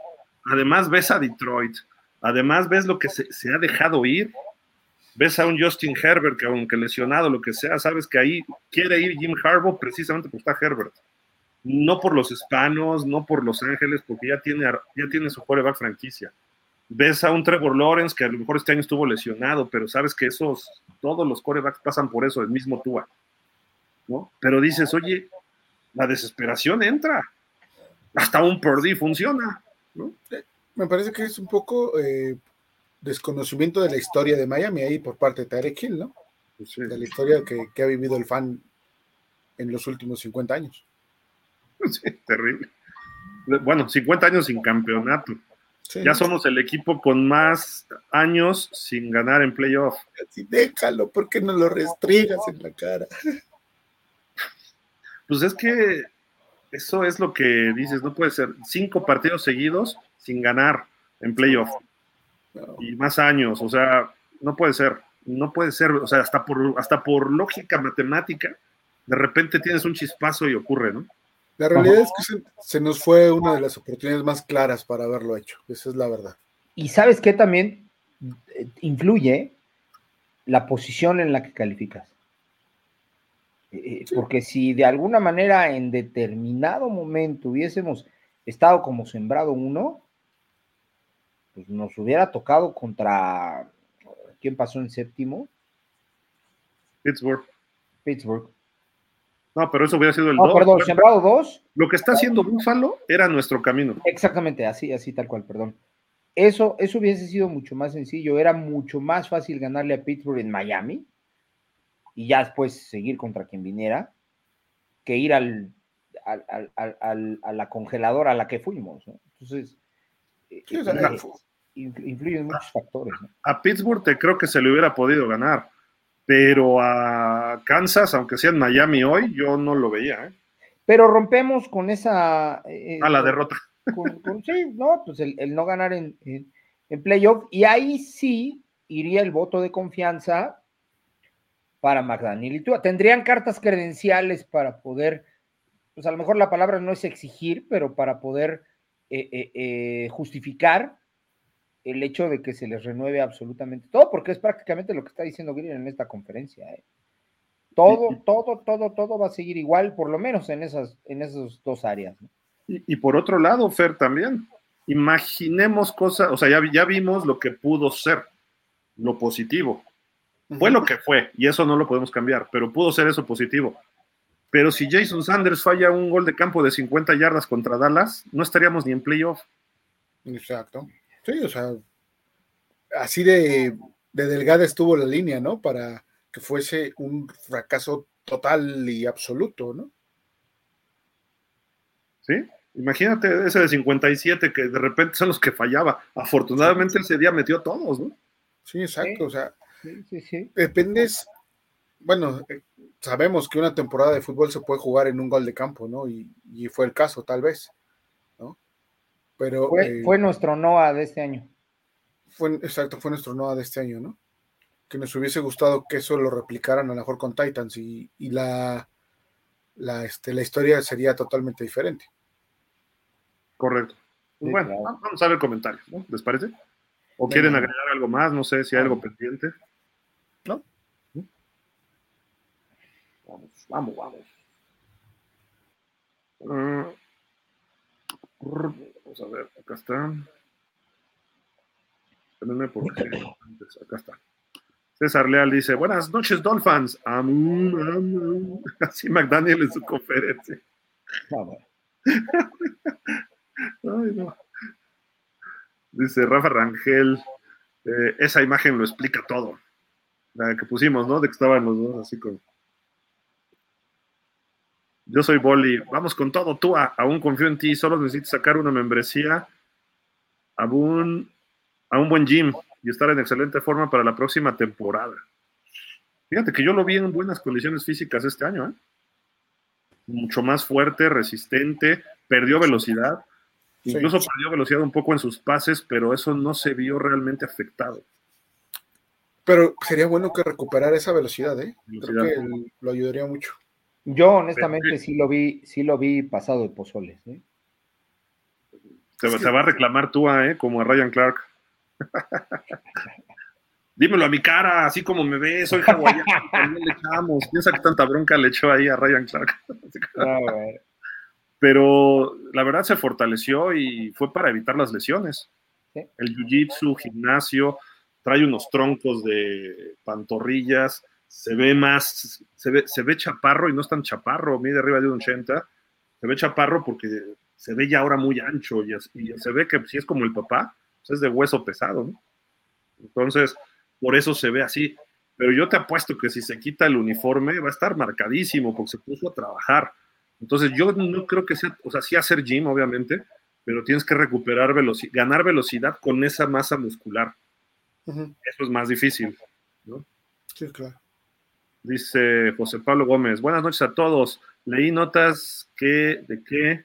además ves a Detroit, además ves lo que se, ha dejado ir. Ves a un Justin Herbert que aunque lesionado, lo que sea, sabes que ahí quiere ir Jim Harbaugh precisamente porque está Herbert. No por los hispanos, no por Los Ángeles, porque ya tiene, ya tiene su quarterback franquicia. Ves a un Trevor Lawrence que a lo mejor este año estuvo lesionado, pero sabes que esos, todos los quarterbacks pasan por eso, el mismo Tua. ¿no? Pero dices, oye, la desesperación entra hasta un Purdy funciona. ¿no? Me parece que es un poco eh, desconocimiento de la historia de Miami ahí por parte de Tarek Hill, ¿no? De la historia que, ha vivido el fan en los últimos 50 años. Sí, terrible. Bueno, 50 años sin campeonato. ya somos el equipo con más años sin ganar en playoff. Así déjalo, ¿por qué no lo restrigas en la cara? Pues es que eso es lo que dices, no puede ser cinco partidos seguidos sin ganar en playoff. Y más años, o sea, no puede ser, no puede ser, o sea, hasta por, hasta por lógica matemática, de repente tienes un chispazo y ocurre, ¿no? La realidad es que se, nos fue una de las oportunidades más claras para haberlo hecho, esa es la verdad. Y sabes qué también eh, influye la posición en la que calificas. Eh, porque si de alguna manera en determinado momento hubiésemos estado como sembrado uno, pues nos hubiera tocado contra. ¿Quién pasó en séptimo? Pittsburgh. Pittsburgh. No, pero eso hubiera sido el no, perdón, sembrado dos. Lo que está haciendo Búfalo era nuestro camino. Exactamente, así, así tal cual, perdón. Eso, eso hubiese sido mucho más sencillo. Era mucho más fácil ganarle a Pittsburgh en Miami y ya después seguir contra quien viniera, que ir al, a la congeladora a la que fuimos. Entonces, eh, eh, influyen muchos factores. A Pittsburgh te creo que se le hubiera podido ganar, pero a Kansas, aunque sea en Miami hoy, yo no lo veía. ¿eh? Pero rompemos con esa... a la derrota. sí, no, pues el, no ganar en, en, en playoff, y ahí sí iría el voto de confianza para McDaniel y tú. Tendrían cartas credenciales para poder, pues a lo mejor la palabra no es exigir, pero para poder eh, eh, eh, justificar el hecho de que se les renueve absolutamente todo, porque es prácticamente lo que está diciendo Green en esta conferencia. Todo, todo, todo, todo va a seguir igual, por lo menos en esas, en esas dos áreas. Y, por otro lado, Fer, también, imaginemos cosas, o sea, ya, ya vimos lo que pudo ser, lo positivo fue lo que fue, y eso no lo podemos cambiar, pero pudo ser eso positivo. Pero si Jason Sanders falla un gol de campo de 50 yardas contra Dallas, no estaríamos ni en playoff. Exacto. Sí, o sea, así de, de delgada estuvo la línea, ¿no? Para que fuese un fracaso total y absoluto, ¿no? Sí, imagínate ese de 57 que de repente son los que fallaba. Afortunadamente ese día metió a todos, ¿no? Sí, exacto, o sea, sí, sí, dependes, bueno, sabemos que una temporada de fútbol se puede jugar en un gol de campo, ¿no? Y, fue el caso, tal vez. Pero... Fue, fue nuestro NOA de este año. Fue, exacto, fue nuestro NOA de este año, ¿no? Que nos hubiese gustado que eso lo replicaran a lo mejor con Titans y, la, la, este, la historia sería totalmente diferente. Correcto. bueno, vamos a ver comentarios, ¿no? ¿Les parece? ¿O quieren agregar algo más? No sé si hay algo pendiente. ¿No? Vamos, vamos, vamos. Ah, vamos a ver, acá está. Espérenme porque antes, acá está. César Leal dice, buenas noches, Dolphins. Así McDaniel en su conferencia. Ay, no. Dice Rafa Rangel, eh, esa imagen lo explica todo. La que pusimos, ¿no? De que estaban los dos así con... Yo soy Boli, vamos con todo, tú aún confío en ti, solo necesitas sacar una membresía a un, a un buen gym y estar en excelente forma para la próxima temporada. Fíjate que yo lo vi en buenas condiciones físicas este año, ¿eh? Mucho más fuerte, resistente, perdió velocidad, incluso perdió velocidad un poco en sus pases, pero eso no se vio realmente afectado. Pero sería bueno que recuperara esa velocidad, ¿eh? Creo que lo ayudaría mucho. Yo honestamente sí lo vi, sí lo vi pasado de pozoles, ¿eh? Se, va a reclamar tú, ¿eh? Como a Ryan Clark. Dímelo a mi cara, así como me ves, soy hawaiano, le echamos. Piensa que tanta bronca le echó ahí a Ryan Clark. Pero la verdad se fortaleció y fue para evitar las lesiones. El jiu-jitsu, gimnasio, trae unos troncos de pantorrillas, se ve más, se ve, se ve chaparro y no es tan chaparro, mide arriba de un 80, se ve chaparro porque se ve ya ahora muy ancho y, y se ve que si es como el papá, pues, es de hueso pesado, ¿no? Entonces, por eso se ve así. Pero yo te apuesto que si se quita el uniforme va a estar marcadísimo porque se puso a trabajar. Entonces, yo no creo que sea, o sea, sí hacer gym, obviamente, pero tienes que recuperar velocidad, ganar velocidad con esa masa muscular. Eso es más difícil, ¿no? Sí, claro. Dice José Pablo Gómez, buenas noches a todos. Leí notas que de que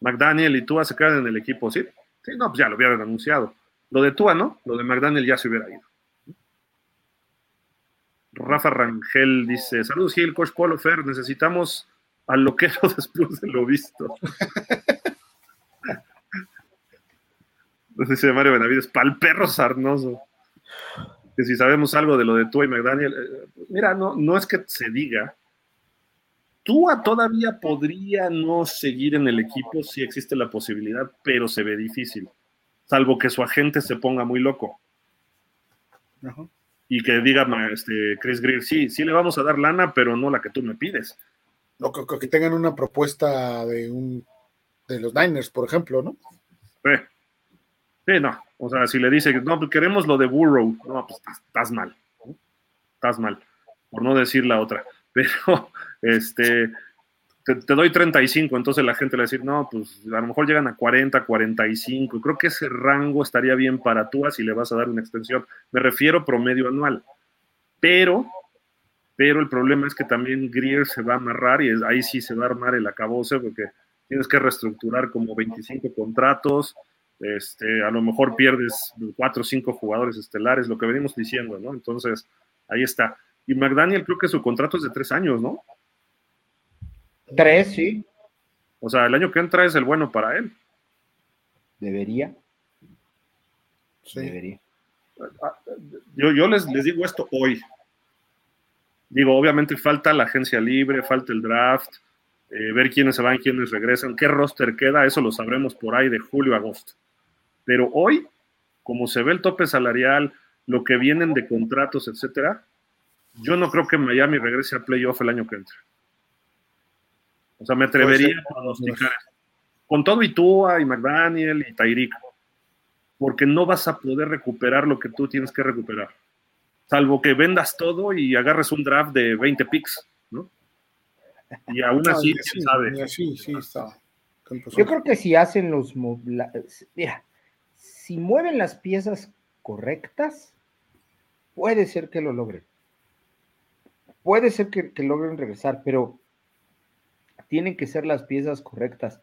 McDaniel y Tua se quedan en el equipo, ¿sí? Sí, no, pues ya lo hubieran anunciado. Lo de Tua, ¿no? Lo de McDaniel ya se hubiera ido. Rafa Rangel dice: Saludos, Gil, Coach Polo Fer. Necesitamos al loquero después de lo visto. dice Mario Benavides: Pal perro sarnoso. Que si sabemos algo de lo de Tua y McDaniel, eh, mira, no, no es que se diga. Tua todavía podría no seguir en el equipo si existe la posibilidad, pero se ve difícil salvo que su agente se ponga muy loco. Y que diga este, Chris Greer, sí, sí le vamos a dar lana, pero no la que tú me pides. O que, tengan una propuesta de un de los Niners, por ejemplo, ¿no? Sí, no. O sea, si le dice, no, pues queremos lo de Burrow, no, pues estás mal. Estás mal, por no decir la otra. Pero, este, te, doy 35, entonces la gente le va a decir, no, pues a lo mejor llegan a 40, 45. Creo que ese rango estaría bien para tú si le vas a dar una extensión. Me refiero promedio anual. Pero, pero el problema es que también Greer se va a amarrar y ahí sí se va a armar el acabose porque tienes que reestructurar como 25 contratos. Este, a lo mejor pierdes 4 o 5 jugadores estelares, lo que venimos diciendo, ¿no? Entonces, ahí está. Y McDaniel creo que su contrato es de 3 años, ¿no? Tres, sí. O sea, el año que entra es el bueno para él. Debería. Sí. Debería. Yo, yo les, les digo esto hoy. Digo, obviamente falta la agencia libre, falta el draft, eh, ver quiénes se van, quiénes regresan, qué roster queda, eso lo sabremos por ahí de julio a agosto. Pero hoy, como se ve el tope salarial, lo que vienen de contratos, etcétera, yo no creo que Miami regrese a playoff el año que entra. O sea, me atrevería a pronosticar Con todo y Tua y McDaniel y Tyreek. Porque no vas a poder recuperar lo que tú tienes que recuperar. Salvo que vendas todo y agarres un draft de 20 picks, ¿no? Y aún así, quién sabe. Sí, sí, está. Yo creo que si hacen los. Mira, si mueven las piezas correctas, puede ser que lo logren. Puede ser que, logren regresar, pero tienen que ser las piezas correctas.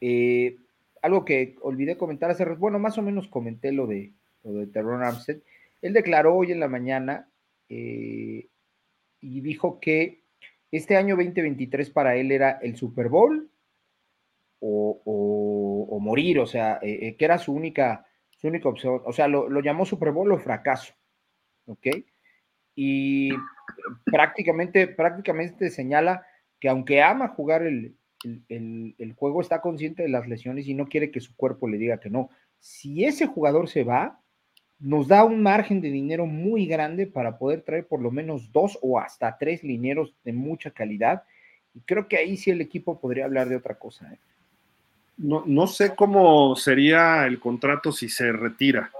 Eh, algo que olvidé comentar hace bueno, más o menos comenté lo de, lo de Terron Armstead. Él declaró hoy en la mañana eh, y dijo que este año 2023 para él era el Super Bowl o, morir, o sea, eh, que era su única su única opción, o sea, lo, llamó Super Bowl o fracaso, ¿ok? Y prácticamente, prácticamente señala que aunque ama jugar el, juego, está consciente de las lesiones y no quiere que su cuerpo le diga que no. Si ese jugador se va, nos da un margen de dinero muy grande para poder traer por lo menos dos o hasta tres linieros de mucha calidad. Y creo que ahí sí el equipo podría hablar de otra cosa. ¿eh? No, no sé cómo sería el contrato si se retira,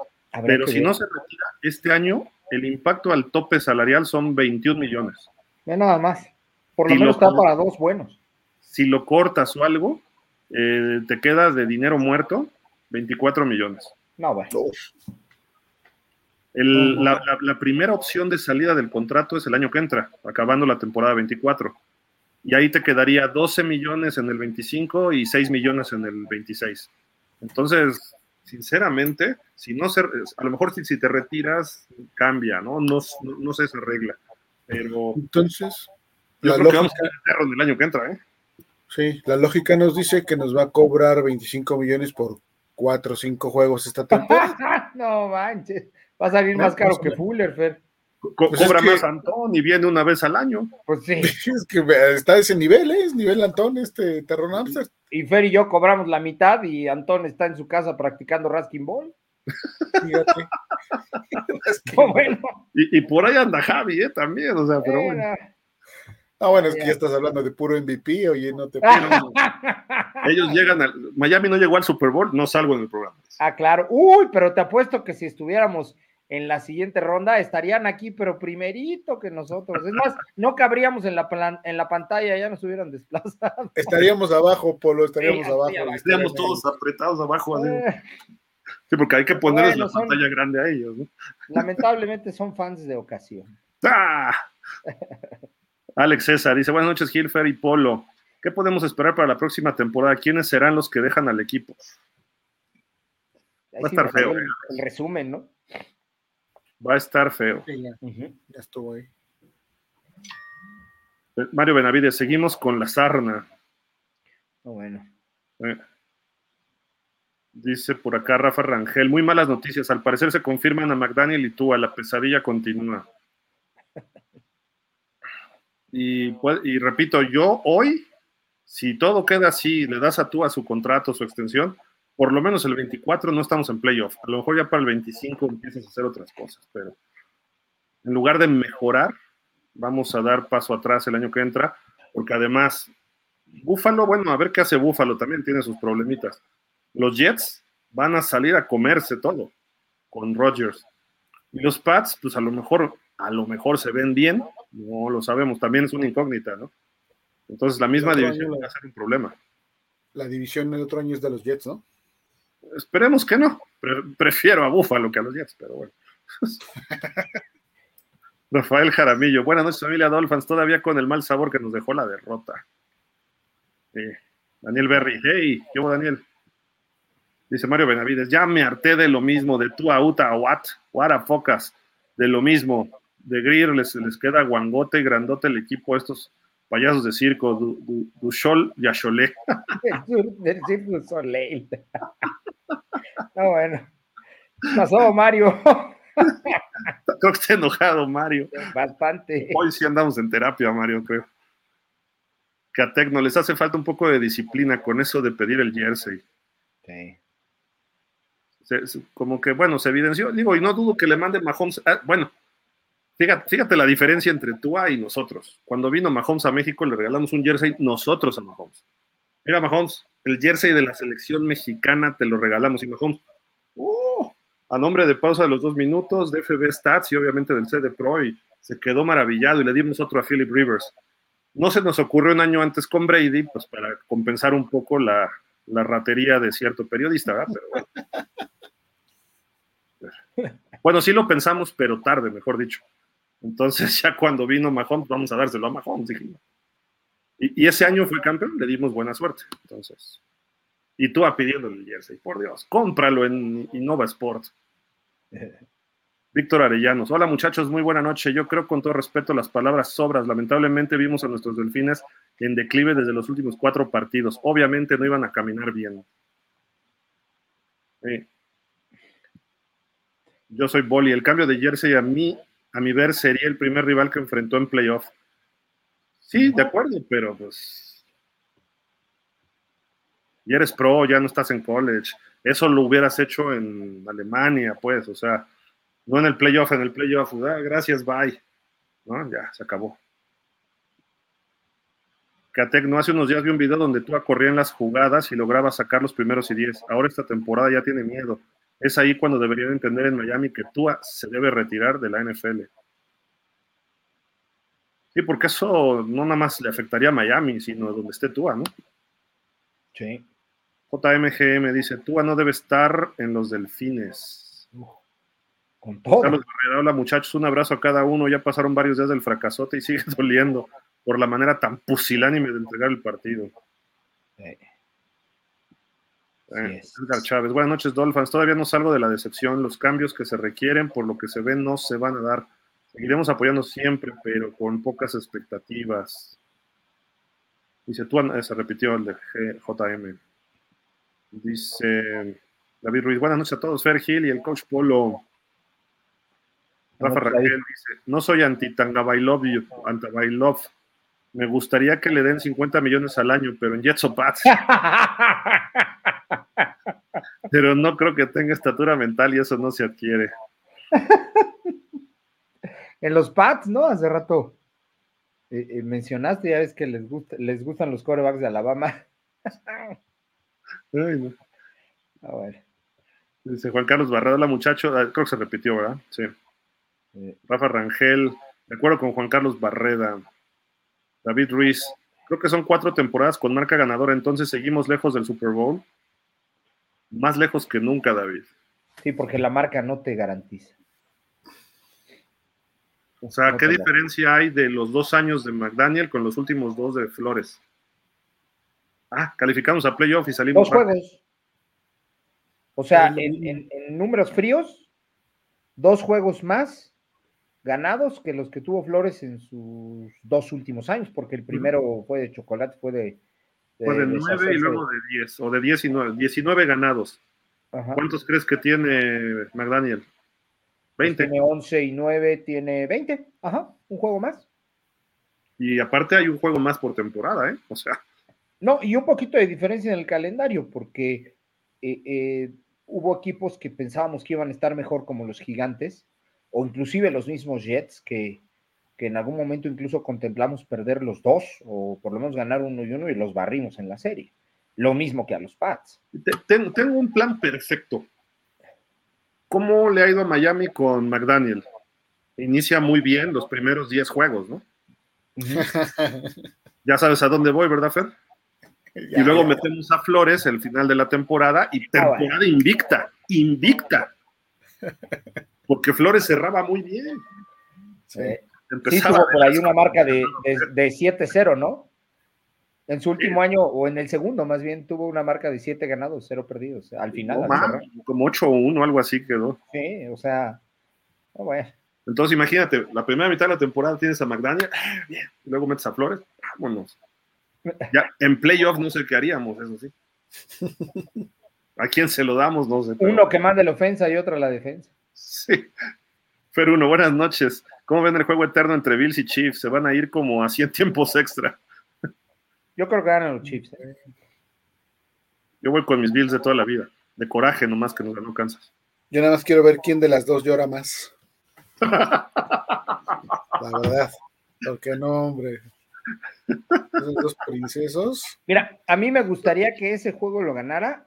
pero si no se retira este año, el impacto al tope salarial son 21 millones. Ya nada más. Por lo menos está para dos buenos. Si lo cortas o algo, eh, te queda de dinero muerto 24 millones. No, bueno. la, la, primera opción de salida del contrato es el año que entra, acabando la temporada 24 y ahí te quedaría 12 millones en el 25 y 6 millones en el 26. Entonces, sinceramente, si no se, a lo mejor si, te retiras, cambia, ¿no? No, no, sé esa regla. Pero. Entonces, yo creo que vamos a el año que entra, ¿eh? Sí, la lógica nos dice que nos va a cobrar 25 millones por 4 o 5 juegos esta temporada. no manches, va a salir más caro pues, que Fuller, Fer. Pues cobra más Antón y viene una vez al año. Pues sí. Es que está a ese nivel, ¿eh? Es nivel Antón, este Terron Amster. Y Fer y yo cobramos la mitad y Antón está en su casa practicando Raskin Ball. Fíjate. bueno. y, por ahí anda Javi, ¿eh? También, o sea, pero bueno. Ah, bueno, es que ya estás hablando de puro MVP, oye, no te Ellos llegan al. Miami no llegó al Super Bowl, no salgo en el programa. Ah, claro. Uy, pero te apuesto que si estuviéramos en la siguiente ronda estarían aquí, pero primerito que nosotros. Es más, no cabríamos en la, en la pantalla, ya nos hubieran desplazado. Estaríamos abajo, Polo, estaríamos abajo. Estaríamos todos apretados abajo. Eh. Sí, porque hay que ponerles la pantalla grande a ellos. Lamentablemente son fans de ocasión. ¡Ah! Alex César dice, buenas noches, Gilfer y Polo. ¿Qué podemos esperar para la próxima temporada? ¿Quiénes serán los que dejan al equipo? Va a estar feo. El, el resumen, ¿no? Va a estar feo. ya, estuvo ahí. Mario Benavides, seguimos con la sarna. Oh, bueno. Eh, dice por acá Rafa Rangel, muy malas noticias. Al parecer se confirman a McDaniel y tú, a la pesadilla continúa. Y, pues, y repito, yo hoy, si todo queda así, le das a tú a su contrato, su extensión, por lo menos el 24 no estamos en playoff. A lo mejor ya para el 25 empiezas a hacer otras cosas, pero en lugar de mejorar, vamos a dar paso atrás el año que entra, porque además, Búfalo, bueno, a ver qué hace Búfalo, también tiene sus problemitas. Los Jets van a salir a comerse todo con Rodgers. Y los Pats, pues a lo mejor, a lo mejor se ven bien, no lo sabemos, también es una incógnita, ¿no? Entonces la misma división va a ser un problema. La división del otro año es de los Jets, ¿no? Esperemos que no. prefiero a Búfalo que a los Jets, pero bueno. Rafael Jaramillo. Buenas noches, familia Dolphins. Todavía con el mal sabor que nos dejó la derrota. Daniel Berry. Hey, ¿qué Daniel? Dice Mario Benavides. Ya me harté de lo mismo, de tú a Uta a What, What a focas, de lo mismo. De Greer les, les queda guangote y grandote el equipo estos payasos de circo, du, du, Sol y Acholé. Del circo Soleil. No, bueno. Pasó Mario. Creo que está enojado Mario. Bastante. Hoy sí andamos en terapia, Mario, creo. Que a Tecno les hace falta un poco de disciplina con eso de pedir el jersey. Sí. como que, bueno, se evidenció. Digo, y no dudo que le mande Mahomes. Ah, bueno, Fíjate, fíjate la diferencia entre Tua y nosotros. Cuando vino Mahomes a México, le regalamos un jersey nosotros a Mahomes. Mira, Mahomes, el jersey de la selección mexicana te lo regalamos. Y Mahomes, uh, a nombre de pausa de los dos minutos, de FB Stats y obviamente del CD Pro, y se quedó maravillado y le dimos otro a Philip Rivers. No se nos ocurrió un año antes con Brady, pues para compensar un poco la, la ratería de cierto periodista, ¿verdad? Pero bueno. bueno, sí lo pensamos, pero tarde, mejor dicho. Entonces, ya cuando vino Mahomes, vamos a dárselo a Mahomes, dijimos. Y, y, ese año fue campeón, le dimos buena suerte. Entonces, y tú a pidiéndole el jersey, por Dios, cómpralo en Innova Sport. Víctor Arellanos. Hola muchachos, muy buena noche. Yo creo con todo respeto las palabras sobras. Lamentablemente vimos a nuestros delfines en declive desde los últimos cuatro partidos. Obviamente no iban a caminar bien. Sí. Yo soy Boli. El cambio de jersey a mí, a mi ver, sería el primer rival que enfrentó en playoff. Sí, de acuerdo, pero pues. Ya eres pro, ya no estás en college. Eso lo hubieras hecho en Alemania, pues, o sea no en el playoff, en el playoff. Ah, gracias, bye. ¿No? Ya, se acabó. Catec, no hace unos días vi un video donde tú en las jugadas y lograba sacar los primeros y diez. Ahora esta temporada ya tiene miedo. Es ahí cuando deberían entender en Miami que Tua se debe retirar de la NFL. Sí, porque eso no nada más le afectaría a Miami, sino a donde esté Tua, ¿no? Sí. JMGM dice, Tua no debe estar en los delfines. Con todo. Carlos hola muchachos, un abrazo a cada uno. Ya pasaron varios días del fracasote y sigue doliendo por la manera tan pusilánime de entregar el partido. Sí. Eh, Edgar Chávez, buenas noches, Dolphins. Todavía no salgo de la decepción. Los cambios que se requieren, por lo que se ven, no se van a dar. Seguiremos apoyando siempre, pero con pocas expectativas. Dice, tú eh, se repitió el de JM. Dice David Ruiz, buenas noches a todos. Fer Gil y el coach Polo. Rafa Raquel dice, no soy anti-Tangabailov, anti-Bailov. Me gustaría que le den 50 millones al año, pero en Jets o Pats. pero no creo que tenga estatura mental y eso no se adquiere. en los Pats, ¿no? Hace rato eh, eh, mencionaste, ya ves que les, gusta, les gustan los corebacks de Alabama. Ay, no. A ver. Dice Juan Carlos Barrera, la muchacho, ah, creo que se repitió, ¿verdad? Sí. Eh, Rafa Rangel, de acuerdo con Juan Carlos Barreda, David Ruiz, creo que son cuatro temporadas con marca ganadora, entonces seguimos lejos del Super Bowl. Más lejos que nunca, David. Sí, porque la marca no te garantiza. O sea, No ¿qué diferencia hay de los dos años de McDaniel con los últimos dos de Flores? Ah, calificamos a playoff y salimos. Dos juegos. O sea, en, en- en números fríos, dos juegos más ganados que los que tuvo Flores en sus dos últimos años, porque el primero fue de chocolate, fue de. Fue de 9 y luego de 10, o de 19, 19 ganados. Ajá. ¿Cuántos crees que tiene McDaniel? Pues 20. Tiene 11 y 9, tiene 20. Ajá, un juego más. Y aparte hay un juego más por temporada, ¿eh? O sea, No, y un poquito de diferencia en el calendario, porque eh, eh, hubo equipos que pensábamos que iban a estar mejor como los gigantes, o inclusive los mismos Jets, que, que en algún momento incluso contemplamos perder los dos, o por lo menos ganar uno y uno, y los barrimos en la serie. Lo mismo que a los Pats. te- tengo, tengo un plan perfecto. ¿Cómo le ha ido a Miami con McDaniel? Inicia muy bien los primeros 10 juegos, ¿no? Ya sabes a dónde voy, ¿verdad, Fer? Ya, y luego ya. metemos a Flores el final de la temporada y temporada invicta, invicta. Porque Flores cerraba muy bien. Sí. Eh, sí, Empezaba tuvo por ahí una marca de, de, de 7-0, ¿no? En su último año, o en el segundo, más bien, tuvo una marca de 7 ganados, 0 perdidos. Al final, No al cerrar. como 8 o 1, algo así quedó. Sí, o sea, no, bueno. Entonces imagínate, la primera mitad de la temporada tienes a McDaniel, ah, bien, y luego metes a Flores, vámonos. Ya, en playoff no sé qué haríamos, eso sí. ¿A quién se lo damos? No sé. pero- Uno que mande la ofensa y otro la defensa. Sí. Fer uno, buenas noches. ¿Cómo ven el juego eterno entre Bills y Chiefs? Se van a ir como a 100 tiempos extra. Yo creo que ganan los Chiefs. ¿eh? Yo voy con mis Bills de toda la vida. De coraje nomás que nos ganó Kansas. Yo nada más quiero ver quién de las dos llora más. La verdad. Porque no, hombre. Esos dos princesos. Mira, a mí me gustaría que ese juego lo ganara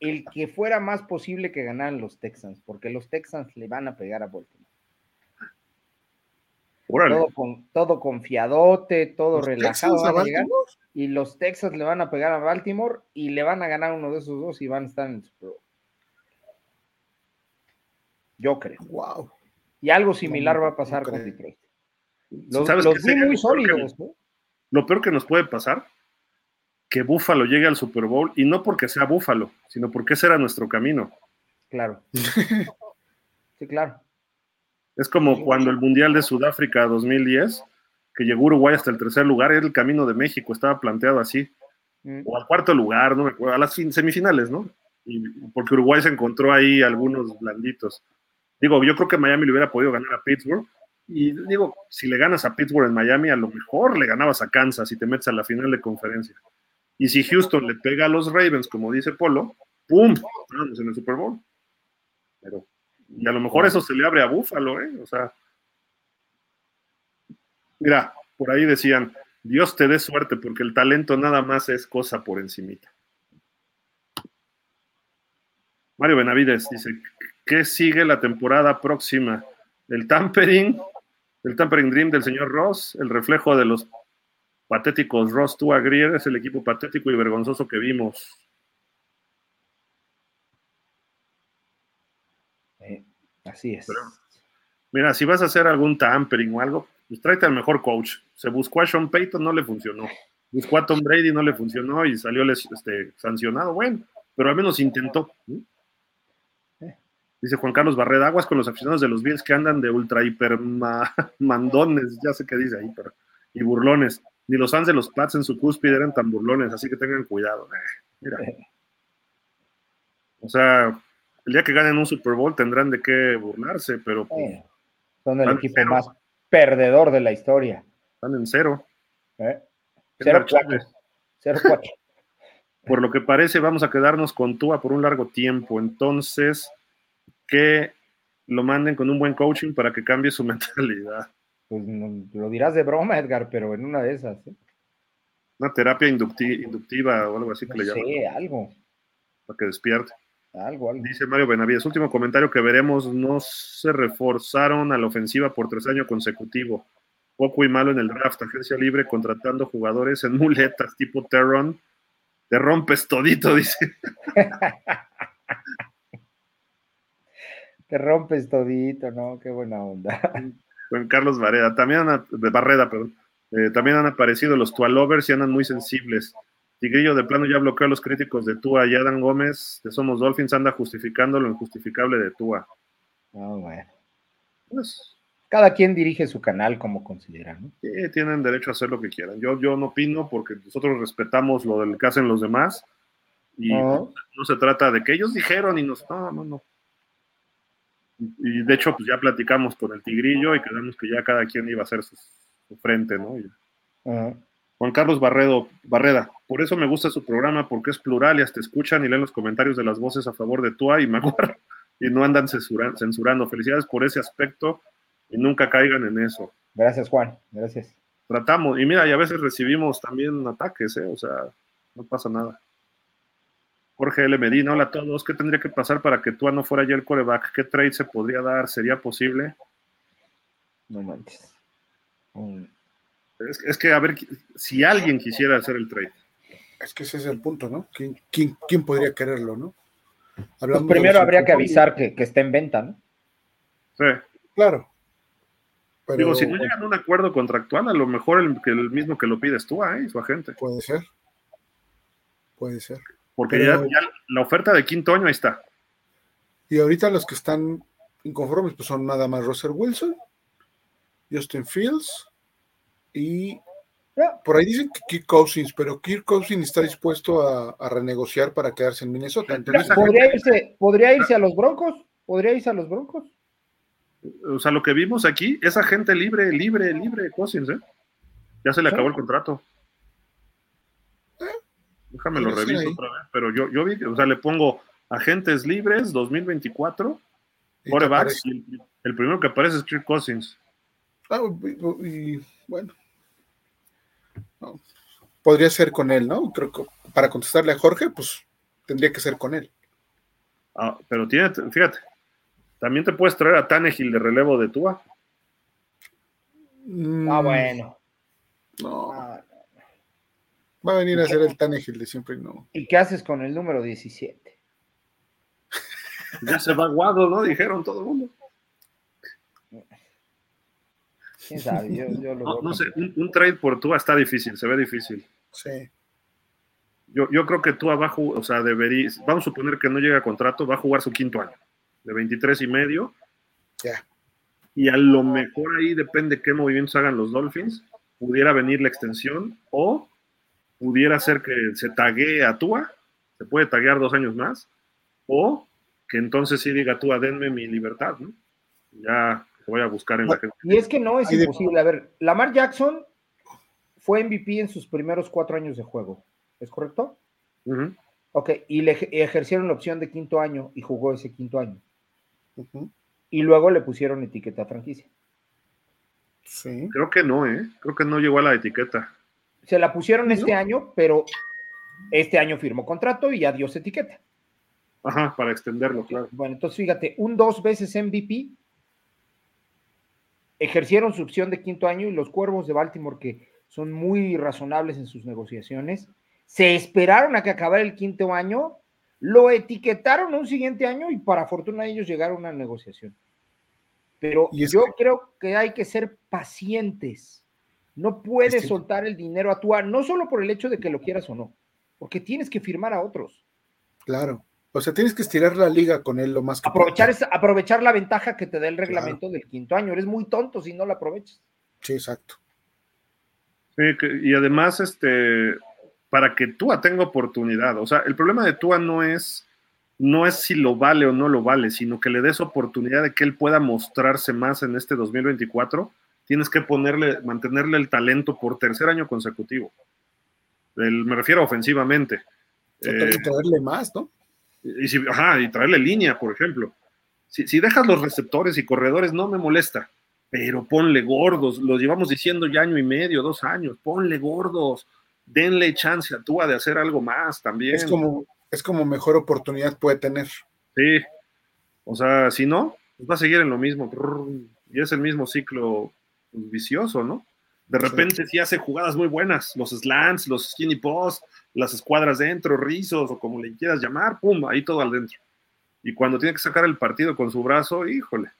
el que fuera más posible que ganaran los Texans, porque los Texans le van a pegar a Baltimore. Todo, con, todo, confiadote, todo relajado. y los Texans le van a pegar a Baltimore y le van a ganar uno de esos dos y van a estar en el Super Bowl. Yo creo. Wow. Y algo similar va a pasar con Detroit. Los, los vi muy sólidos. Lo peor que nos puede pasar, que Búfalo llegue al Super Bowl, y no porque sea Búfalo, sino porque ese era nuestro camino. Claro. sí, claro. Es como cuando el Mundial de Sudáfrica 2010, que llegó Uruguay hasta el tercer lugar, era el camino de México, estaba planteado así. Mm. O al cuarto lugar, no me acuerdo, a las semifinales, ¿no? Y porque Uruguay se encontró ahí algunos blanditos. Digo, yo creo que Miami le hubiera podido ganar a Pittsburgh, y digo, si le ganas a Pittsburgh en Miami, a lo mejor le ganabas a Kansas y te metes a la final de conferencia. Y si Houston le pega a los Ravens, como dice Polo, ¡pum! En el Super Bowl. Pero, y a lo mejor eso se le abre a Búfalo, ¿eh? O sea, mira, por ahí decían, Dios te dé suerte porque el talento nada más es cosa por encimita. Mario Benavides dice, ¿qué sigue la temporada próxima? El tampering el Tampering Dream del señor Ross, el reflejo de los patéticos Ross Tua Grier, es el equipo patético y vergonzoso que vimos. así es. mira, si vas a hacer algún tampering o algo, pues tráete al mejor coach. Se buscó a Sean Payton, no le funcionó. Buscó a Tom Brady, no le funcionó y salió este, sancionado. Bueno, pero al menos intentó. Dice Juan Carlos Barreda, aguas con los aficionados de los Bills que andan de ultra hiper mandones, ya sé qué dice ahí, pero, y burlones. Ni los fans de los Pats en su cúspide eran tan burlones, así que tengan cuidado. Eh, mira. O sea, el día que ganen un Super Bowl tendrán de qué burlarse, pero. Pues, son el equipo más perdedor de la historia. Están en cero. ¿Eh? Cero, cero cuatro. Por lo que parece, vamos a quedarnos con Tua por un largo tiempo. Entonces, que lo manden con un buen coaching para que cambie su mentalidad. Pues lo dirás de broma, Edgar, pero en una de esas. ¿eh? Una terapia inductiva o algo así que le llaman. Sí, algo. Para que despierte. Algo, algo. Dice Mario Benavides, último comentario que veremos, no se reforzaron a la ofensiva por tres años consecutivos. Poco y malo en el draft, agencia libre contratando jugadores en muletas tipo Terron. Te rompes todito, dice. Te rompes todito, ¿no? Qué buena onda. Juan Carlos Vareda, también han, de Barreda, perdón. Eh, también han aparecido los Tualovers y andan muy sensibles. Tigrillo de plano ya bloqueó a los críticos de Tua y Adam Gómez de Somos Dolphins anda justificando lo injustificable de Tua. Oh, bueno. Pues, Cada quien dirige su canal como considera, ¿no? Sí, tienen derecho a hacer lo que quieran. Yo, yo no opino porque nosotros respetamos lo del que hacen los demás y no se trata de que ellos dijeron y nos... No, no, no y de hecho, pues ya platicamos con el Tigrillo y quedamos que ya cada quien iba a hacer su, frente, ¿no? Juan Carlos Barredo, Barreda, por eso me gusta su programa, porque es plural y hasta escuchan y leen los comentarios de las voces a favor de Tua y Maguire y no andan censurando, censurando. Felicidades por ese aspecto y nunca caigan en eso. Gracias, Juan, gracias. Tratamos, y mira, y a veces recibimos también ataques, ¿eh? O sea, no pasa nada. Jorge L. Medina, hola a todos. ¿Qué tendría que pasar para que Tua no fuera ya el coreback? ¿Qué trade se podría dar? ¿Sería posible? No manches. Es, que, a ver, si alguien quisiera hacer el trade. Es que ese es el punto, ¿no? ¿Quién, quién, podría quererlo, no? Pues primero habría que avisar que, que está en venta, ¿no? Sí. Claro. Digo, si no llegan a un acuerdo contractual, a lo mejor el, el mismo que lo pides tú, ¿eh? su agente. Puede ser. Puede ser. Porque ya, la oferta de quinto año ahí está. Y ahorita los que están inconformes pues son nada más Russell Wilson, Justin Fields y por ahí dicen que Kirk Cousins, pero Kirk Cousins está dispuesto a, renegociar para quedarse en Minnesota. ¿Podría, irse, ¿Podría irse a los Broncos? ¿Podría irse a los Broncos? O sea, lo que vimos aquí, esa gente libre, libre, libre, Cousins, ¿eh? Ya se le acabó el contrato. Déjame lo reviso otra vez, pero yo, yo vi, o sea, le pongo agentes libres 2024, corebacks, y el, primero que aparece es Kirk Cousins. Ah, y, bueno, podría ser con él, ¿no? Creo que para contestarle a Jorge, pues tendría que ser con él. Ah, pero tiene, fíjate, también te puedes traer a Tanegil de relevo de Tua. Mm. Ah, bueno. No. Ah, Va a venir a ser el Tanegil de siempre no. ¿Y qué haces con el número 17? ya se va Guado, ¿no? Dijeron todo el mundo. ¿Quién sabe? Yo, lo no, sé, un, trade por Tua está difícil, se ve difícil. Sí. Yo, yo creo que Tua va a jugar, o sea, debería, vamos a suponer que no llega a contrato, va a jugar su quinto año, de 23 y medio. Ya. Y a lo mejor ahí depende qué movimientos hagan los Dolphins, pudiera venir la extensión o pudiera ser que se taguee a Tua, se puede taguear dos años más, o que entonces sí diga Tua, denme mi libertad, ¿no? Ya voy a buscar en la gente. Y es que no es imposible. A ver, Lamar Jackson fue MVP en sus primeros cuatro años de juego, ¿es correcto? Ok, y le ejercieron la opción de quinto año y jugó ese quinto año. Y luego le pusieron etiqueta franquicia. Sí. Creo que no, ¿eh? Creo que no llegó a la etiqueta. Se la pusieron este año, pero este año firmó contrato y ya dio etiqueta. Ajá, para extenderlo, claro. Bueno, entonces fíjate, un dos veces MVP ejercieron su opción de quinto año y los cuervos de Baltimore, que son muy razonables en sus negociaciones, se esperaron a que acabara el quinto año, lo etiquetaron un siguiente año y para fortuna de ellos llegaron a una negociación. Pero yo creo que hay que ser pacientes. No puedes soltar el dinero a tu no solo por el hecho de que lo quieras o no, porque tienes que firmar a otros. Claro. O sea, tienes que estirar la liga con él lo más que aprovechar aprovechar la ventaja que te da el reglamento del quinto año. Eres muy tonto si no la aprovechas. Sí, exacto. Sí, y además, este, para que Tua tenga oportunidad. O sea, el problema de Tua no es, no es si lo vale o no lo vale, sino que le des oportunidad de que él pueda mostrarse más en este 2024. Tienes que ponerle, mantenerle el talento por tercer año consecutivo. me refiero ofensivamente. Eh, traerle más, ¿no? Y, si, ajá, y traerle línea, por ejemplo. Si, dejas los receptores y corredores, no me molesta, pero ponle gordos, los llevamos diciendo ya año y medio, dos años, ponle gordos, denle chance a Tua de hacer algo más también. Es como, es como mejor oportunidad puede tener. Sí, o sea, si no, pues va a seguir en lo mismo, y es el mismo ciclo pues, vicioso, ¿no? De repente sí. hace jugadas muy buenas, los slants, los skinny posts, las escuadras dentro, rizos o como le quieras llamar, pum, ahí todo al dentro. Y cuando tiene que sacar el partido con su brazo, híjole.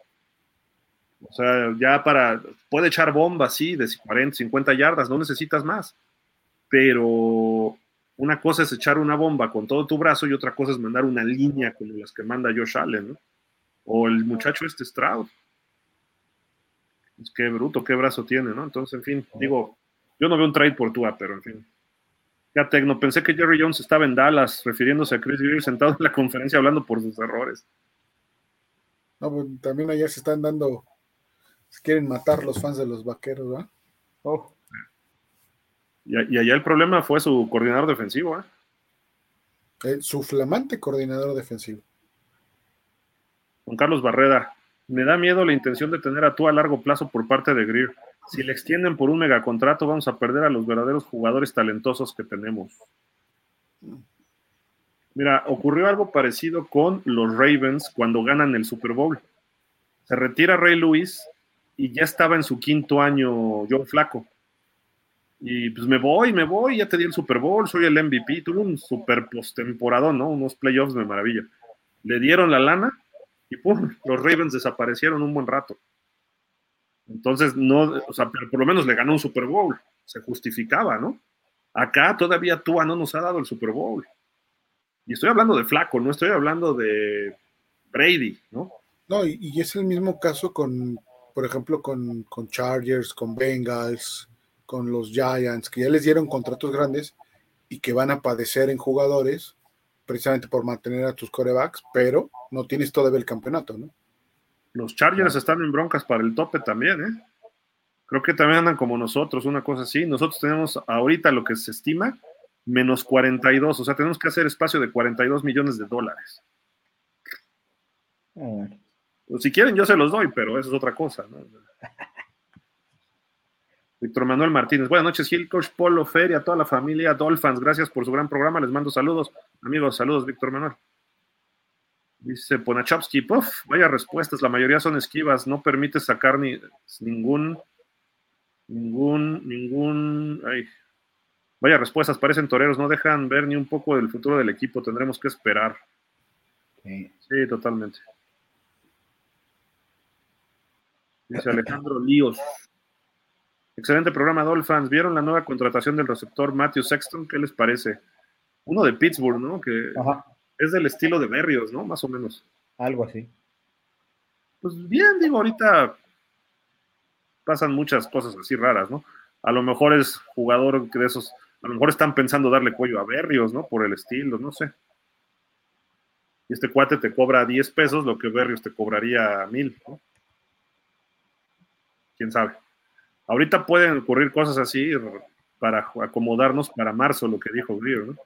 O sea, ya para, puede echar bombas, sí, de 40, 50 yardas, no necesitas más. Pero una cosa es echar una bomba con todo tu brazo y otra cosa es mandar una línea como las que manda Josh Allen, ¿no? O el muchacho este Stroud. Es que bruto, qué brazo tiene, ¿no? Entonces, en fin, digo, yo no veo un trade por Tua, pero en fin. Ya Tecno, pensé que Jerry Jones estaba en Dallas, refiriéndose a Chris Greer sentado en la conferencia hablando por sus errores. No, pues también allá se están dando, se quieren matar los fans de los vaqueros, ¿verdad? Oh. Y, allá el problema fue su coordinador defensivo, ¿eh? ¿eh? su flamante coordinador defensivo. Juan Carlos Barreda, me da miedo la intención de tener a tú a largo plazo por parte de Greer. Si le extienden por un megacontrato, vamos a perder a los verdaderos jugadores talentosos que tenemos. Mira, ocurrió algo parecido con los Ravens cuando ganan el Super Bowl. Se retira Ray Lewis y ya estaba en su quinto año Joe Flaco. Y pues me voy, me voy, ya te di el Super Bowl, soy el MVP. Tuve un super postemporada, ¿no? Unos playoffs de maravilla. Le dieron la lana y ¡pum! Los Ravens desaparecieron un buen rato. Entonces, no, o sea, pero por lo menos le ganó un Super Bowl, se justificaba, ¿no? Acá todavía Tua no nos ha dado el Super Bowl. Y estoy hablando de Flaco, no estoy hablando de Brady, ¿no? No, y, es el mismo caso con, por ejemplo, con, con, Chargers, con Bengals, con los Giants, que ya les dieron contratos grandes y que van a padecer en jugadores precisamente por mantener a tus corebacks, pero no tienes todavía el campeonato, ¿no? Los Chargers están en broncas para el tope también, ¿eh? Creo que también andan como nosotros, una cosa así. Nosotros tenemos ahorita lo que se estima, menos 42, o sea, tenemos que hacer espacio de 42 millones de dólares. Ah, pues, si quieren, yo se los doy, pero eso es otra cosa, ¿no? Víctor Manuel Martínez. Buenas noches, Gil, Coach Polo, Fer y a toda la familia Dolphins. Gracias por su gran programa. Les mando saludos. Amigos, saludos, Víctor Manuel. Dice Ponachowski, puff, vaya respuestas, la mayoría son esquivas, no permite sacar ni ningún, ningún, ningún, ay, vaya respuestas, parecen toreros, no dejan ver ni un poco del futuro del equipo, tendremos que esperar. Sí, sí totalmente. Dice Alejandro Líos. Excelente programa, Dolphins. ¿Vieron la nueva contratación del receptor Matthew Sexton? ¿Qué les parece? Uno de Pittsburgh, ¿no? Que es del estilo de Berrios, ¿no? Más o menos. Algo así. Pues bien, digo, ahorita pasan muchas cosas así raras, ¿no? A lo mejor es jugador de esos, a lo mejor están pensando darle cuello a Berrios, ¿no? Por el estilo, no sé. Y este cuate te cobra 10 pesos, lo que Berrios te cobraría mil, ¿no? Quién sabe. Ahorita pueden ocurrir cosas así para acomodarnos para marzo, lo que dijo Greer, ¿no?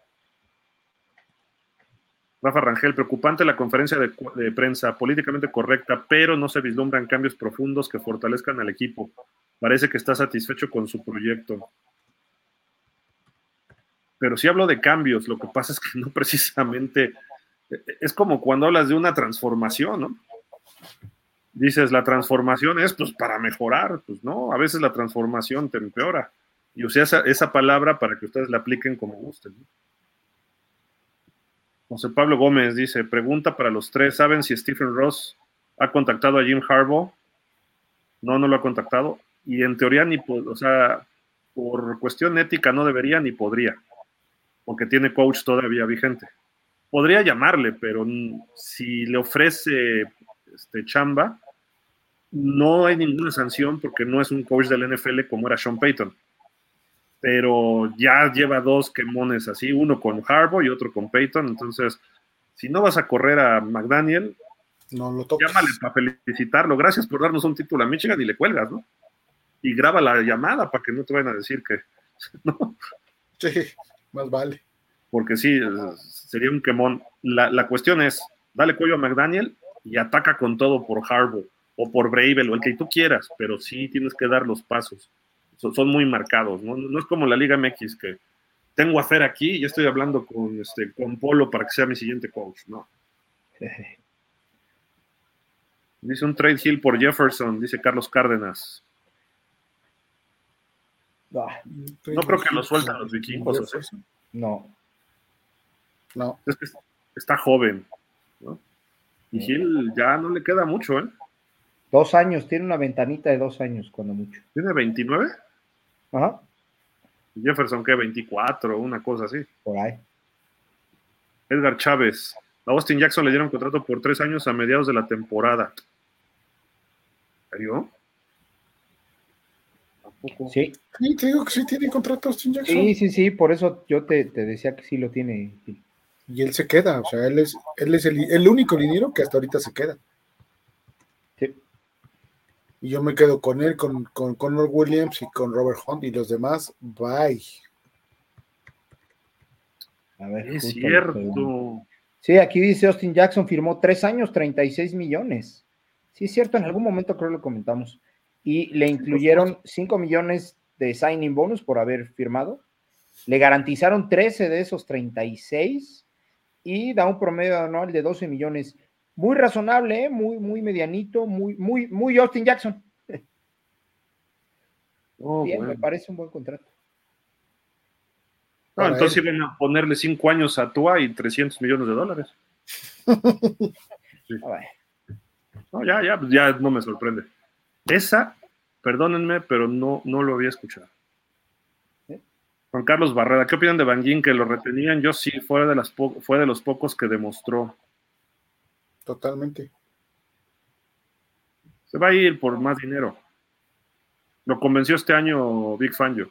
Rafa Rangel, preocupante la conferencia de, prensa, políticamente correcta, pero no se vislumbran cambios profundos que fortalezcan al equipo. Parece que está satisfecho con su proyecto. Pero si hablo de cambios, lo que pasa es que no precisamente es como cuando hablas de una transformación, ¿no? Dices, la transformación es pues para mejorar, pues no, a veces la transformación te empeora. Y usé esa, esa palabra para que ustedes la apliquen como gusten. José Pablo Gómez dice, pregunta para los tres, ¿saben si Stephen Ross ha contactado a Jim Harbaugh? No, no lo ha contactado. Y en teoría ni, o sea, por cuestión ética no debería ni podría, porque tiene coach todavía vigente. Podría llamarle, pero si le ofrece este, chamba, no hay ninguna sanción porque no es un coach del NFL como era Sean Payton pero ya lleva dos quemones así, uno con Harbaugh y otro con Peyton, entonces, si no vas a correr a McDaniel, no lo llámale para felicitarlo, gracias por darnos un título a Michigan y le cuelgas, ¿no? Y graba la llamada para que no te vayan a decir que, ¿no? Sí, más vale. Porque sí, sería un quemón. La, la cuestión es, dale cuello a McDaniel y ataca con todo por Harbaugh o por Bravel o el que tú quieras, pero sí tienes que dar los pasos son, muy marcados, ¿no? No es como la Liga MX que tengo a hacer aquí y estoy hablando con, este, con Polo para que sea mi siguiente coach, ¿no? Dice un trade hill por Jefferson, dice Carlos Cárdenas. No, creo que lo sueltan los vikingos. No. No. Es que está joven. Y Hill ya no le queda mucho, ¿eh? Dos años, tiene una ventanita de dos años, cuando mucho. ¿Tiene 29? Ajá. Jefferson, ¿qué? 24, una cosa así. Por ahí. Edgar Chávez. A Austin Jackson le dieron contrato por tres años a mediados de la temporada. ¿Serio? Sí. Sí, te digo que sí tiene contrato Austin Jackson. Sí, sí, sí, por eso yo te, decía que sí lo tiene. Y él se queda, o sea, él es, él es el, el único dinero que hasta ahorita se queda. Y yo me quedo con él, con, con Connor Williams y con Robert Hunt y los demás, bye. A ver, es cierto. Sí, aquí dice Austin Jackson firmó tres años, 36 millones. Sí, es cierto, en algún momento creo que lo comentamos. Y le incluyeron 5 millones de signing bonus por haber firmado. Le garantizaron 13 de esos 36 y da un promedio anual de 12 millones muy razonable, ¿eh? muy, muy medianito, muy, muy, muy Austin Jackson. Oh, Bien, me parece un buen contrato. No, entonces iban a ponerle cinco años a Tua y 300 millones de dólares. Ah, no, ya, ya, ya no me sorprende. Esa, perdónenme, pero no, no lo había escuchado. Juan Carlos Barrera, ¿qué opinan de Banguín? Que lo retenían, yo sí, fue de, las fue de los pocos que demostró. Totalmente. Se va a ir por más dinero. Lo convenció este año Big Fangio.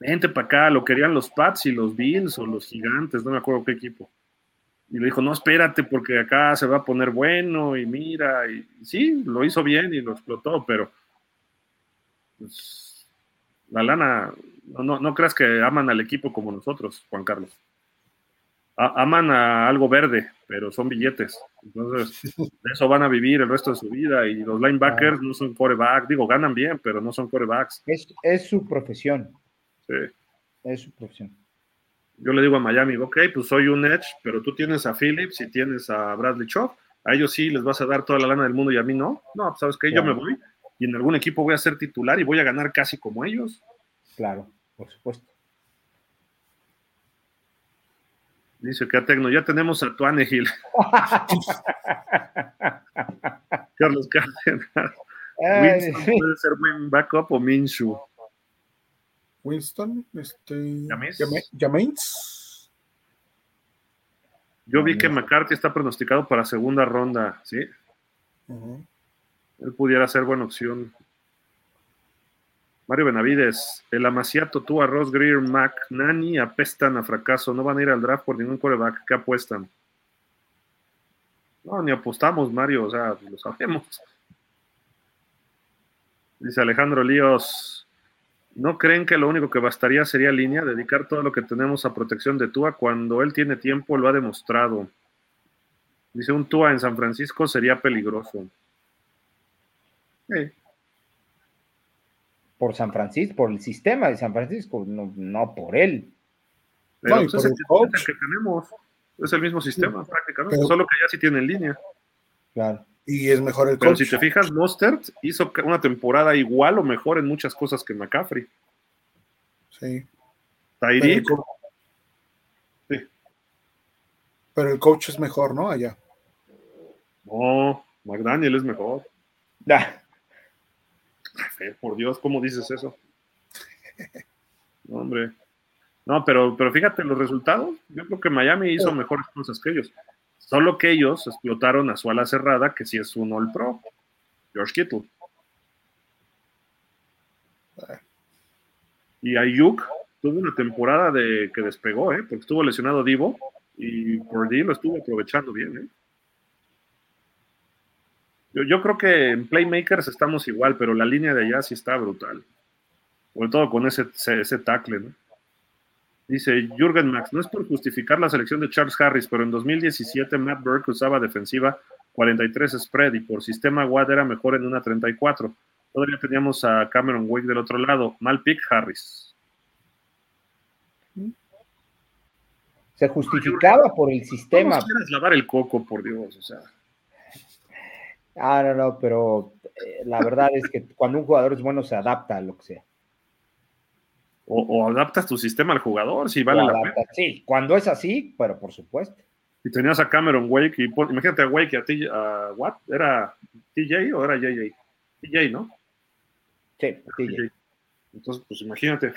Vente para acá, lo querían los Pats y los Bills o los Gigantes, no me acuerdo qué equipo. Y le dijo, no, espérate, porque acá se va a poner bueno y mira, y, sí, lo hizo bien y lo explotó, pero pues, la lana, no, no creas que aman al equipo como nosotros, Juan Carlos aman a algo verde, pero son billetes. Entonces, de eso van a vivir el resto de su vida. Y los linebackers no son coreback, digo, ganan bien, pero no son corebacks. Es, es su profesión. Sí. Es su profesión. Yo le digo a Miami, ok, pues soy un edge, pero tú tienes a Phillips y tienes a Bradley Chop. A ellos sí les vas a dar toda la lana del mundo y a mí no. No, pues, sabes que yo me voy y en algún equipo voy a ser titular y voy a ganar casi como ellos. Claro, por supuesto. Dice que a Tecno, ya tenemos a Tuanegil. Carlos Cárdenas. Winston puede ser buen backup o Minshu. Winston, este. James. Yo vi que McCarthy está pronosticado para segunda ronda, ¿sí? Él pudiera ser buena opción. Mario Benavides, el Amaciato, tú, Arroz, Greer, Mac, Nani apestan a fracaso. No van a ir al draft por ningún coreback. ¿Qué apuestan? No, ni apostamos, Mario, o sea, lo sabemos. Dice Alejandro Líos, ¿no creen que lo único que bastaría sería línea? Dedicar todo lo que tenemos a protección de Tua cuando él tiene tiempo, lo ha demostrado. Dice, un Tua en San Francisco sería peligroso. Por San Francisco, por el sistema de San Francisco, no, por él. Pero pues, es el que tenemos. Es el mismo sistema prácticamente, solo que ya sí tiene en línea. Claro. Y es mejor el coach. Pero si te fijas, Mostert hizo una temporada igual o mejor en muchas cosas que McCaffrey. Sí. Tyreek. Sí. Pero el coach es mejor, ¿no? Allá. No, McDaniel es mejor. Por Dios, ¿cómo dices eso? No, hombre. No, pero, pero fíjate los resultados. Yo creo que Miami hizo mejores cosas que ellos. Solo que ellos explotaron a su ala cerrada, que sí es un All Pro, George Kittle. Y Ayuk tuvo una temporada de que despegó, ¿eh? porque estuvo lesionado Divo y por lo estuvo aprovechando bien. ¿eh? Yo, creo que en Playmakers estamos igual, pero la línea de allá sí está brutal. Sobre todo con ese, ese, tackle, ¿no? Dice Jürgen Max, no es por justificar la selección de Charles Harris, pero en 2017 Matt Burke usaba defensiva 43 spread y por sistema WAD era mejor en una 34. Todavía teníamos a Cameron Wake del otro lado. Mal pick Harris. Se justificaba por el sistema. ¿Cómo quieres lavar el coco, por Dios? O sea. Ah, no, no, pero eh, la verdad es que cuando un jugador es bueno se adapta a lo que sea. O, adaptas tu sistema al jugador, si vale la pena. Sí, cuando es así, pero por supuesto. Y tenías a Cameron Wake, y imagínate a Wake y a ti, a what? ¿Era TJ o era JJ? TJ, ¿no? Sí, TJ. Entonces, pues imagínate.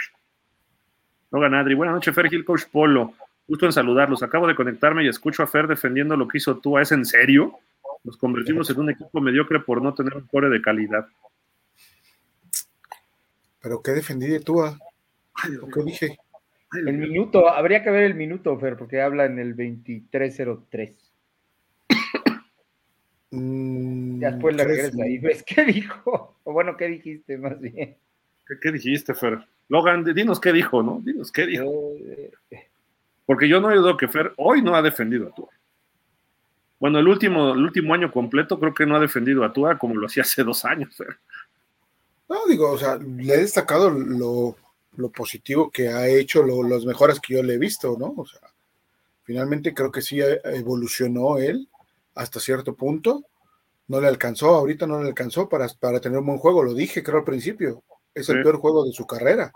No gana Adri. Buenas noches, Fer Gil, Coach Polo. Gusto en saludarlos. Acabo de conectarme y escucho a Fer defendiendo lo que hizo tú. ¿Es en serio? Nos convertimos en un equipo mediocre por no tener un core de calidad. ¿Pero qué defendí de tú? ¿Qué dije? El minuto, habría que ver el minuto, Fer, porque habla en el 2303. Mm, ya después le regresa y ves qué dijo. O bueno, ¿qué dijiste más bien? ¿Qué, dijiste, Fer? Logan, dinos qué dijo, ¿no? Dinos qué dijo. Eh, porque yo no he oído que Fer hoy no ha defendido a tú. Bueno, el último, el último año completo creo que no ha defendido a Tua como lo hacía hace dos años. No, digo, o sea, le he destacado lo, positivo que ha hecho, lo, las mejoras que yo le he visto, ¿no? O sea, finalmente creo que sí evolucionó él hasta cierto punto. No le alcanzó, ahorita no le alcanzó para, para tener un buen juego, lo dije creo al principio. Es el peor juego de su carrera.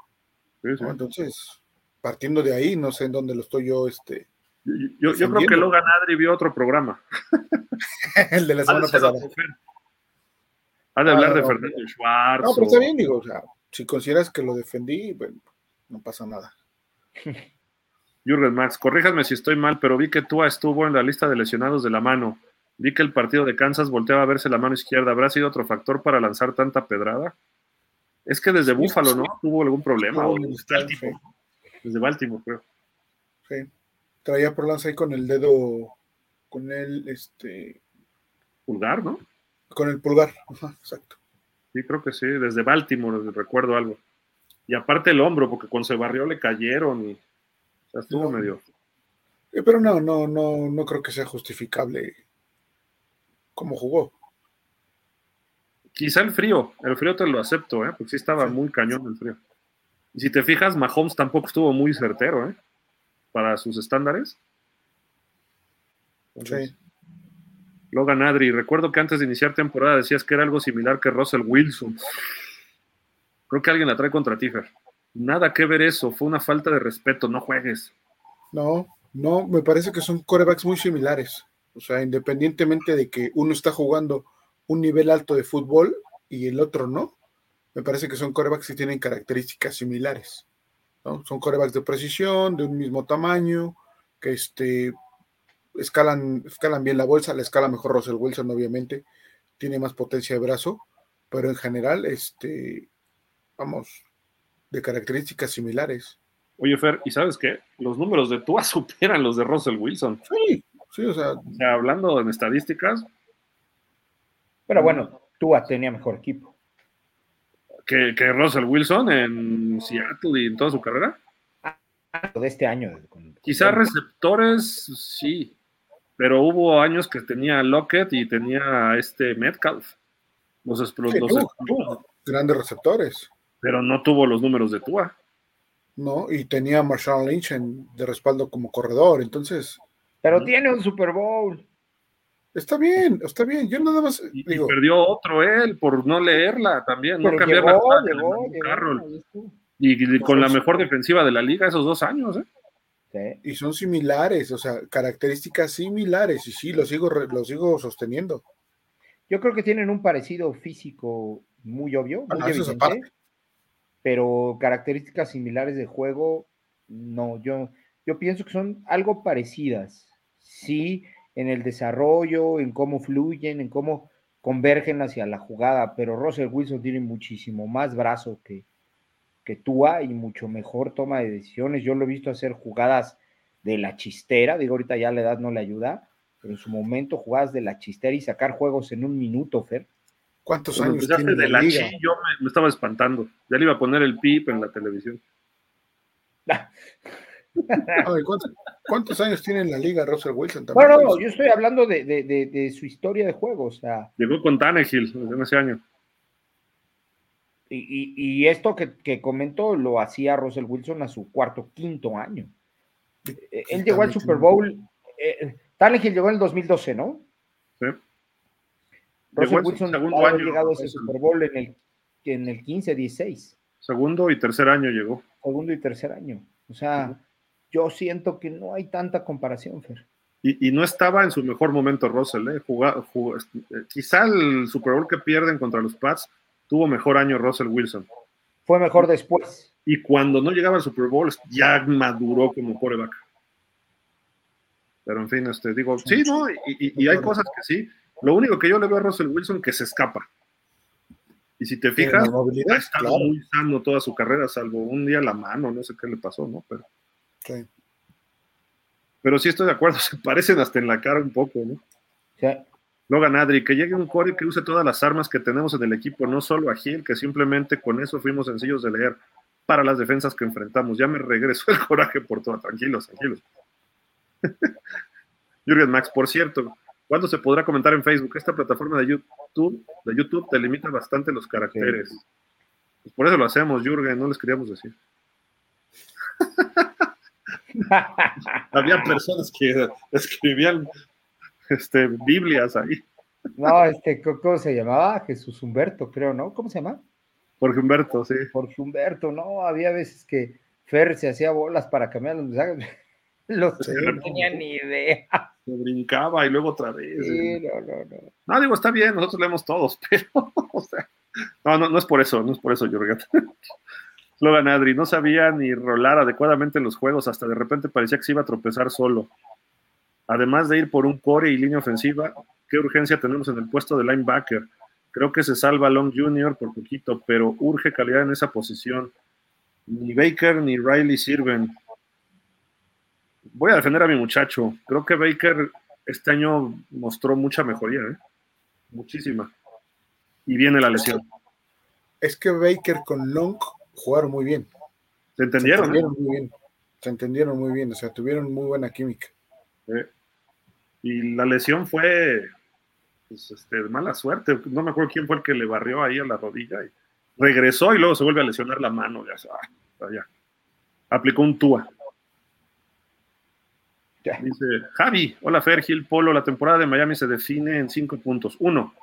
Entonces, partiendo de ahí, no sé en dónde lo estoy yo este, yo, yo creo que Logan Adri vio otro programa. el de la semana pasada. Ha de hablar de Fernando Schwartz. No, pero está bien, digo, o sea, si consideras que lo defendí, bueno, no pasa nada. Jürgen Max, corríjame si estoy mal, pero vi que Tua estuvo en la lista de lesionados de la mano. Vi que el partido de Kansas volteaba a verse la mano izquierda. ¿Habrá sido otro factor para lanzar tanta pedrada? Es que desde Búfalo, ¿no? ¿Tuvo algún problema? Desde Baltimore, creo. Sí traía lanza ahí con el dedo, con el este pulgar, ¿no? Con el pulgar, exacto. Sí, creo que sí, desde Baltimore recuerdo algo. Y aparte el hombro, porque cuando se barrió le cayeron y o sea, estuvo medio. Eh, pero no, no, no, no creo que sea justificable cómo jugó. Quizá el frío, el frío te lo acepto, ¿eh? porque sí estaba muy cañón el frío. Y si te fijas, Mahomes tampoco estuvo muy certero, ¿eh? Para sus estándares. Sí. Logan Adri, recuerdo que antes de iniciar temporada decías que era algo similar que Russell Wilson. Creo que alguien la trae contra ti, Fer. Nada que ver eso, fue una falta de respeto, no juegues. No, no, me parece que son corebacks muy similares. O sea, independientemente de que uno está jugando un nivel alto de fútbol y el otro no, me parece que son corebacks que tienen características similares. ¿No? Son corebacks de precisión, de un mismo tamaño, que este, escalan, escalan bien la bolsa, la escala mejor Russell Wilson, obviamente, tiene más potencia de brazo, pero en general, este, vamos, de características similares. Oye, Fer, ¿y sabes qué? Los números de Tua superan los de Russell Wilson. Sí, sí, o sea. O sea, hablando en estadísticas. Pero bueno, Tua tenía mejor equipo. Que, que Russell Wilson en Seattle y en toda su carrera. De este año. Quizás receptores, sí. Pero hubo años que tenía Lockett y tenía este Metcalf. Los, los, Sí, los- tuvo, tuvo grandes receptores. pero no tuvo los números de Tua. ¿no? Y tenía a Marshawn Lynch en- de respaldo como corredor. Entonces, Pero tiene un Super Bowl. Está bien, está bien. Yo nada más Y, perdió otro él por no leerla también, no cambiar llegó, la llegó, Carroll. Y, y con la mejor defensiva de la liga esos dos años, ¿eh? Sí. y son similares, o sea, características similares. Y sí, lo sigo, lo sigo sosteniendo. Yo creo que tienen un parecido físico muy obvio, muy evidente, aparte. pero características similares de juego, no, yo, yo pienso que son algo parecidas. Sí, en el desarrollo, en cómo fluyen, en cómo convergen hacia la jugada, pero Russell Wilson tiene muchísimo más brazo que, que Tua y mucho mejor toma de decisiones. Yo lo he visto hacer jugadas de la chistera, digo ahorita ya la edad no le ayuda, pero en su momento jugadas de la chistera y sacar juegos en un minuto, Fer. ¿Cuántos Cuando años tiene de la la liga? chi, yo me, me estaba espantando. Ya le iba a poner el pip en la televisión. ¿cuántos, cuántos años tiene en la liga Russell Wilson también? Bueno, no, yo estoy hablando de, de- de- de su historia de juego, o sea, Llegó con Tannehill en ese año. y, y- y esto que, que comento lo hacía Russell Wilson a su cuarto, quinto año. Eh, Él llegó al Super Bowl, eh, Tannehill llegó en el 2012, ¿no? Sí. Russell Wilson segundo ha año, llegado a ese. Super Bowl en el, en el 15, 16, Segundo y tercer año llegó. segundo y tercer año. O sea, yo siento que no hay tanta comparación, Fer. Y, y no estaba en su mejor momento Russell, ¿eh? Juga- jugó- eh, quizá el Super Bowl que pierden contra los Pats tuvo mejor año Russell Wilson. Fue mejor después. Y cuando no llegaba al Super Bowl ya maduró como coreback. Pero en fin, este, digo, sí, ¿no? Y, y- y hay cosas que sí. Lo único que yo le veo a Russell Wilson que se escapa. Y si te fijas, ha estado claro. muy sano toda su carrera, salvo un día la mano, no sé qué le pasó, ¿no? Pero, Sí. pero sí estoy de acuerdo, se parecen hasta en la cara un poco, ¿no? Sea, Logan Adri, que llegue un core que use todas las armas que tenemos en el equipo, no solo a Gil, que simplemente con eso fuimos sencillos de leer para las defensas que enfrentamos. Ya me regresó el coraje por todo. Tranquilos, tranquilos. Jürgen Max, por cierto, ¿cuándo se podrá comentar en Facebook? Esta plataforma de YouTube, de YouTube te limita bastante los caracteres. Pues por eso lo hacemos, Jürgen, no les queríamos decir. Había personas que escribían este, Biblias ahí. no, este, ¿cómo se llamaba? Jesús Humberto, creo, ¿no? ¿Cómo se llama? Jorge Humberto, sí. Jorge Humberto, no, había veces que Fer se hacía bolas para cambiar los mensajes. Los Sí. no tenía ni idea. Se brincaba y luego otra vez. Sí, no, no, no. No, digo, está bien, nosotros leemos todos, pero, o sea, no, no, no es por eso, no es por eso, Jürgen. Logan Adri, no sabía ni rolar adecuadamente en los juegos, hasta de repente parecía que se iba a tropezar solo. Además de ir por un core y línea ofensiva, qué urgencia tenemos en el puesto de linebacker. Creo que se salva Long Jr. por poquito, pero urge calidad en esa posición. Ni Baker ni Riley sirven. Voy a defender a mi muchacho. Creo que Baker este año mostró mucha mejoría, ¿eh? muchísima. Y viene la lesión. Es que Baker con Long jugaron muy bien. ¿Se entendieron? Se eh? entendieron muy bien. Se entendieron muy bien, o sea, tuvieron muy buena química. Y la lesión fue pues, este, mala suerte. No me acuerdo quién fue el que le barrió ahí a la rodilla. Y regresó y luego se vuelve a lesionar la mano. Ya, ah, ya. Aplicó un TUA. Dice Javi, hola Fergil, Polo, la temporada de Miami se define en cinco puntos. Uno,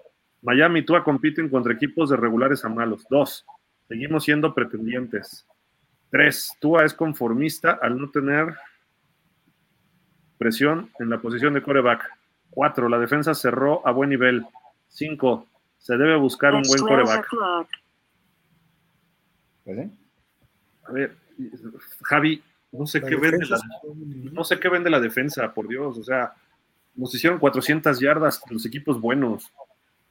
Miami y Tua compiten contra equipos de regulares a malos. Dos, seguimos siendo pretendientes. Tres, Tua es conformista al no tener presión en la posición de coreback. Cuatro, la defensa cerró a buen nivel. Cinco, se debe buscar un buen coreback. ¿Pues a ver, Javi, no sé qué vende la, no sé qué vende la defensa, por Dios. O sea, nos hicieron 400 yardas los equipos buenos.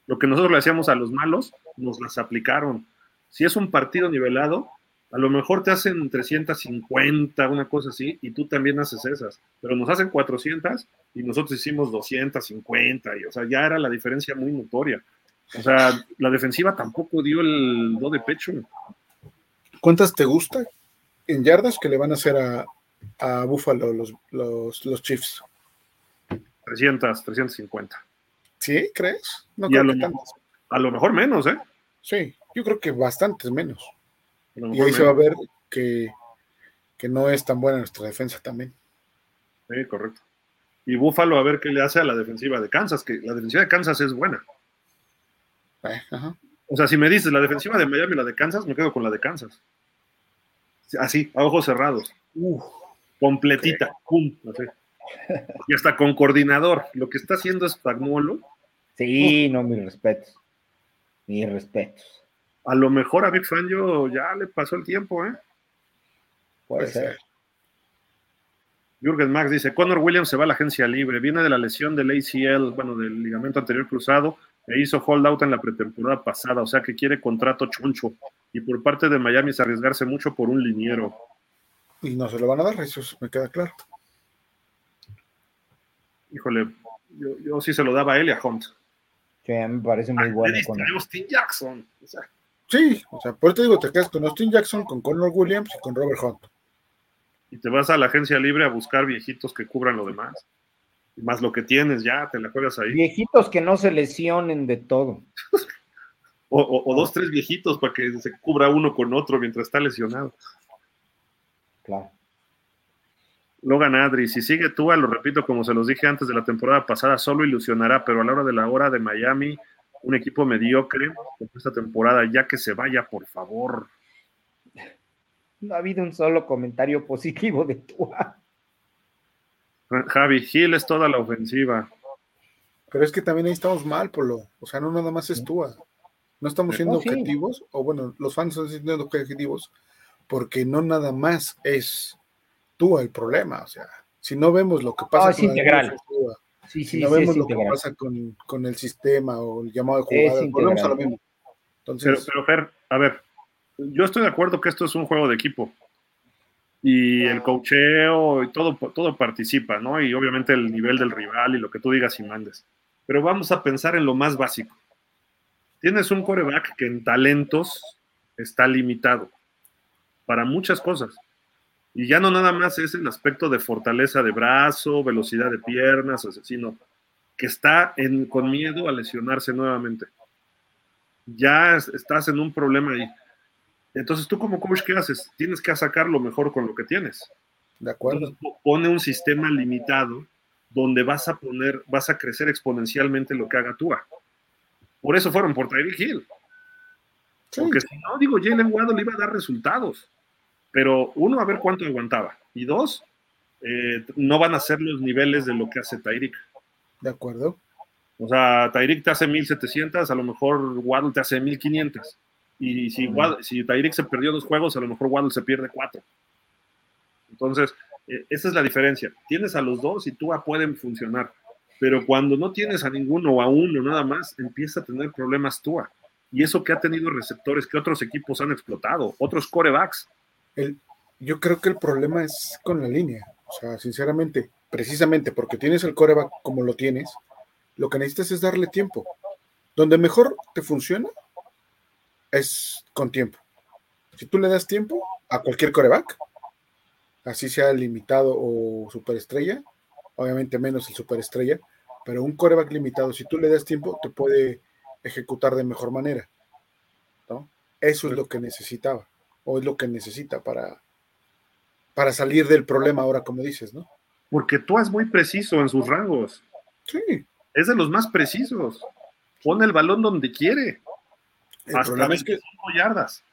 Lo que nosotros le hacíamos a los malos, nos las aplicaron. Si es un partido nivelado, a lo mejor te hacen 350, una cosa así, y tú también haces esas. Pero nos hacen 400 y nosotros hicimos 250. Y, o sea, ya era la diferencia muy notoria. O sea, la defensiva tampoco dio el do de pecho. ¿Cuántas te gusta en yardas que le van a hacer a, a Buffalo los, los, Chiefs? 300, 350. ¿Sí? ¿Crees? No creo a, lo, a lo mejor menos, ¿eh? Sí, yo creo que bastantes menos. Y ahí se va a ver que, que, no es tan buena nuestra defensa también. Sí, correcto. Y Buffalo a ver qué le hace a la defensiva de Kansas, que la defensiva de Kansas es buena. Eh, ajá. O sea, si me dices la defensiva de Miami y la de Kansas, me quedo con la de Kansas. Así, a ojos cerrados. completita. Pum, Y hasta con coordinador. Lo que está haciendo es Pagnuolo. Sí, no, mis respetos. Mis respetos. A lo mejor a Big Fangio ya le pasó el tiempo, ¿eh? Puede ser. Jürgen Max dice, Connor Williams se va a la agencia libre, viene de la lesión del ACL, bueno, del ligamento anterior cruzado, e hizo holdout en la pretemporada pasada, o sea que quiere contrato choncho. Y por parte de Miami es arriesgarse mucho por un liniero. Y no se lo van a dar, eso me queda claro. Híjole, yo, sí se lo daba a él y a Hunt. Que me parece muy bueno. Con Austin Jackson. Sí, o sea, por eso te digo, te quedas con Austin Jackson, con Connor Williams y con Robert Hunt. Y te vas a la agencia libre a buscar viejitos que cubran lo demás más lo que tienes, ya te la juegas ahí. Viejitos que no se lesionen de todo. o, dos, tres viejitos para que se cubra uno con otro mientras está lesionado. Claro. Logan Adri, si sigue tú, lo repito, como se los dije antes de la temporada pasada, solo ilusionará, pero a la hora de la hora de Miami, un equipo mediocre esta temporada, ya que se vaya, por favor. No ha habido un solo comentario positivo de Tua. Javi, Gil es toda la ofensiva. Pero es que también ahí estamos mal, Polo. O sea, no nada más es Tua. No estamos siendo objetivos, o bueno, los fans están siendo objetivos, porque no nada más es Tua el problema. O sea, si no vemos lo que pasa con integral. Si no vemos lo que pasa con, el sistema o el llamado de jugada, volvemos a lo mismo. Entonces, pero, pero Fer, a ver, yo estoy de acuerdo que esto es un juego de equipo y el cocheo y todo, todo participa, ¿no? Y obviamente el nivel del rival y lo que tú digas y mandes. Pero vamos a pensar en lo más básico. Tienes un coreback que en talentos está limitado para muchas cosas. Y ya no nada más es el aspecto de fortaleza de brazo, velocidad de piernas, sino que está en, con miedo a lesionarse nuevamente. Ya estás en un problema ahí. Entonces, tú como coach, ¿qué haces? Tienes que sacar lo mejor con lo que tienes. De acuerdo. pone un sistema limitado donde vas a poner, vas a crecer exponencialmente lo que haga Tua. Por eso fueron por Tyreek Hill. Porque si no, digo, Jalen Waddle iba a dar resultados. Pero uno, a ver cuánto aguantaba. Y dos, eh, no van a ser los niveles de lo que hace Tyreek. De acuerdo. O sea, Tyreek te hace 1700, a lo mejor Waddle te hace 1500. Y si, si Tyreek se perdió dos juegos, a lo mejor Waddle se pierde cuatro. Entonces, eh, esa es la diferencia. Tienes a los dos y tú pueden funcionar. Pero cuando no tienes a ninguno o a uno nada más, empieza a tener problemas Tua. Y eso que ha tenido receptores que otros equipos han explotado, otros corebacks. Yo creo que el problema es con la línea. O sea, sinceramente, precisamente porque tienes el coreback como lo tienes, lo que necesitas es darle tiempo. Donde mejor te funciona es con tiempo. Si tú le das tiempo a cualquier coreback, así sea limitado o superestrella, obviamente menos el superestrella, pero un coreback limitado, si tú le das tiempo, te puede ejecutar de mejor manera. Eso es lo que necesitaba, o es lo que necesita para, para salir del problema ahora, como dices, ¿no? Porque tú es muy preciso en sus rangos. Sí. Es de los más precisos. Pone el balón donde quiere. El problema es que yardas.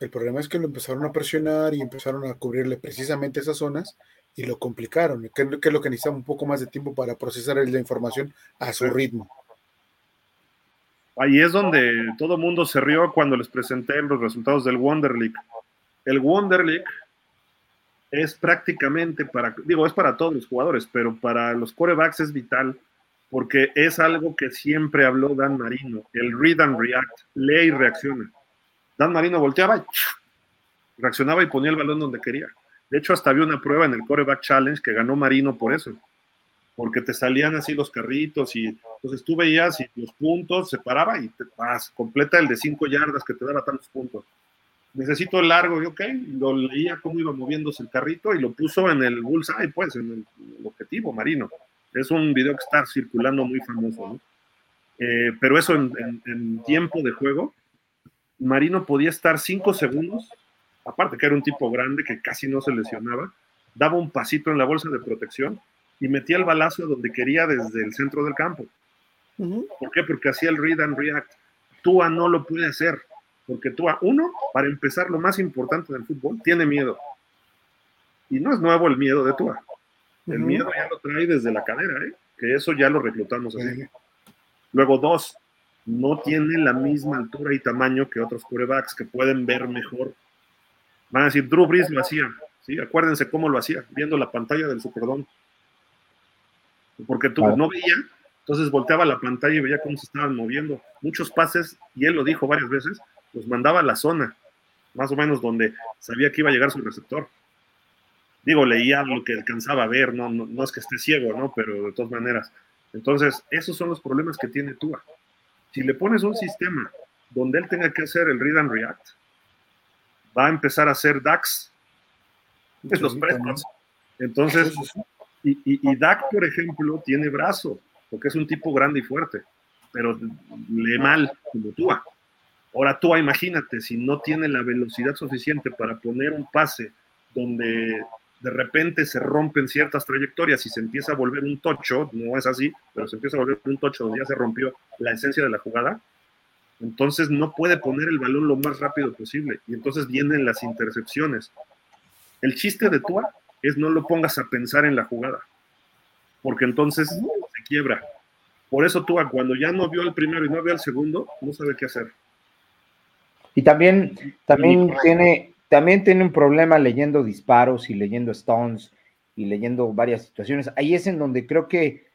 El problema es que lo empezaron a presionar y empezaron a cubrirle precisamente esas zonas y lo complicaron, que, es lo que necesitaba un poco más de tiempo para procesar la información a su ritmo. Ahí es donde todo el mundo se rió cuando les presenté los resultados del Wonder League. El Wonder League es prácticamente para, digo, es para todos los jugadores, pero para los corebacks es vital porque es algo que siempre habló Dan Marino, el read and react, lee y reacciona. Dan Marino volteaba, reaccionaba y ponía el balón donde quería. De hecho, hasta había una prueba en el Coreback Challenge que ganó Marino por eso, porque te salían así los carritos y entonces tú veías y los puntos se paraba y te vas, completa el de cinco yardas que te daba tantos puntos. Necesito el largo, y ok, lo leía cómo iba moviéndose el carrito y lo puso en el bullseye, pues, en el, objetivo Marino. Es un video que está circulando muy famoso, ¿no? Eh, pero eso en tiempo de juego, Marino podía estar cinco segundos aparte que era un tipo grande que casi no se lesionaba, daba un pasito en la bolsa de protección y metía el balazo donde quería desde el centro del campo. ¿Por qué? Porque hacía el read and react. Tua no lo puede hacer, porque Tua, uno, para empezar, lo más importante del fútbol, tiene miedo. Y no es nuevo el miedo de Tua. El miedo ya lo trae desde la cadera, ¿eh? que eso ya lo reclutamos así. Luego, dos, no tiene la misma altura y tamaño que otros corebacks que pueden ver mejor Van a decir, Drew Brees lo hacía, ¿sí? Acuérdense cómo lo hacía, viendo la pantalla del Superdome. Porque tú no veía, entonces volteaba la pantalla y veía cómo se estaban moviendo. Muchos pases, y él lo dijo varias veces, los mandaba a la zona, más o menos donde sabía que iba a llegar su receptor. Digo, leía lo que alcanzaba a ver, no, no, no es que esté ciego, ¿no? Pero de todas maneras. Entonces, esos son los problemas que tiene Tua. Si le pones un sistema donde él tenga que hacer el read and react, va a empezar a hacer DAX. los Entonces, y, y, DAC, por ejemplo, tiene brazo, porque es un tipo grande y fuerte, pero lee mal, como Tua. Ahora Tua, imagínate, si no tiene la velocidad suficiente para poner un pase donde de repente se rompen ciertas trayectorias y se empieza a volver un tocho, no es así, pero se empieza a volver un tocho donde ya se rompió la esencia de la jugada, entonces no puede poner el balón lo más rápido posible y entonces vienen las intercepciones. El chiste de Tua es no lo pongas a pensar en la jugada, porque entonces se quiebra. Por eso Tua cuando ya no vio el primero y no vio el segundo, no sabe qué hacer. Y también, también tiene, también tiene un problema leyendo disparos y leyendo stones y leyendo varias situaciones. Ahí es en donde creo que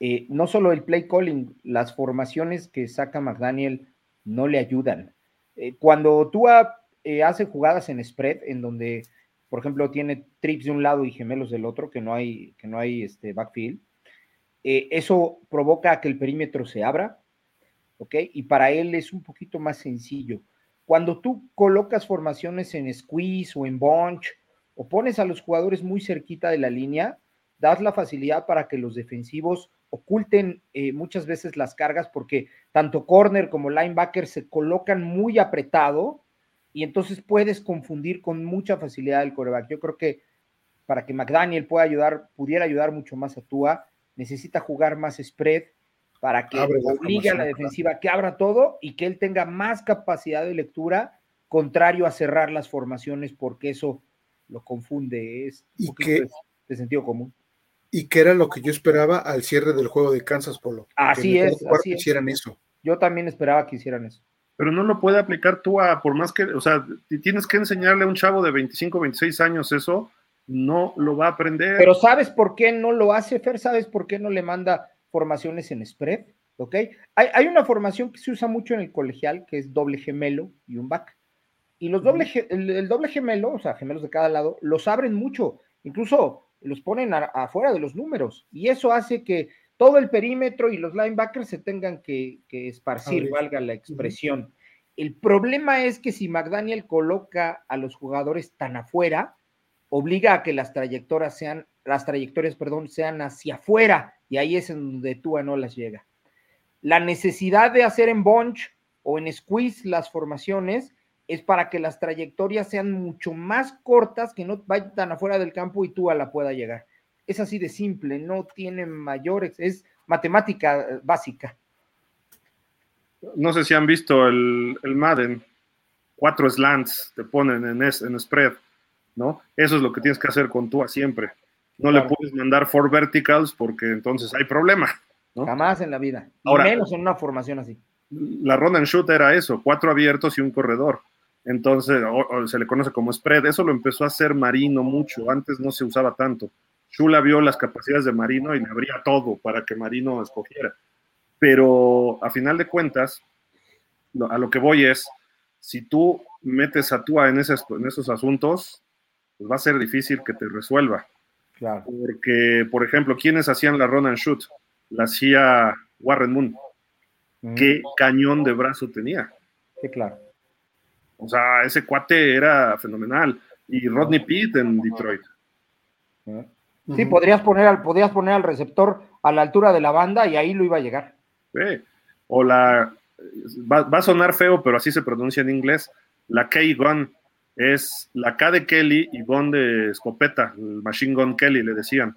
eh, no solo el play calling, las formaciones que saca McDaniel no le ayudan. Eh, cuando tú eh, hace jugadas en spread, en donde, por ejemplo, tiene trips de un lado y gemelos del otro, que no hay, que no hay este backfield, eh, eso provoca que el perímetro se abra, ¿ok? Y para él es un poquito más sencillo. Cuando tú colocas formaciones en squeeze o en bunch, o pones a los jugadores muy cerquita de la línea, das la facilidad para que los defensivos oculten eh, muchas veces las cargas porque tanto corner como linebacker se colocan muy apretado y entonces puedes confundir con mucha facilidad el coreback. Yo creo que para que McDaniel pueda ayudar, pudiera ayudar mucho más a Tua, necesita jugar más spread para que obligue a la defensiva que abra todo y que él tenga más capacidad de lectura, contrario a cerrar las formaciones, porque eso lo confunde, es y que, de sentido común y que era lo que yo esperaba al cierre del juego de Kansas Polo. Así es. Así hicieran eso. Yo también esperaba que hicieran eso. Pero no lo puede aplicar tú a, por más que, o sea, tienes que enseñarle a un chavo de 25, 26 años eso, no lo va a aprender. Pero ¿sabes por qué no lo hace, Fer? ¿Sabes por qué no le manda formaciones en spread? ¿Ok? Hay, una formación que se usa mucho en el colegial, que es doble gemelo y un back. Y los doble, el doble gemelo, o sea, gemelos de cada lado, los abren mucho. Incluso los ponen afuera de los números y eso hace que todo el perímetro y los linebackers se tengan que, esparcir, valga la expresión. El problema es que si McDaniel coloca a los jugadores tan afuera, obliga a que las trayectorias sean las trayectorias, perdón, sean hacia afuera y ahí es en donde Tua no las llega. La necesidad de hacer en bunch o en squeeze las formaciones es para que las trayectorias sean mucho más cortas, que no vayan afuera del campo y Tua la pueda llegar. Es así de simple, no tiene mayores, es matemática eh, básica. No sé si han visto el, el Madden, cuatro slants te ponen en, en spread, ¿no? Eso es lo que tienes que hacer con Tua siempre. No le puedes mandar four verticals porque entonces hay problema. Jamás en la vida. Ahora, menos en una formación así. La ronda and shoot era eso, cuatro abiertos y un corredor. Entonces, se le conoce como spread. Eso lo empezó a hacer Marino mucho. Antes no se usaba tanto. Chula vio las capacidades de Marino y le abría todo para que Marino escogiera. Pero a final de cuentas, a lo que voy es, si tú metes a Tua en, en esos asuntos, pues va a ser difícil que te resuelva. Porque, por ejemplo, ¿quiénes hacían la run and shoot? La hacía Warren Moon. Mm. ¿Qué cañón de brazo tenía? Sí, claro. O sea, ese cuate era fenomenal. Y Rodney Pitt en Detroit. Sí, podrías poner, al, podrías poner al receptor a la altura de la banda y ahí lo iba a llegar. Sí. O la. Va, va, a sonar feo, pero así se pronuncia en inglés. La K-Gun es la K de Kelly y Gun de escopeta, el Machine Gun Kelly le decían.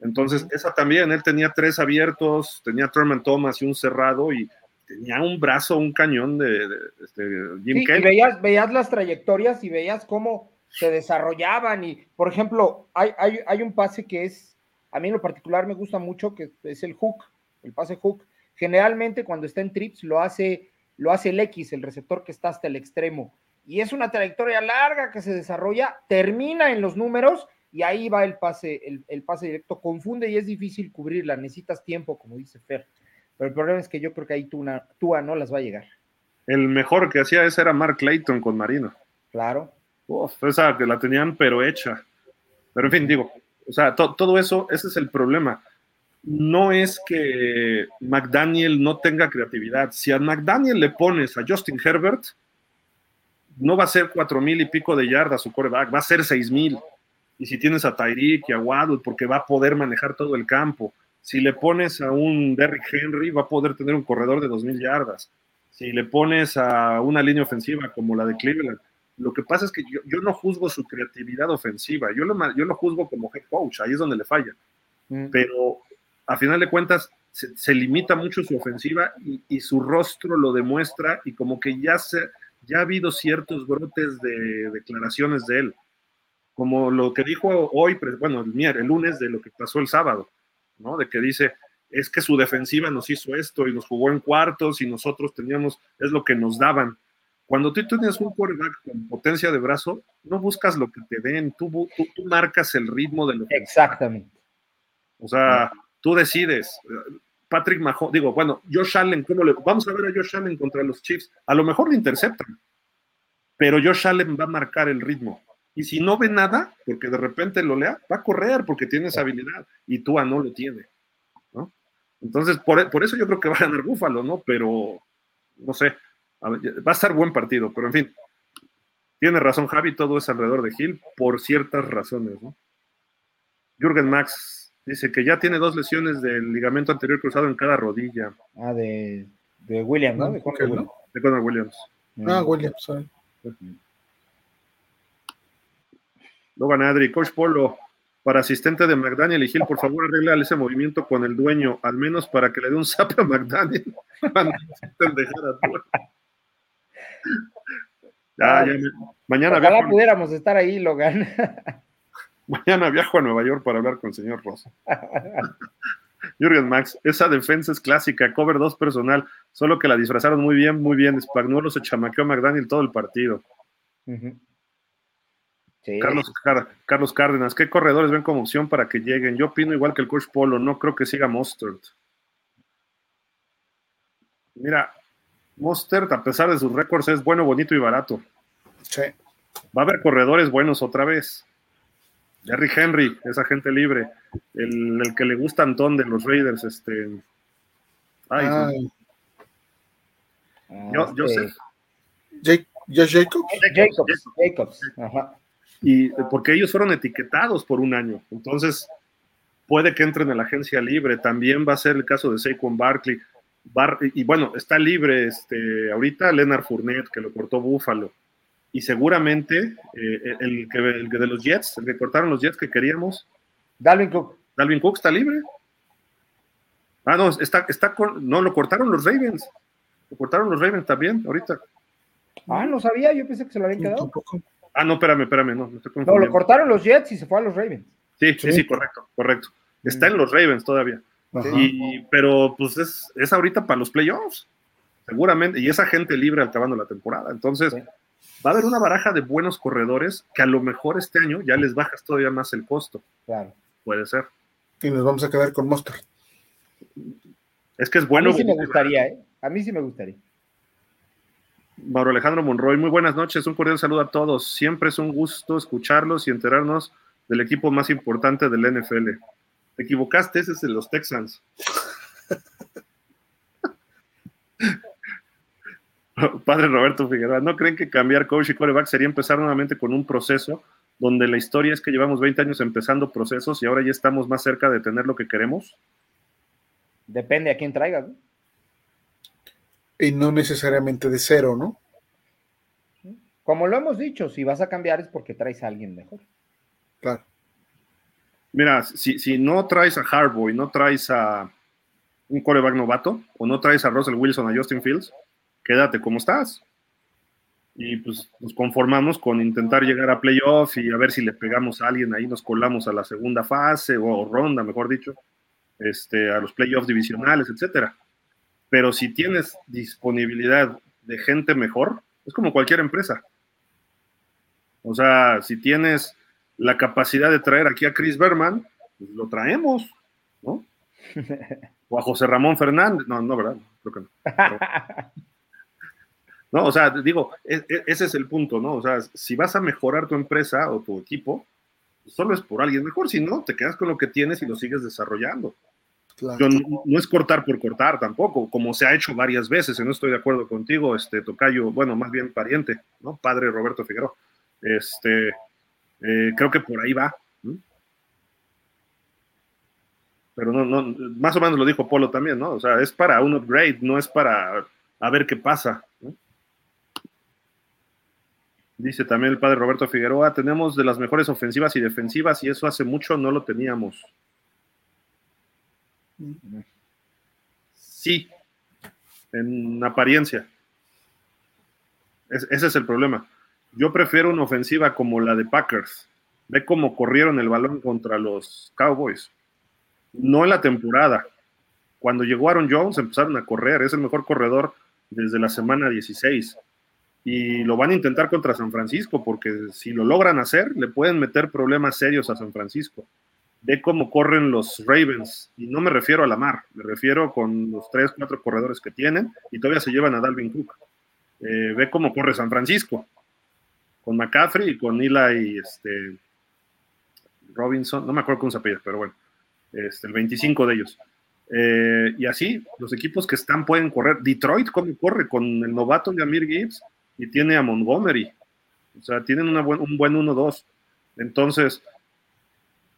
Entonces, esa también, él tenía tres abiertos, tenía Thurman Thomas y un cerrado y tenía un brazo, un cañón de, este, Jim Kelly. Y veías, veías las trayectorias y veías cómo se desarrollaban y, por ejemplo, hay, hay, hay un pase que es, a mí en lo particular me gusta mucho, que es el hook, el pase hook. Generalmente cuando está en trips lo hace, lo hace el X, el receptor que está hasta el extremo y es una trayectoria larga que se desarrolla, termina en los números y ahí va el pase, el, pase directo. Confunde y es difícil cubrirla, necesitas tiempo, como dice Fer. Pero el problema es que yo creo que ahí Tua, no las va a llegar. El mejor que hacía ese era Mark Clayton con Marino. Claro. Uf, esa que la tenían pero hecha. Pero en fin, digo, o sea, todo eso, ese es el problema. No es que McDaniel no tenga creatividad. Si a McDaniel le pones a Justin Herbert, no va a ser cuatro mil y pico de yardas su coreback, va a ser seis mil. Y si tienes a Tyreek y a Waddle, porque va a poder manejar todo el campo. Si le pones a un Derrick Henry, va a poder tener un corredor de dos mil yardas. Si le pones a una línea ofensiva como la de Cleveland, lo que pasa es que yo, no juzgo su creatividad ofensiva, yo lo, yo lo juzgo como head coach, ahí es donde le falla. Mm. Pero a final de cuentas, se, limita mucho su ofensiva y, y, su rostro lo demuestra y como que ya se, ya ha habido ciertos brotes de declaraciones de él, como lo que dijo hoy, bueno, el, el lunes de lo que pasó el sábado, ¿no? De que dice, es que su defensiva nos hizo esto y nos jugó en cuartos y nosotros teníamos, es lo que nos daban. Cuando tú, tienes un quarterback con potencia de brazo, no buscas lo que te den, tú, tú, marcas el ritmo de lo que... Exactamente. O sea, tú decides. Patrick Mahomes, digo, bueno, Josh Allen, ¿cómo le, vamos a ver a Josh Allen contra los Chiefs, a lo mejor le interceptan, pero Josh Allen va a marcar el ritmo. Y si no ve nada, porque de repente lo lea, va a correr porque tiene esa habilidad y Tua no lo tiene. ¿no? Entonces, por, eso yo creo que va a ganar Búfalo, ¿no? Pero, no sé, va a estar buen partido, pero en fin, tiene razón Javi, todo es alrededor de Gil por ciertas razones, ¿no? Jürgen Max Dice que ya tiene dos lesiones del ligamento anterior cruzado en cada rodilla. Ah, de, de Williams, ¿no? De Conor, Williams. Ah, Williams, sorry. Logan Adri, Coach Polo, para asistente de McDaniel y Gil, por favor arregla ese movimiento con el dueño, al menos para que le dé un zap a McDaniel. Ya, ya, mañana Ojalá pudiéramos estar ahí, Logan. Mañana viajo a Nueva York para hablar con el señor Rosa. Jürgen Max, esa defensa es clásica, cover 2 personal, solo que la disfrazaron muy bien, muy bien. Spagnuolo se chamaqueó a McDaniel todo el partido. Carlos, Carlos, Cárdenas, ¿qué corredores ven como opción para que lleguen? Yo opino igual que el coach Polo, no creo que siga Mostert. Mira, Mostert, a pesar de sus récords, es bueno, bonito y barato. Sí. Va a haber corredores buenos otra vez. Jerry Henry, esa gente libre. El, que le gusta Antón de los Raiders, este. Ay, Yo, yo sé. Jacobs? Jacobs, Jacobs. Y porque ellos fueron etiquetados por un año. Entonces, puede que entren en la agencia libre. También va a ser el caso de Saquon Barkley. Y bueno, está libre este, ahorita Leonard Fournette, que lo cortó Buffalo. Y seguramente eh, el, que, el, de los Jets, el que cortaron los Jets que queríamos. Dalvin Cook. Dalvin Cook está libre. Ah, no, está, está no, lo cortaron los Ravens. Lo cortaron los Ravens también, ahorita. Ah, no sabía, yo pensé que se lo habían quedado. Ah, no, espérame, espérame, no. no, lo cortaron los Jets y se fue a los Ravens. Sí, sí, sí, correcto, correcto. Está en los Ravens todavía. Y, pero pues es, es ahorita para los playoffs, seguramente, y esa gente libre acabando la temporada. Entonces, va a haber una baraja de buenos corredores que a lo mejor este año ya les bajas todavía más el costo. Claro. Puede ser. Y nos vamos a quedar con Monster. Es que es bueno. A mí sí me gustaría, ¿eh? A mí sí me gustaría. Mauro Alejandro Monroy, muy buenas noches, un cordial saludo a todos. Siempre es un gusto escucharlos y enterarnos del equipo más importante del NFL. Te equivocaste, ese es de los Texans. Padre Roberto Figueroa, ¿no creen que cambiar coach y coreback sería empezar nuevamente con un proceso donde la historia es que llevamos 20 años empezando procesos y ahora ya estamos más cerca de tener lo que queremos? Depende a quién traigas. Y no necesariamente de cero, ¿no? Como lo hemos dicho, si vas a cambiar es porque traes a alguien mejor. Claro. Mira, si, si no traes a Harbour y no traes a un coreback novato, o no traes a Russell Wilson, a Justin Fields, quédate como estás. Y pues nos conformamos con intentar llegar a playoff y a ver si le pegamos a alguien ahí, nos colamos a la segunda fase o ronda, mejor dicho, este, a los playoffs divisionales, etcétera. Pero si tienes disponibilidad de gente mejor, es como cualquier empresa. O sea, si tienes la capacidad de traer aquí a Chris Berman, pues lo traemos, ¿no? O a José Ramón Fernández. No, no, ¿verdad? Creo que no. no, o sea, digo, e, e, ese es el punto, ¿no? O sea, si vas a mejorar tu empresa o tu equipo, solo es por alguien mejor, si no, te quedas con lo que tienes y lo sigues desarrollando. Yo no, es cortar por cortar tampoco, como se ha hecho varias veces, y no estoy de acuerdo contigo, este Tocayo, bueno, más bien pariente, ¿no? Padre Roberto Figueroa. Este, eh, creo que por ahí va. Pero no, no, más o menos lo dijo Polo también, ¿no? O sea, es para un upgrade, no es para a ver qué pasa. Dice también el padre Roberto Figueroa, tenemos de las mejores ofensivas y defensivas y eso hace mucho no lo teníamos. Sí, en apariencia. ese es el problema. Yo prefiero una ofensiva como la de Packers. Ve cómo corrieron el balón contra los Cowboys. No en la temporada. Cuando llegó Aaron Jones empezaron a correr. Es el mejor corredor desde la semana 16. Y lo van a intentar contra San Francisco porque si lo logran hacer, le pueden meter problemas serios a San Francisco ve cómo corren los Ravens, y no me refiero a la mar, me refiero con los tres, cuatro corredores que tienen, y todavía se llevan a Dalvin Cook. Eh, ve cómo corre San Francisco, con McCaffrey y con Eli y este, Robinson, no me acuerdo cómo se apellida, pero bueno, este, el 25 de ellos. Eh, y así, los equipos que están pueden correr. Detroit, ¿cómo corre? Con el novato Yamir Gibbs y tiene a Montgomery. O sea, tienen un buen 1-2. Entonces,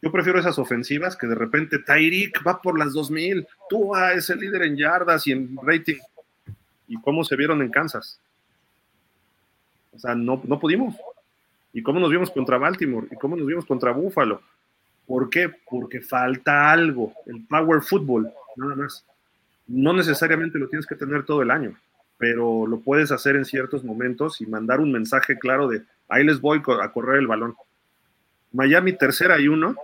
yo prefiero esas ofensivas que de repente Tyreek va por las 2000, Tua es el líder en yardas y en rating. ¿Y cómo se vieron en Kansas? O sea, no, no pudimos. ¿Y cómo nos vimos contra Baltimore? ¿Y cómo nos vimos contra Buffalo? ¿Por qué? Porque falta algo, el power football, nada más. No necesariamente lo tienes que tener todo el año, pero lo puedes hacer en ciertos momentos y mandar un mensaje claro de ahí les voy a correr el balón. Miami tercera y uno,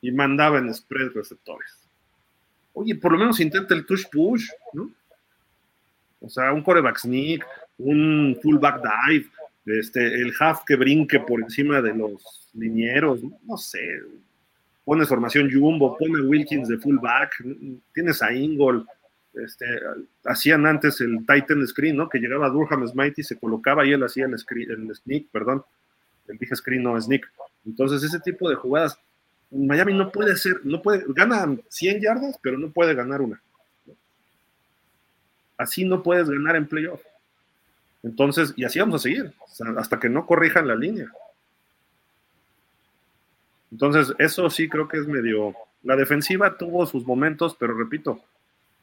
y mandaba en spread receptores. Oye, por lo menos intenta el touch push, ¿no? O sea, un coreback sneak, un fullback dive, este, el half que brinque por encima de los linieros, no sé. Pones formación jumbo, pone Wilkins de fullback, tienes a Ingol, este, hacían antes el Titan Screen, ¿no? Que llegaba Durham Smite y se colocaba y él hacía el, screen, el sneak, perdón, el dije screen, no sneak. Entonces, ese tipo de jugadas Miami no puede hacer, no puede, gana 100 yardas, pero no puede ganar una. Así no puedes ganar en playoff. Entonces, y así vamos a seguir, hasta que no corrijan la línea. Entonces, eso sí creo que es medio, La defensiva tuvo sus momentos, pero repito,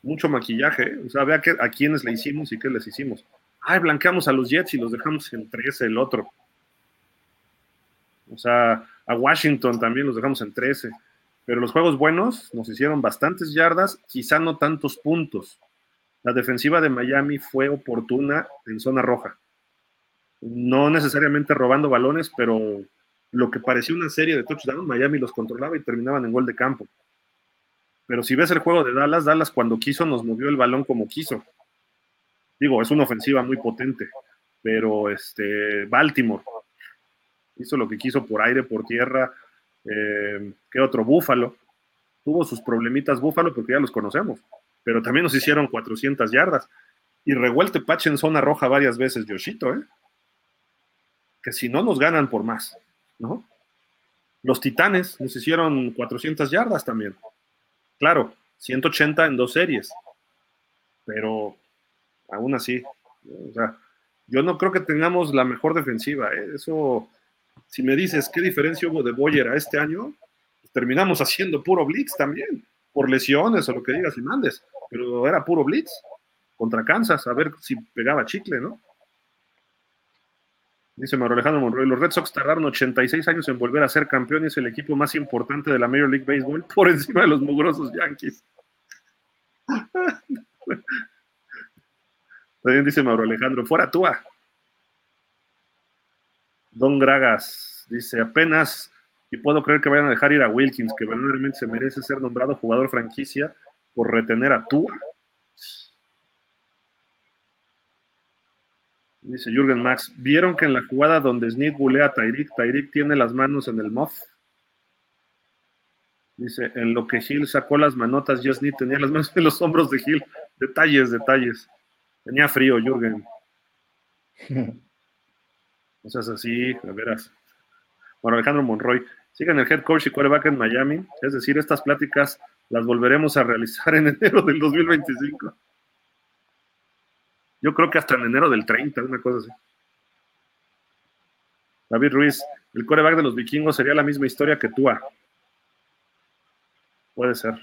mucho maquillaje. ¿eh? O sea, vea a quiénes le hicimos y qué les hicimos. Ay, blanqueamos a los Jets y los dejamos en 13 el otro. O sea, a Washington también los dejamos en 13. Pero los juegos buenos nos hicieron bastantes yardas, quizá no tantos puntos. La defensiva de Miami fue oportuna en zona roja. No necesariamente robando balones, pero lo que parecía una serie de touchdowns, Miami los controlaba y terminaban en gol de campo. Pero si ves el juego de Dallas, Dallas cuando quiso nos movió el balón como quiso. Digo, es una ofensiva muy potente, pero este Baltimore hizo lo que quiso por aire, por tierra. Eh, ¿Qué otro? Búfalo. Tuvo sus problemitas Búfalo porque ya los conocemos, pero también nos hicieron 400 yardas. Y revuelte Pache en zona roja varias veces, Yoshito, ¿eh? Que si no nos ganan por más, ¿no? Los Titanes nos hicieron 400 yardas también. Claro, 180 en dos series, pero aún así, o sea, yo no creo que tengamos la mejor defensiva. ¿eh? Eso, si me dices qué diferencia hubo de Boyer a este año, pues terminamos haciendo puro blitz también, por lesiones o lo que digas y mandes, pero era puro blitz contra Kansas, a ver si pegaba chicle, ¿no? Dice Mauro Alejandro Monroy, los Red Sox tardaron 86 años en volver a ser campeones, el equipo más importante de la Major League Baseball, por encima de los mugrosos Yankees. También dice Mauro Alejandro, fuera túa. Don Gragas dice, apenas, y puedo creer que vayan a dejar ir a Wilkins, que verdaderamente se merece ser nombrado jugador franquicia por retener a Tua. Dice Jürgen Max, ¿vieron que en la jugada donde Smith bulea a Tyreek, Tyreek tiene las manos en el muff? Dice, en lo que Hill sacó las manotas, yo Smith tenía las manos en los hombros de Hill. Detalles, detalles. Tenía frío, Jürgen. No seas así, a veras. Bueno, Alejandro Monroy, sigan el head coach y quarterback en Miami. Es decir, estas pláticas las volveremos a realizar en enero del 2025. Yo creo que hasta en enero del 30, una cosa así. David Ruiz, el coreback de los vikingos sería la misma historia que Tua. Puede ser.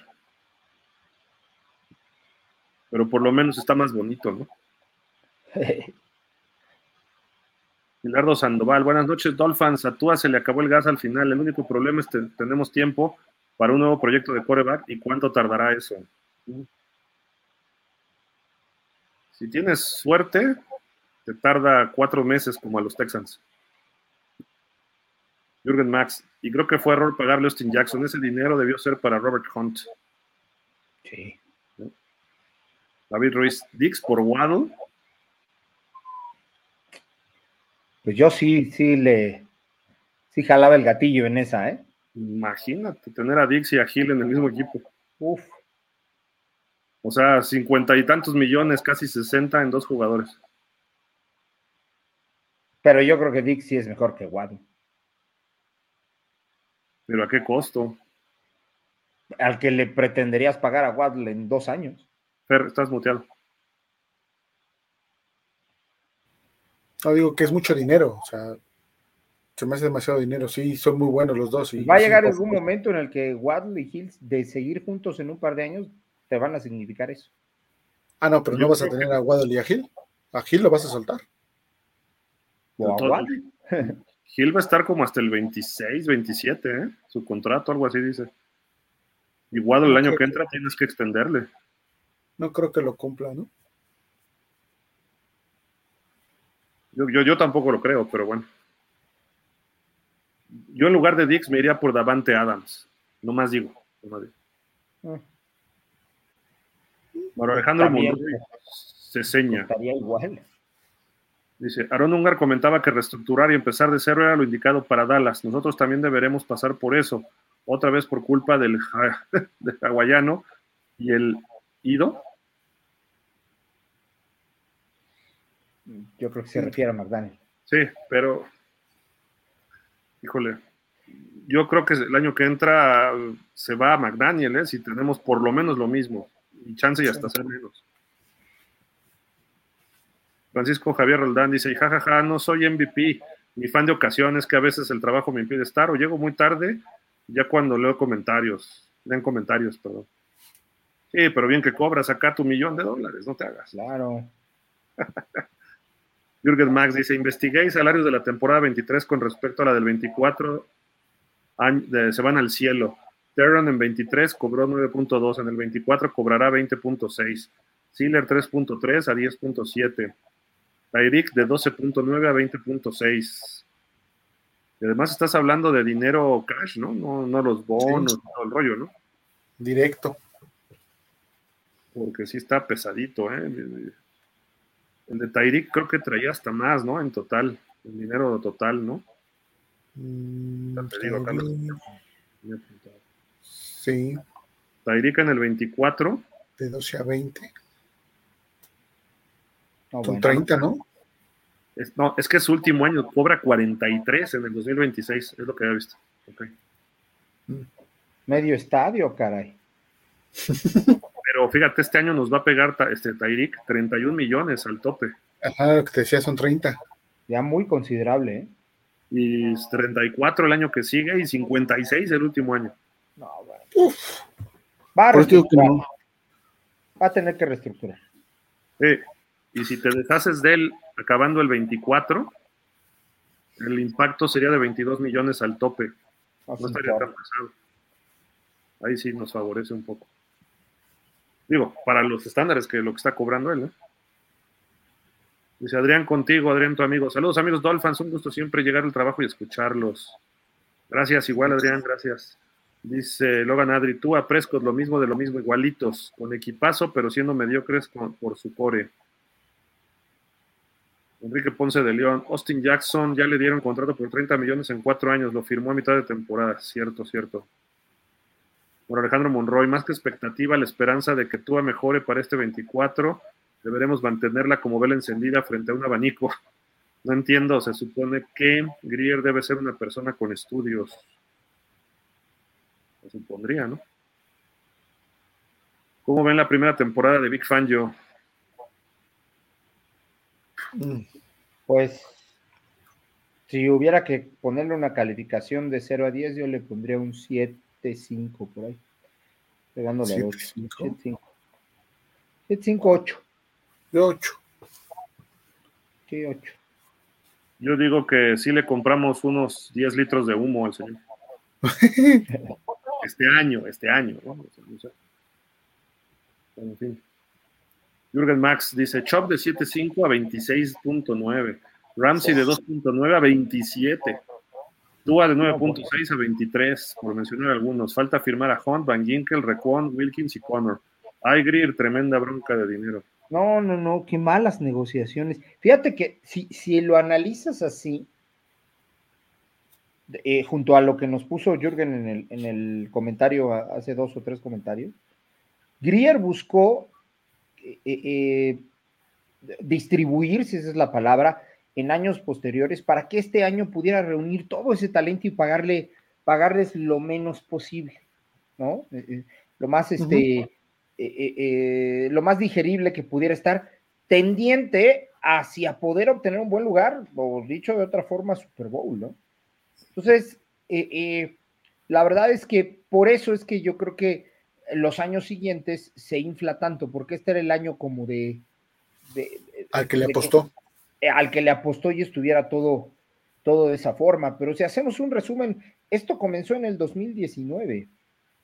Pero por lo menos está más bonito, ¿no? Milardo Sandoval, buenas noches, Dolphins. A Tua se le acabó el gas al final. El único problema es que tenemos tiempo para un nuevo proyecto de coreback y cuánto tardará eso. Si tienes suerte, te tarda cuatro meses como a los Texans. Jürgen Max, y creo que fue error pagarle a Austin Jackson. Ese dinero debió ser para Robert Hunt. Sí. David Ruiz, Dix por Waddle. Pues yo sí, sí le, sí jalaba el gatillo en esa, ¿eh? Imagínate tener a Dix y a Hill en el mismo equipo. Uf. O sea, cincuenta y tantos millones, casi sesenta en dos jugadores. Pero yo creo que Dix sí es mejor que Waddle. ¿Pero a qué costo? Al que le pretenderías pagar a Waddle en dos años. Fer, estás muteado. No digo que es mucho dinero, o sea, se me hace demasiado dinero. Sí, son muy buenos los dos. Y Va a llegar algún momento en el que Waddle y Hills, de seguir juntos en un par de años, te van a significar eso. Ah, no, pero Yo no vas a tener a Waddle y a Gil. A Gil lo vas a soltar. O a Waddle. Gil va a estar como hasta el 26, 27, ¿eh? Su contrato, algo así dice. Igual el año que entra tienes que extenderle. No creo que lo cumpla, ¿no? Yo, yo, yo tampoco lo creo, pero bueno. Yo en lugar de Dix me iría por Davante Adams. No más digo. No más digo. Ah, Bueno, Alejandro Monroy se seña. Estaría igual. Dice, Aaron Ungar comentaba que reestructurar y empezar de cero era lo indicado para Dallas. Nosotros también deberemos pasar por eso. Otra vez por culpa del, ja- del hawaiano y el Ido. Yo creo que se refiere a McDaniel. Sí, pero, híjole, yo creo que el año que entra se va a McDaniel, ¿eh? si tenemos por lo menos lo mismo, y chance y hasta ser menos. Francisco Javier Roldán dice, jajaja, no soy MVP, ni fan de ocasiones, que a veces el trabajo me impide estar, o llego muy tarde, ya cuando leo comentarios. den comentarios, perdón. Sí, pero bien que cobras acá tu millón de dólares, no te hagas. Claro. Jürgen Max dice, investigué salarios de la temporada 23 con respecto a la del 24, se van al cielo. Terran en 23 cobró 9.2, en el 24 cobrará 20.6. Sealer 3.3 a 10.7. Tyreek de 12.9 a 20.6. Y además estás hablando de dinero cash, ¿no? No, no los bonos, todo el rollo, ¿no? Directo. Porque sí está pesadito, ¿eh? El de Tyreek creo que traía hasta más, ¿no? En total, el dinero total, ¿no? Mm, Sí. Tyreek en el 24. De 12 a 20. Son 30, ¿no? Es, no, es que es su último año, cobra 43 en el 2026, es lo que había visto. Mm. Medio estadio, caray. Pero fíjate, este año nos va a pegar este Tyreek 31 millones al tope. Ajá, lo que te decía son 30. Ya muy considerable, ¿eh? Y 34 el año que sigue y 56 el último año. No, bueno. Va a, va a tener que reestructurar. Sí. Y si te deshaces de él acabando el 24, el impacto sería de 22 millones al tope. No estaría tan pesado. Ahí sí nos favorece un poco. Digo, para los estándares que lo que está cobrando él, ¿no? Dice Adrián contigo, Adrián, tu amigo. Saludos, amigos Dolphins. Un gusto siempre llegar al trabajo y escucharlos. Gracias, igual, Adrián, gracias. Dice Logan Adri, tú a Prescott lo mismo de lo mismo, igualitos, con equipazo, pero siendo mediocres por su core. Enrique Ponce de León, Austin Jackson ya le dieron contrato por 30 millones en cuatro años, lo firmó a mitad de temporada, cierto, cierto. Por Alejandro Monroy, más que expectativa, la esperanza de que Tua mejore para este 24, deberemos mantenerla como vela encendida frente a un abanico. No entiendo, se supone que Grier debe ser una persona con estudios. Se supondría, ¿no? ¿Cómo ven la primera temporada de Big Fan Yo? Mm. Pues, si hubiera que ponerle una calificación de 0 a 10, yo le pondría un 7-5 por ahí. Pegándole a 8. 7-5, 8. De 8. Sí, 8. Yo digo que sí le compramos unos 10 litros de humo al señor. este año, este año, ¿no? En fin. Jürgen Max dice, Chop de 7.5 a 26.9. Ramsey de 2.9 a 27. Tua de 9.6 a 23, por mencionar algunos. Falta firmar a Hunt, Van Ginkel, Recon, Wilkins y Connor. Aygrir, tremenda bronca de dinero. No, no, no, qué malas negociaciones. Fíjate que si, si lo analizas así, eh, junto a lo que nos puso Jürgen en el, en el comentario, hace dos o tres comentarios, Grier buscó eh, eh, distribuir, si esa es la palabra, en años posteriores para que este año pudiera reunir todo ese talento y pagarle, pagarles lo menos posible, ¿no? Eh, lo más, este, lo más digerible que pudiera estar, tendiente hacia poder obtener un buen lugar, o dicho de otra forma, Super Bowl, ¿no? Entonces, la verdad es que por eso es que yo creo que los años siguientes se infla tanto, porque este era el año como de... al que le apostó. Eh, al que le apostó y estuviera todo, todo de esa forma. Pero si hacemos un resumen, esto comenzó en el 2019.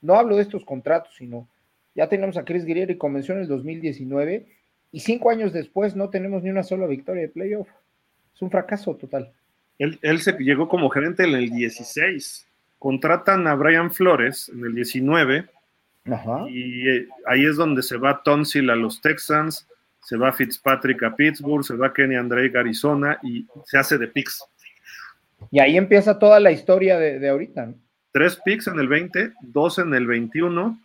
No hablo de estos contratos, sino ya tenemos a Chris Guerrero y comenzó en el 2019 y cinco años después no tenemos ni una sola victoria de playoff. Es un fracaso total. Él, él se llegó como gerente en el 16. Contratan a Brian Flores en el 19 y eh, ahí es donde se va Tonsil a los Texans, se va Fitzpatrick a Pittsburgh, se va Kenny Drake a Arizona y se hace de picks. Y ahí empieza toda la historia de, ahorita. Tres picks en el 20, dos en el 21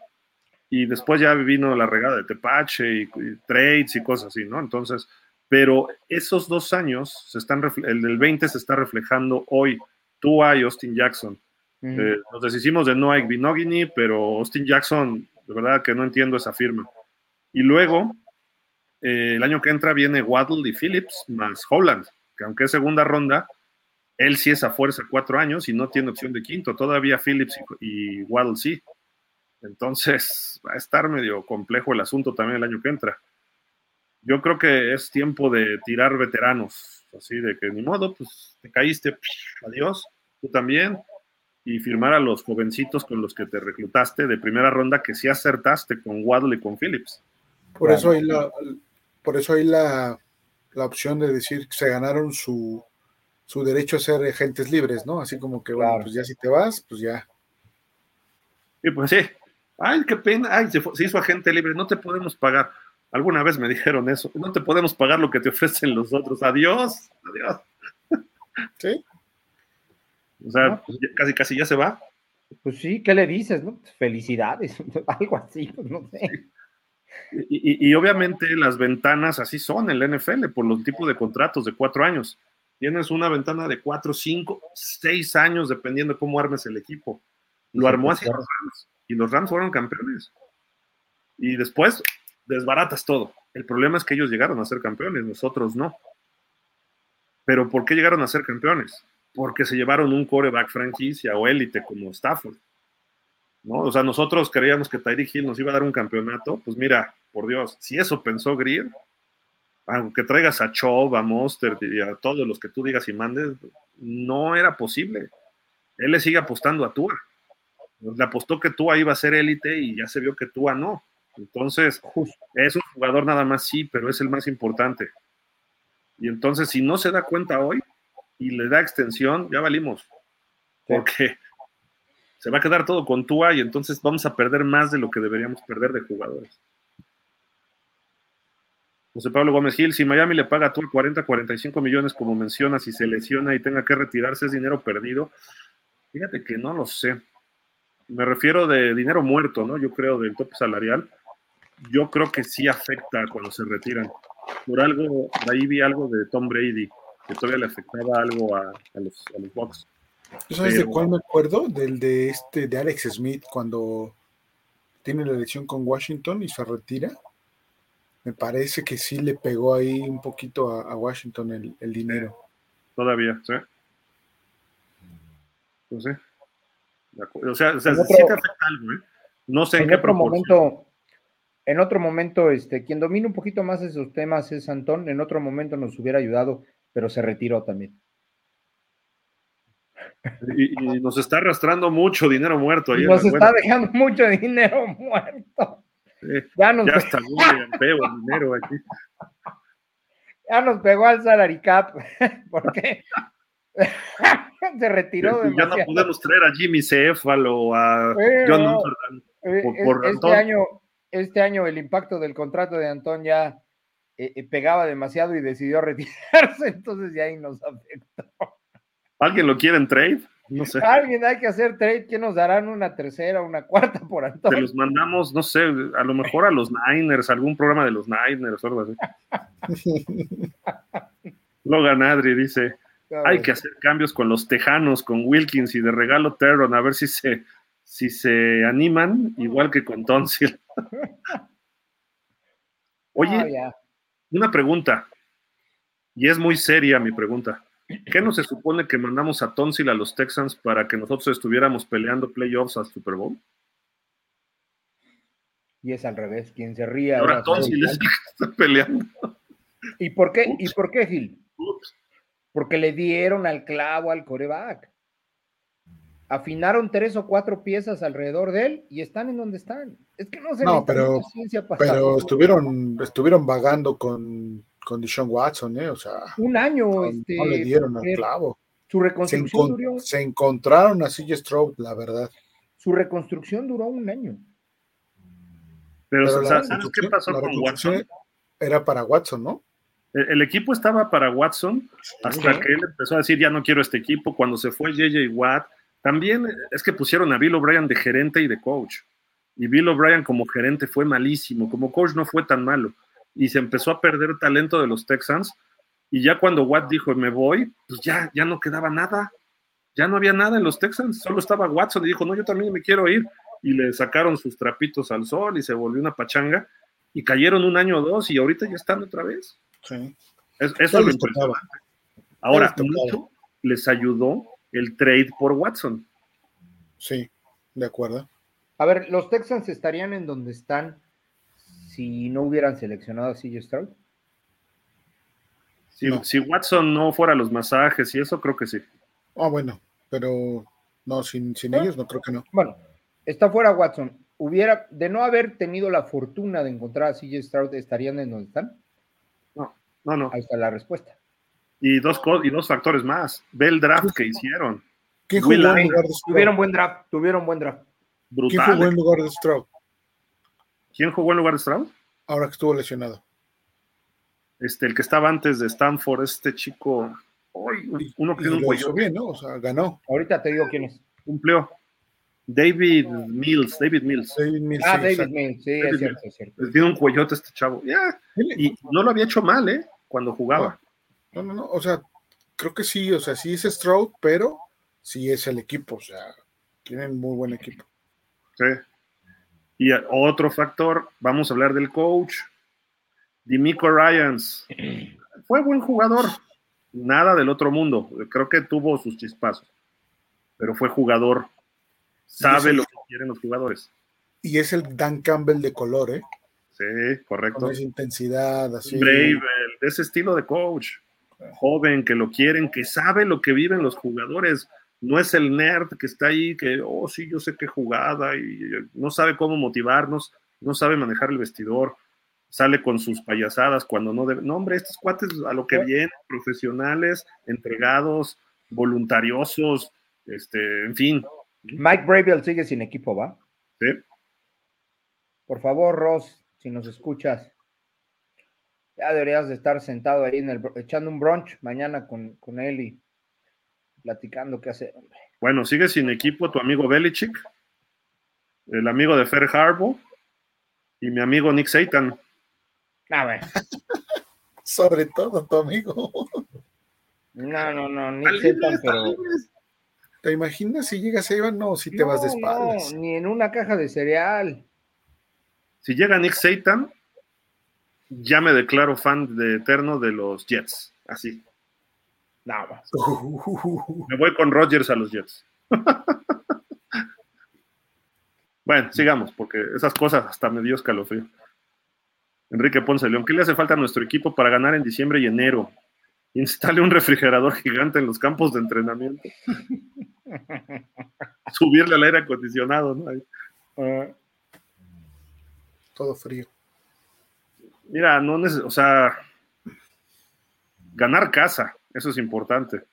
y después ya vino la regada de Tepache y, trades y cosas así, ¿no? Entonces, pero esos dos años, se están el del 20 se está reflejando hoy, Tua y Austin Jackson. Eh, nos deshicimos de Noah Binogini, pero Austin Jackson, de verdad que no entiendo esa firma. Y luego, eh, el año que entra viene Waddle y Phillips más Holland, que aunque es segunda ronda, él sí es a fuerza cuatro años y no tiene opción de quinto. Todavía Phillips y, Waddle sí. Entonces va a estar medio complejo el asunto también el año que entra. Yo creo que es tiempo de tirar veteranos, así de que ni modo, pues te caíste, adiós, tú también, y firmar a los jovencitos con los que te reclutaste de primera ronda que sí acertaste con Waddle y con Phillips. Por eso hay la, por eso hay la, la opción de decir que se ganaron su, su derecho a ser agentes libres, ¿no? Así como que, bueno, pues ya si te vas, pues ya. Y pues sí, ay, qué pena, ay, se, se, hizo agente libre, no te podemos pagar. Alguna vez me dijeron eso, no te podemos pagar lo que te ofrecen los otros. Adiós, adiós. Sí. O sea, pues, casi, casi ya se va. Pues sí, ¿qué le dices? No? Felicidades, algo así, pues no sé. Y, obviamente las ventanas así son en la NFL por los tipos de contratos de cuatro años. Tienes una ventana de cuatro, cinco, seis años, dependiendo de cómo armes el equipo. Lo armó así los Rams y los Rams fueron campeones. Y después desbaratas todo. El problema es que ellos llegaron a ser campeones, nosotros no. Pero ¿por qué llegaron a ser campeones? Porque se llevaron un coreback franquicia o élite como Stafford. ¿No? O sea, nosotros creíamos que Tyreek Hill nos iba a dar un campeonato. Pues mira, por Dios, si eso pensó Greer, aunque traigas a Chubb, a Monster y a todos los que tú digas y mandes, no era posible. Él le sigue apostando a Tua. Le apostó que Tua iba a ser élite y ya se vio que Tua no. Entonces, es un jugador nada más, sí, pero es el más importante. Y entonces, si no se da cuenta hoy y le da extensión, ya valimos. Porque se va a quedar todo con Tua y entonces vamos a perder más de lo que deberíamos perder de jugadores. José Pablo Gómez Gil, si Miami le paga a Tua 40, 45 millones, como mencionas, y se lesiona y tenga que retirarse, es dinero perdido. Fíjate que no lo sé. Me refiero de dinero muerto, ¿no? Yo creo del tope salarial. Yo creo que sí afecta cuando se retiran. Por algo, ahí vi algo de Tom Brady, que todavía le afectaba algo a, a los, a los Bucks. ¿Sabes Pero, de cuál me acuerdo? Del de este, de Alex Smith, cuando tiene la elección con Washington y se retira me parece que sí le pegó ahí un poquito a, a Washington el, el, dinero. Todavía, sí. No sé. O sea, o sea otro, sí te afecta algo, ¿eh? No sé en, en qué otro momento, en otro momento, este, quien domina un poquito más esos temas es Antón, en otro momento nos hubiera ayudado, pero se retiró también. Y, y nos está arrastrando mucho dinero muerto. Nos está dejando mucho dinero muerto. Eh, ya, nos ya está muy feo el dinero aquí. Ya nos pegó al salary cap, porque se retiró. Ya no podemos traer a Jimmy Céfalo, a eh, John no, por, por este, año, este año el impacto del contrato de Antón ya eh, pegaba demasiado y decidió retirarse, entonces ya ahí nos afectó. ¿Alguien lo quiere en trade? No sé. Alguien hay que hacer trade, ¿qué nos darán? ¿Una tercera, una cuarta por Antonio? Te los mandamos, no sé, a lo mejor a los Niners, algún programa de los Niners o algo así. Logan Adri dice, hay que hacer cambios con los Tejanos, con Wilkins y de regalo Terron, a ver si se, si se animan, igual que con Tonsil. Oye, oh, yeah. una pregunta, y es muy seria mi pregunta. ¿Qué no se supone que mandamos a Tonsil a los Texans para que nosotros estuviéramos peleando playoffs al Super Bowl? Y es al revés, quien se ríe. Ahora, ahora Tonsil es el que está peleando. ¿Y por qué, ¿y por qué Gil? Ups. Porque le dieron al clavo al coreback. Afinaron tres o cuatro piezas alrededor de él y están en donde están. Es que no se no, pero, pero estuvieron, estuvieron vagando con con Dishon Watson, ¿eh? O sea, un año, no, este, no le dieron al clavo. Su reconstrucción se, encont duró. se encontraron a CJ Stroud, la verdad. Su reconstrucción duró un año. Pero, Pero ¿sabes, ¿sabes qué pasó con Watson? Era para Watson, ¿no? El, el equipo estaba para Watson hasta que él empezó a decir ya no quiero este equipo. Cuando se fue JJ Watt, también es que pusieron a Bill O'Brien de gerente y de coach. Y Bill O'Brien como gerente fue malísimo, como coach no fue tan malo y se empezó a perder talento de los Texans. Y ya cuando Watt dijo me voy, pues ya, ya no quedaba nada. Ya no había nada en los Texans, solo estaba Watson y dijo, no, yo también me quiero ir. Y le sacaron sus trapitos al sol y se volvió una pachanga. Y cayeron un año o dos y ahorita ya están otra vez. Sí. Es, eso es lo impresionante. Ahora, mucho les ayudó el trade por Watson. Sí, de acuerdo. A ver, ¿los Texans estarían en donde están si no hubieran seleccionado a CJ Stroud? Si, si, Watson no fuera a los masajes y eso, creo que sí. Ah, bueno, pero no, sin, sin ellos no creo que no. Bueno, está fuera Watson. Hubiera, de no haber tenido la fortuna de encontrar a CJ Stroud, ¿estarían en donde están? No, no, no. Ahí está la respuesta. Y dos, y dos factores más. Ve el draft que hicieron. ¿Quién jugó en lugar de Stroud? Tuvieron buen draft, tuvieron buen draft. Brutal. ¿Quién jugó en lugar de Stroud? ¿Quién jugó en lugar de Stroud? Ahora que estuvo lesionado. Este, el que estaba antes de Stanford, este chico, ¡ay! uno que tiene un cuello. bien, ¿no? O sea, ganó. Ahorita te digo quién es. Cumplió. David Mills, David Mills. David Mills ah, sí, David exacto. Mills, sí, David es cierto, es cierto. Tiene un cuellote este chavo. Ya. Y no lo había hecho mal, ¿eh? Cuando jugaba. No, no, no. O sea, creo que sí, o sea, sí es Stroud, pero sí es el equipo. O sea, tienen muy buen equipo. Sí. Y otro factor, vamos a hablar del coach. Dimico Ryans. Fue buen jugador. Nada del otro mundo. Creo que tuvo sus chispazos. Pero fue jugador. Sabe lo que quieren los jugadores. Y es el Dan Campbell de color, ¿eh? Sí, correcto. Con esa intensidad, así. Brave, ese estilo de coach. Joven, que lo quieren, que sabe lo que viven los jugadores. No es el nerd que está ahí, que, oh, sí, yo sé qué jugada, y no sabe cómo motivarnos, no sabe manejar el vestidor, sale con sus payasadas cuando no debe. No, hombre, estos cuates a lo que vienen, profesionales, entregados, voluntariosos, este, en fin. Mike Bravel sigue sin equipo, ¿va? Sí. Por favor, Ross, si nos escuchas, ya deberías de estar sentado ahí en el, echando un brunch mañana con, con él y platicando qué hacer. Hombre. Bueno, sigue sin equipo tu amigo Belichick, el amigo de Fer Harbo y mi amigo Nick Satan. A ver. Sobre todo tu amigo. No, no, no, Nick Satan, pero. ¿Te imaginas si llegas a Iván? No, si te no, vas de espaldas. No, ni en una caja de cereal. Si llega Nick Satan, ya me declaro fan de eterno de los Jets. Así. Nada más. Me voy con Rodgers a los Jets. bueno, sigamos, porque esas cosas hasta me dio escalofrío. Enrique Ponce León, ¿qué le hace falta a nuestro equipo para ganar en diciembre y enero? Instale un refrigerador gigante en los campos de entrenamiento. Subirle al aire acondicionado, ¿no? Uh, todo frío. Mira, no neces o sea, ganar casa, eso es importante.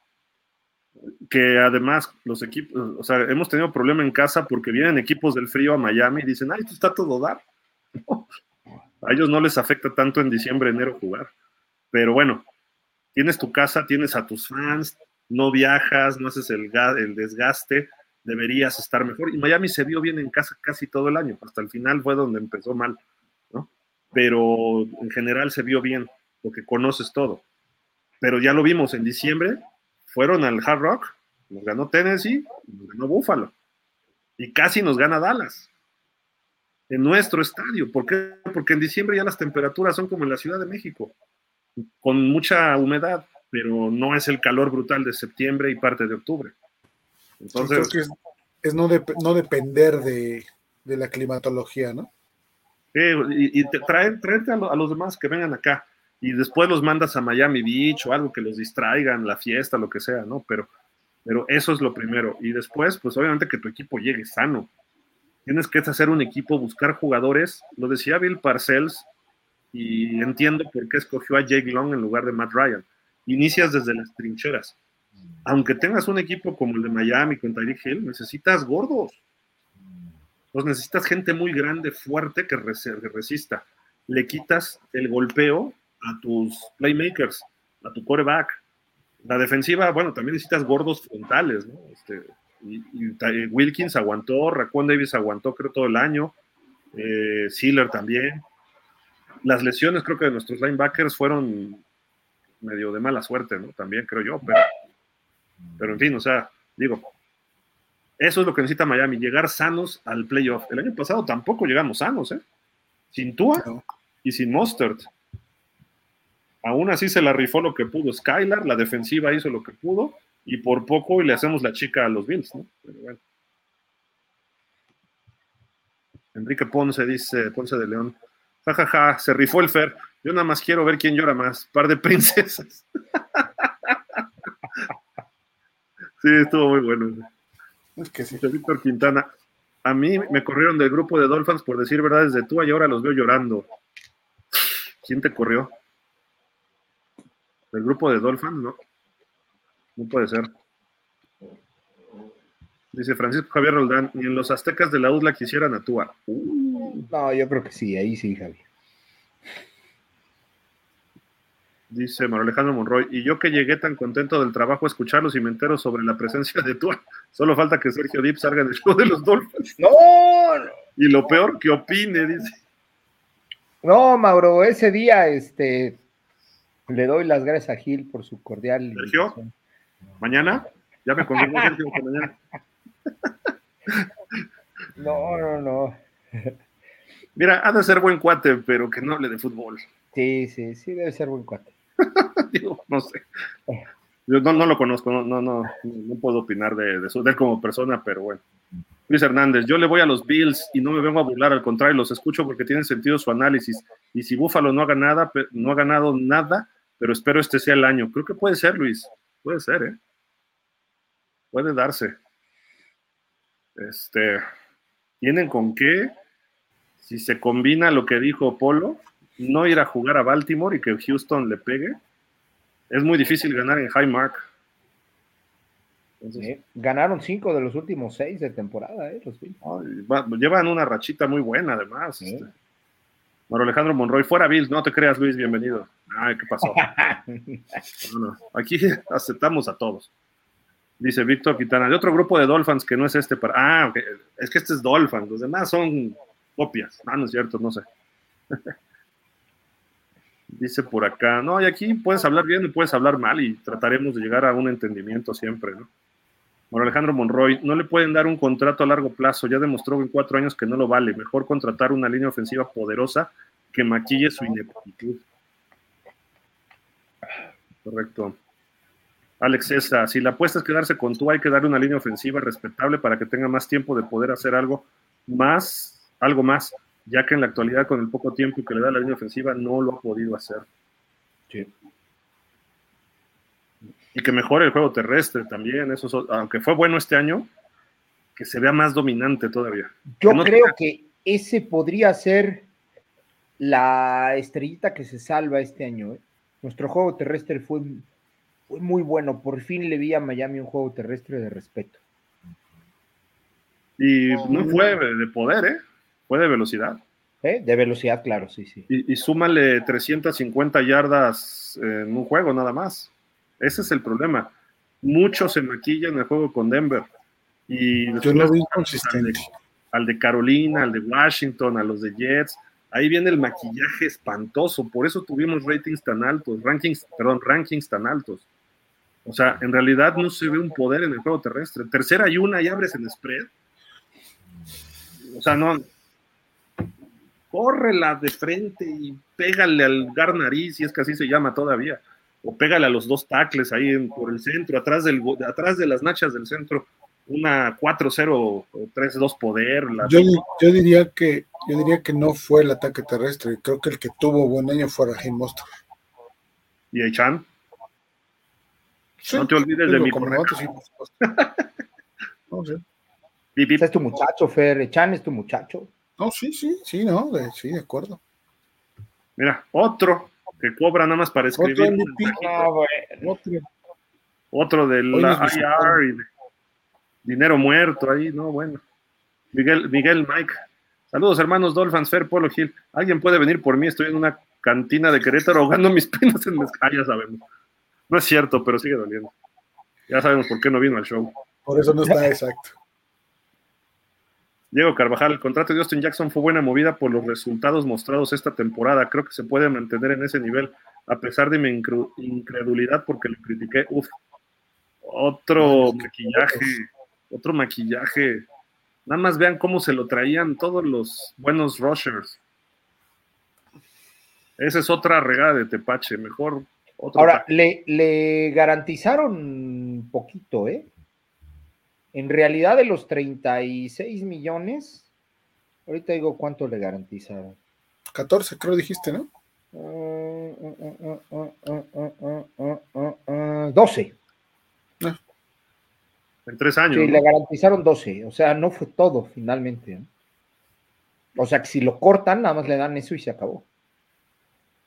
Que además los equipos, o sea, hemos tenido problema en casa porque vienen equipos del frío a Miami y dicen, ay, esto está todo dar. A ellos no les afecta tanto en diciembre, enero jugar. Pero bueno, tienes tu casa, tienes a tus fans, no viajas, no haces el, el desgaste, deberías estar mejor. Y Miami se vio bien en casa casi todo el año, hasta el final fue donde empezó mal, ¿no? Pero en general se vio bien, porque conoces todo. Pero ya lo vimos en diciembre, fueron al Hard Rock, nos ganó Tennessee, nos ganó Buffalo, y casi nos gana Dallas en nuestro estadio. ¿Por qué? Porque en diciembre ya las temperaturas son como en la Ciudad de México, con mucha humedad, pero no es el calor brutal de septiembre y parte de octubre. Entonces, sí, creo que es, es no, de, no, depender de, de, la climatología, ¿no? Eh, y, y te traen, traerte a, lo, a, los demás que vengan acá y después los mandas a Miami Beach o algo que los distraigan, la fiesta, lo que sea, ¿no? Pero, pero eso es lo primero. Y después, pues obviamente que tu equipo llegue sano. Tienes que hacer un equipo, buscar jugadores. Lo decía Bill Parcells y entiendo por qué escogió a Jake Long en lugar de Matt Ryan. Inicias desde las trincheras. Aunque tengas un equipo como el de Miami con Tyreek Hill, necesitas gordos. Pues necesitas gente muy grande, fuerte, que, res que resista. Le quitas el golpeo a tus playmakers, a tu quarterback. La defensiva, bueno, también necesitas gordos frontales, ¿no? Este, y, y, Wilkins aguantó, Raquan Davis aguantó creo todo el año, eh, Sealer también. Las lesiones creo que de nuestros linebackers fueron medio de mala suerte, ¿no? También creo yo, pero, pero en fin, o sea, digo, eso es lo que necesita Miami, llegar sanos al playoff. El año pasado tampoco llegamos sanos, ¿eh? Sin Tua y sin Mustard. Aún así se la rifó lo que pudo Skylar, la defensiva hizo lo que pudo, y por poco y le hacemos la chica a los Bills, ¿no? Pero bueno. Enrique Ponce dice, Ponce de León. Jajaja, se rifó el Fer. Yo nada más quiero ver quién llora más. Par de princesas. sí, estuvo muy bueno. Es que sí. Víctor Quintana. A mí me corrieron del grupo de Dolphins por decir verdades de tú y ahora los veo llorando. ¿Quién te corrió? ¿Del grupo de Dolphins? No. No puede ser. Dice Francisco Javier Roldán, ni en los aztecas de la UDLA quisieran a Tua. No, yo creo que sí, ahí sí, Javier. Dice Mario Alejandro Monroy, y yo que llegué tan contento del trabajo a escucharlos y me entero sobre la presencia de Tua. Solo falta que Sergio Dip salga en el show de los Dolphins. No, Y lo peor que opine, dice. no, Mauro, ese día, este, le doy las gracias a Gil por su cordial. ¿Sergio? invitación. ¿Mañana? Ya me confirmó Sergio que mañana. No, no, no. Mira, ha de ser buen cuate, pero que no hable de fútbol. Sí, sí, sí, debe ser buen cuate. Digo, no sé. Yo no, no lo conozco, no, no, no, no puedo opinar de, de, él como persona, pero bueno. Luis Hernández, yo le voy a los Bills y no me vengo a burlar, al contrario, los escucho porque tienen sentido su análisis. Y si Buffalo no ha ganado, no ha ganado nada, pero espero este sea el año. Creo que puede ser, Luis. Puede ser, ¿eh? Puede darse. Este, ¿tienen con qué? Si se combina lo que dijo Polo, no ir a jugar a Baltimore y que Houston le pegue, es muy difícil ganar en. Entonces, Sí. Ganaron cinco de los últimos seis de temporada, ¿eh? Los llevan una rachita muy buena, además. Sí. este. Mauro Alejandro Monroy, fuera Bills, no te creas, Luis, bienvenido. Ay, ¿qué pasó? Aquí aceptamos a todos. Dice Víctor Quintana, de otro grupo de Dolphins que no es este para. Ah, es que este es Dolphins, los demás son copias. Ah, no es cierto, no sé. Dice por acá, no, y aquí puedes hablar bien y puedes hablar mal y trataremos de llegar a un entendimiento siempre, ¿no? Bueno, Alejandro Monroy, no le pueden dar un contrato a largo plazo, ya demostró en cuatro años que no lo vale, mejor contratar una línea ofensiva poderosa que maquille su ineptitud. Correcto. Alex César, si la apuesta es quedarse con tú, hay que darle una línea ofensiva respetable para que tenga más tiempo de poder hacer algo más, algo más, ya que en la actualidad con el poco tiempo que le da la línea ofensiva no lo ha podido hacer. Sí. Y que mejore el juego terrestre también, eso, so- aunque fue bueno este año, que se vea más dominante todavía. Yo Que no creo tenga- que ese podría ser la estrellita que se salva este año. ¿eh? Nuestro juego terrestre fue, fue muy bueno. Por fin le vi a Miami un juego terrestre de respeto. Y no fue de de poder, ¿eh? Fue de velocidad. ¿eh? De velocidad, claro, sí, sí. Y, y súmale 350 yardas en un juego nada más. Ese es el problema. Mucho se maquilla en el juego con Denver. Y Yo lo vi al de, consistente. al de Carolina, al de Washington, a los de Jets. Ahí viene el maquillaje espantoso. Por eso tuvimos ratings tan altos, rankings, perdón, rankings tan altos. O sea, en realidad no se ve un poder en el juego terrestre. Tercera y una y abres en spread. O sea, no, córrela de frente y pégale al Garnariz, si es que así se llama todavía, o pégale a los dos tackles ahí en- por el centro, atrás, del, atrás de las nachas del centro, una 4-0 o 3-2 poder. la- Yo, yo diría que yo diría que no fue el ataque terrestre. Creo que el que tuvo buen año fue Raheem Mostert. y Eichan, Sí, no te olvides de mi sí. No, sí. Bip, bip. Ese es tu muchacho, Fer. Chan es tu muchacho. No, sí, sí, sí, no, de- sí, de acuerdo. Mira, otro que cobra nada más para escribir. Otro MVP. mensajito. Otro. Otro de la IR y de dinero muerto ahí, no, bueno. Miguel, Miguel Mike. Saludos, hermanos Dolphins, Fer, Polo Gil. ¿Alguien puede venir por mí? Estoy en una cantina de Querétaro ahogando mis penas en mezcal. Ah, ya sabemos. No es cierto, pero sigue doliendo. Ya sabemos por qué no vino al show. Por eso no está exacto. Diego Carvajal, el contrato de Austin Jackson fue buena movida por los resultados mostrados esta temporada. Creo que se puede mantener en ese nivel, a pesar de mi incredulidad porque lo critiqué. Uf, otro maquillaje, otro maquillaje. Nada más vean cómo se lo traían todos los buenos rushers. Esa es otra regada de Tepache. Mejor otro. Ahora, le, le garantizaron poquito, ¿eh? En realidad, de los 36 millones, Ahorita digo cuánto le garantiza. 14, creo dijiste, ¿no? 12. En tres años. Sí, ¿no? le garantizaron 12. O sea, no fue todo finalmente. ¿no? O sea, que si lo cortan, nada más le dan eso y se acabó.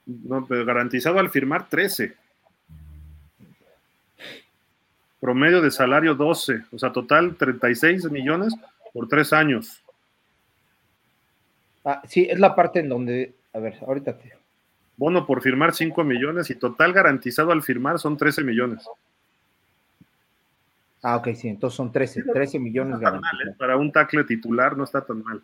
No, pero garantizado al firmar 13. Promedio de salario 12. O sea, total 36 millones por tres años. Ah, sí, es la parte en donde. A ver, ahorita te. Bono por firmar 5 millones y total garantizado al firmar son 13 millones. Ah, ok, sí, entonces son 13, 13 millones No mal, ¿eh? Para un tackle titular no está tan mal.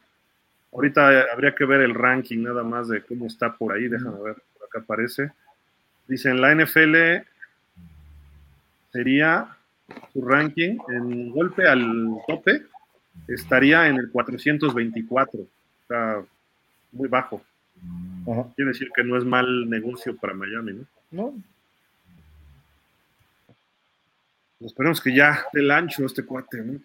Ahorita habría que ver el ranking nada más de cómo está por ahí. Déjame ver, por acá aparece. Dice en la NFL sería su ranking en golpe al tope estaría en el 424. O sea, muy bajo. Ajá. Quiere decir que no es mal negocio para Miami, ¿no? ¿No? Esperemos que ya del ancho este cuate, ¿no?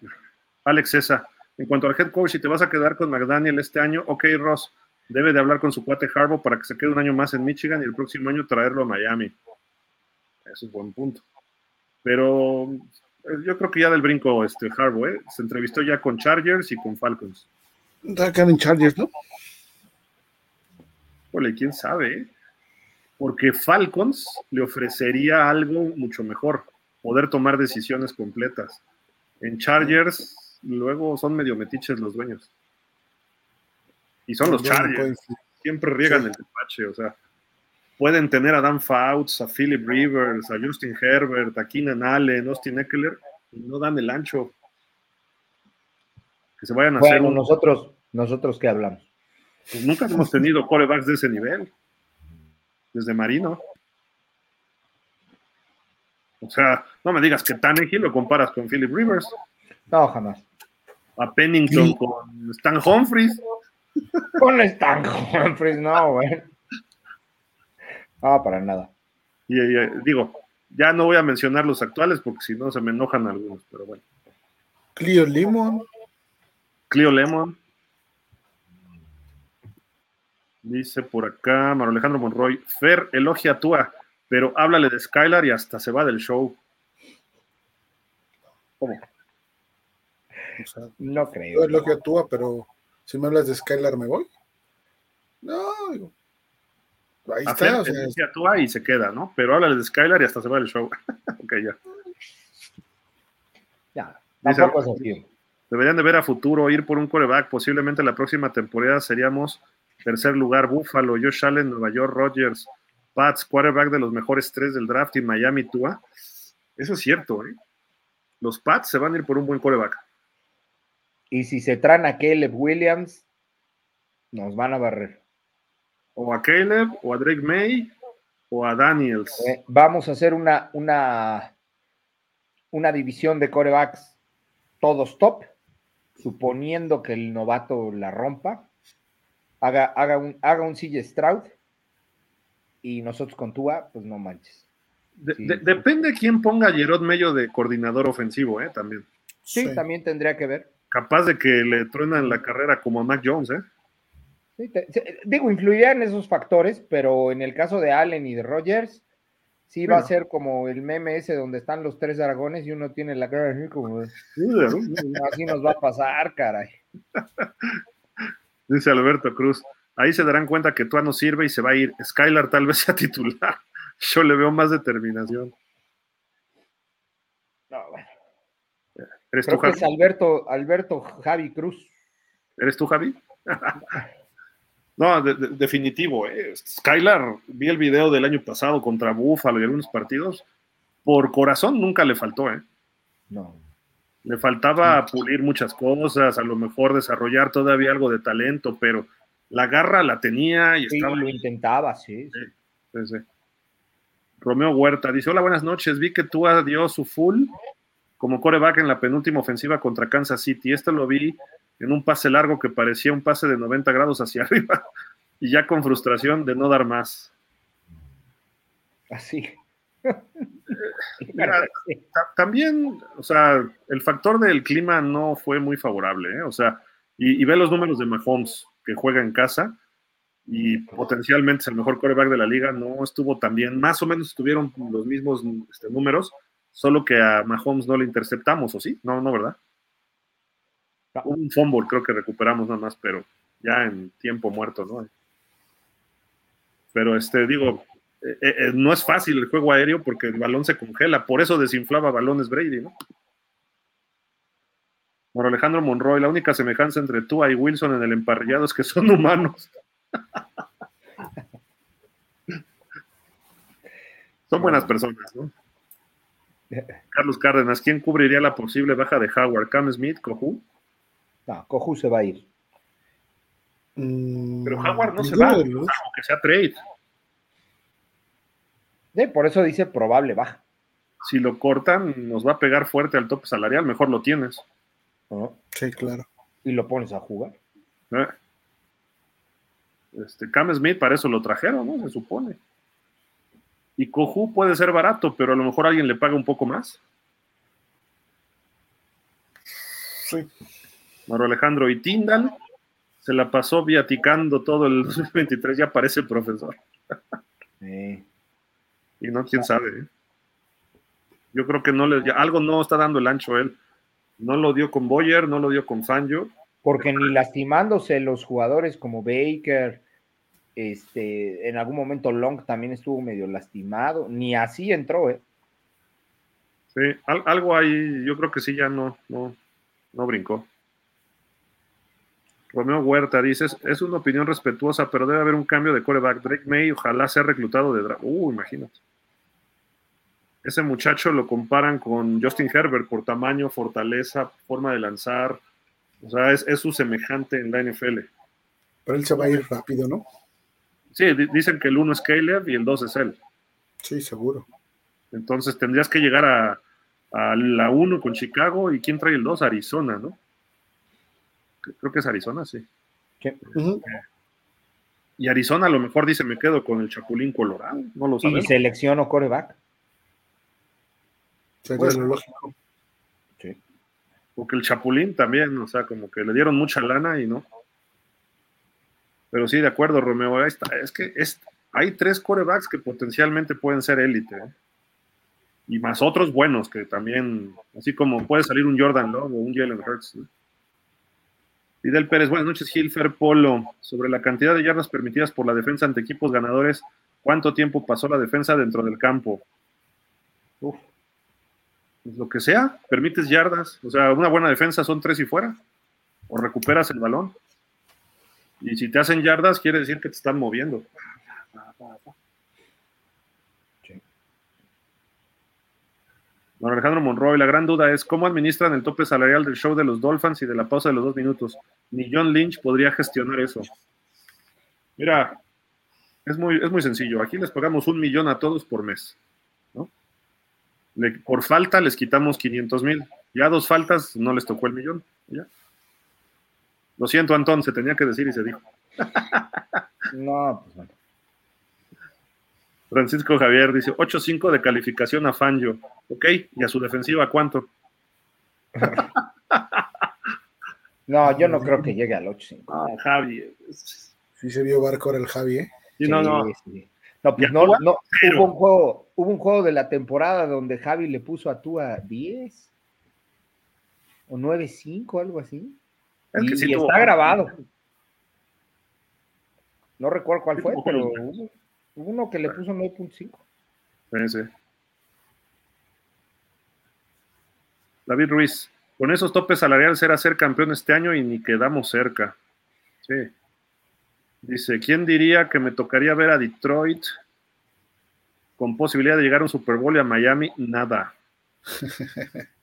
Alex César, en cuanto al head coach, si te vas a quedar con McDaniel este año, ok, Ross, debe de hablar con su cuate Harbaugh para que se quede un año más en Michigan y el próximo año traerlo a Miami. Es buen punto. Pero eh, yo creo que ya del brinco este Harbaugh, ¿eh? Se entrevistó ya con Chargers y con Falcons. Acá en Chargers, ¿no? Ole, quién sabe, ¿eh? Porque Falcons le ofrecería algo mucho mejor, poder tomar decisiones completas. En Chargers, luego son medio metiches los dueños. Y son los Chargers, pues, siempre riegan el tepache, o sea, pueden tener a Dan Fouts, a Philip Rivers, a Justin Herbert, a Keenan Allen, Austin Eckler, y no dan el ancho. Que se vayan a hacer un- nosotros, nosotros qué hablamos. pues nunca hemos tenido corebacks de ese nivel. Desde Marino. O sea, no me digas que Tannehill lo comparas con Philip Rivers, No, jamás. a Pennington Sí. con Stan Humphries. Con Stan Humphries, no, güey. No, para nada. Y, y, digo, ya no voy a mencionar los actuales porque si no se me enojan algunos, pero bueno. Clio Limon. Clio Lemon. Dice por acá Maro Alejandro Monroy, Fer elogia a Tua, pero háblale de Skylar y hasta se va del show. ¿Cómo? O sea, No yo creo. es lo que actúa, pero si me hablas de Skylar, ¿me voy? No, digo. Ahí está, o sea, se queda, ¿no? Pero háblale de Skylar y hasta se va del show. ok, ya. Ya, Dice- tampoco es así. Deberían de ver a futuro, ir por un coreback. Posiblemente la próxima temporada seríamos tercer lugar, Buffalo, Josh Allen, Nueva York, Rodgers, Pats, quarterback de los mejores tres del draft y Miami Tua. Eso es cierto, ¿eh? Los Pats se van a ir por un buen coreback. Y si se traen a Caleb Williams, nos van a barrer. O a Caleb, o a Drake May, o a Daniels. Eh, vamos a hacer una, una, una división de corebacks todos top, suponiendo que el novato la rompa, haga, haga un, haga un CJ Stroud y nosotros con Tua, pues no manches. De- sí. de- depende quién ponga a Gerard Mello de coordinador ofensivo, ¿eh? También. Sí, sí. también tendría que ver. Capaz de que le truenan la carrera como a Mac Jones, ¿eh? Sí, te- se- digo, influirían esos factores, pero en el caso de Allen y de Rogers, sí va a ser como el meme ese donde están los tres dragones y uno tiene la cara así como, así nos va a pasar, caray. Dice Alberto Cruz. Ahí se darán cuenta que Tua no sirve y se va a ir. Skylar tal vez sea titular. Yo le veo más determinación. No, bueno. ¿Eres tú, que Javi? es Alberto, Alberto Javi Cruz. ¿Eres tú, Javi? no, de- de- definitivo. ¿eh? Skylar, vi el video del año pasado contra Buffalo y algunos partidos. Por corazón nunca le faltó. ¿eh? No. Le faltaba pulir muchas cosas, a lo mejor desarrollar todavía algo de talento, pero la garra la tenía y Sí, estaba lo intentaba, sí. sí. Sí, sí. Romeo Huerta dice: Hola, buenas noches. Vi que tú dio su full como coreback en la penúltima ofensiva contra Kansas City. Esto lo vi en un pase largo que parecía un pase de 90 grados hacia arriba y ya con frustración de no dar más. Así. Mira, ta- también, o sea, el factor del clima no fue muy favorable, ¿eh? O sea, Y, ve los números de Mahomes, que juega en casa y potencialmente es el mejor coreback de la liga, no estuvo tan bien. Más o menos estuvieron los mismos este, números, solo que a Mahomes no le interceptamos, ¿o sí? No, no, ¿verdad? Un fumble creo que recuperamos nada más, pero ya en tiempo muerto, ¿no? Pero este, digo, eh, eh, no es fácil el juego aéreo porque el balón se congela, por eso desinflaba balones Brady, ¿no? Bueno, Alejandro Monroy, la única semejanza entre tú y Wilson en el emparrillado es que son humanos. son buenas personas, ¿no? Carlos Cárdenas, ¿quién cubriría la posible baja de Howard? ¿Cam Smith? ¿Coju? No, Coju se va a ir. Pero Howard no se va, aunque sea trade. por eso dice probable baja. Si lo cortan, nos va a pegar fuerte al tope salarial, mejor lo tienes. Sí, claro. Y lo pones a jugar. Eh. Este, Cam Smith para eso lo trajeron, ¿no? Se supone. Y Coju puede ser barato, pero a lo mejor alguien le paga un poco más. Sí. Maro Alejandro y Tindal se la pasó viaticando todo el 2023, ya parece profesor. Y no, quién sabe. ¿eh? Yo creo que no le, algo no está dando el ancho él. No lo dio con Boyer, no lo dio con Fangio. Porque ni lastimándose los jugadores como Baker, este, en algún momento Long también estuvo medio lastimado, ni así entró, ¿eh? Sí, algo ahí, yo creo que sí ya no, no, no brincó. Romeo Huerta dice, es una opinión respetuosa, pero debe haber un cambio de coreback. Drake May, ojalá sea reclutado de draft. Uh, imagínate ese muchacho lo comparan con Justin Herbert por tamaño, fortaleza, forma de lanzar. O sea, es, su semejante en la NFL. Pero él se va a ir rápido, ¿no? Sí, dicen que el uno es Caleb y el dos es él. Sí, seguro. Entonces tendrías que llegar a, la uno con Chicago y ¿quién trae el dos? Arizona, ¿no? Creo que es Arizona, sí. Y Arizona a lo mejor dice me quedo con el Chapulín Colorado, no lo sabemos. ¿Y selecciono coreback? Sería lo lógico. Sí. Porque el Chapulín también, o sea, como que le dieron mucha lana y no. Pero sí, de acuerdo, Romeo. Ahí está. Es que es, hay tres corebacks que potencialmente pueden ser élite. ¿eh? Y más otros buenos que también, así como puede salir un Jordan Love o un Jalen Hurts. Fidel Pérez, buenas noches, Gilfer Polo. Sobre la cantidad de yardas permitidas por la defensa ante equipos ganadores, ¿cuánto tiempo pasó la defensa dentro del campo? Pues, lo que sea, permites yardas, o sea, una buena defensa son tres y fuera, o recuperas el balón. Y si te hacen yardas, quiere decir que te están moviendo. Bueno, Alejandro Monroy, la gran duda es cómo administran el tope salarial del show de los Dolphins y de la pausa de los dos minutos. Ni John Lynch podría gestionar eso. Mira, es muy, es muy sencillo. Aquí les pagamos un millón a todos por mes por falta les quitamos 500 mil. Ya dos faltas no les tocó el millón. Lo siento, Antón, se tenía que decir y se dijo. no, pues Francisco Javier dice 8-5 de calificación a Fangio. Ok, ¿y a su defensiva cuánto? no, yo no creo que llegue al 8-5. Ah, Javi. Sí se vio barco el Javi, ¿eh? Sí, no, no. No, pues no, no, hubo un, juego, hubo un juego de la temporada donde Javi le puso a Tua 10 o 9-5, algo así. Y, está grabado. No recuerdo cuál fue, pero hubo, uno que le puso 9.5. Sí, sí. David Ruiz, con esos topes salariales era ser campeón este año y ni quedamos cerca. Sí. Dice, ¿quién diría que me tocaría ver a Detroit con posibilidad de llegar a un Super Bowl y a Miami? Nada.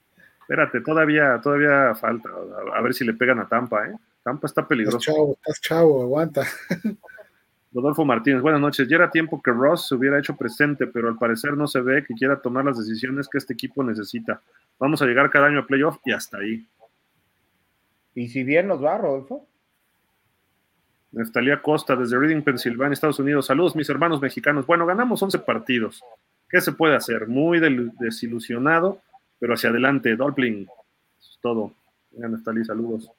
Espérate, todavía, todavía falta. A ver si le pegan a Tampa, ¿eh? Tampa está peligroso. Estás chavo, estás chavo, aguanta. Rodolfo Martínez, buenas noches. Ya era tiempo que Ross se hubiera hecho presente, pero al parecer no se ve que quiera tomar las decisiones que este equipo necesita. Vamos a llegar cada año a playoff y hasta ahí. ¿Y si bien nos va, Rodolfo? Neftalía Costa, desde Reading, Pensilvania, Estados Unidos. Saludos, mis hermanos mexicanos. Bueno, ganamos 11 partidos. ¿Qué se puede hacer? Muy desilusionado, pero hacia adelante. Dolpling, es todo. Neftalí, saludos.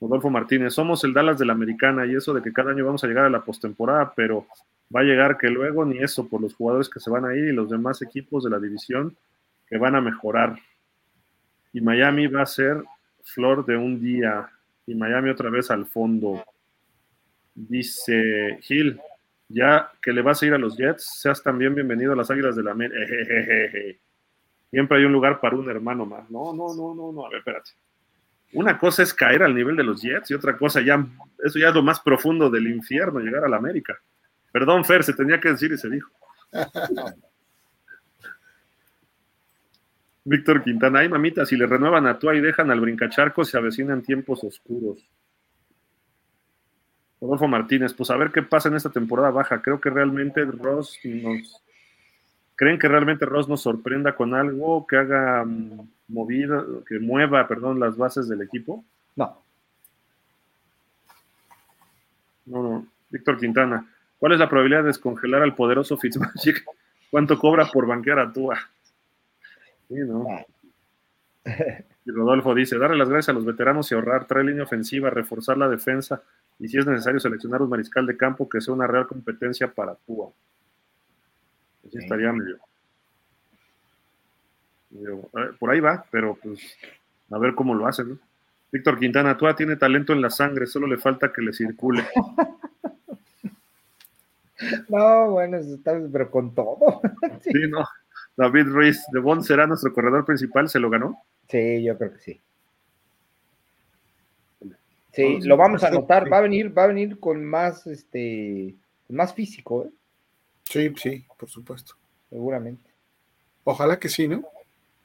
Rodolfo Martínez, somos el Dallas de la Americana y eso de que cada año vamos a llegar a la postemporada, pero va a llegar que luego ni eso por los jugadores que se van a ir y los demás equipos de la división que van a mejorar. Y Miami va a ser flor de un día y Miami otra vez al fondo. Dice Gil, ya que le vas a ir a los Jets, seas también bienvenido a las Águilas de la. Siempre hay un lugar para un hermano más. No, no, no, no, no. A ver, espérate. Una cosa es caer al nivel de los Jets y otra cosa ya, eso ya es lo más profundo del infierno, llegar a la América. Perdón, Fer, se tenía que decir y se dijo. Víctor Quintana, ay mamita, si le renuevan a tú y dejan al brincacharco, se avecinan tiempos oscuros. Rodolfo Martínez, pues a ver qué pasa en esta temporada baja. Creo que realmente Ross nos. ¿Creen que realmente Ross nos sorprenda con algo que haga mm, movida, que mueva, perdón, las bases del equipo? No. No, no. Víctor Quintana, ¿cuál es la probabilidad de descongelar al poderoso Fitzmagic? ¿Cuánto cobra por banquear a Tua? Sí, ¿no? Y Rodolfo dice, darle las gracias a los veteranos y ahorrar, traer línea ofensiva, reforzar la defensa y si es necesario seleccionar un mariscal de campo que sea una real competencia para Tua. Así estaría medio, Por ahí va, pero pues a ver cómo lo hacen, ¿no? Víctor Quintana, Tua tiene talento en la sangre, solo le falta que le circule. no, bueno, pero con todo. sí. no. David Ruiz, ¿de Bond será nuestro corredor principal? ¿Se lo ganó? Sí, yo creo que sí. Sí, lo vamos a anotar, va a venir, va a venir con más, este, más físico, ¿eh? Sí, sí, por supuesto. Seguramente. Ojalá que sí, ¿no?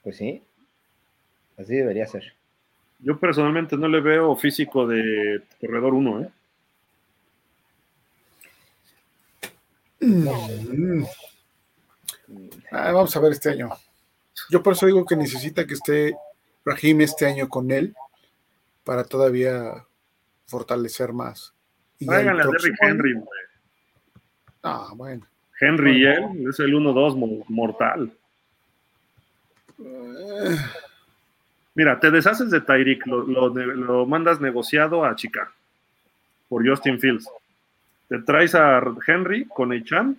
Pues sí. Así debería ser. Yo personalmente no le veo físico de corredor 1, ¿eh? Mm. Ah, vamos a ver este año. Yo por eso digo que necesita que esté Rahim este año con él para todavía fortalecer más. Y a Derrick Henry, Ah, bueno. Henry y él es el 1-2 mortal. Mira, te deshaces de Tyreek, lo, mandas negociado a Chicago por Justin Fields. Te traes a Henry con Eichan,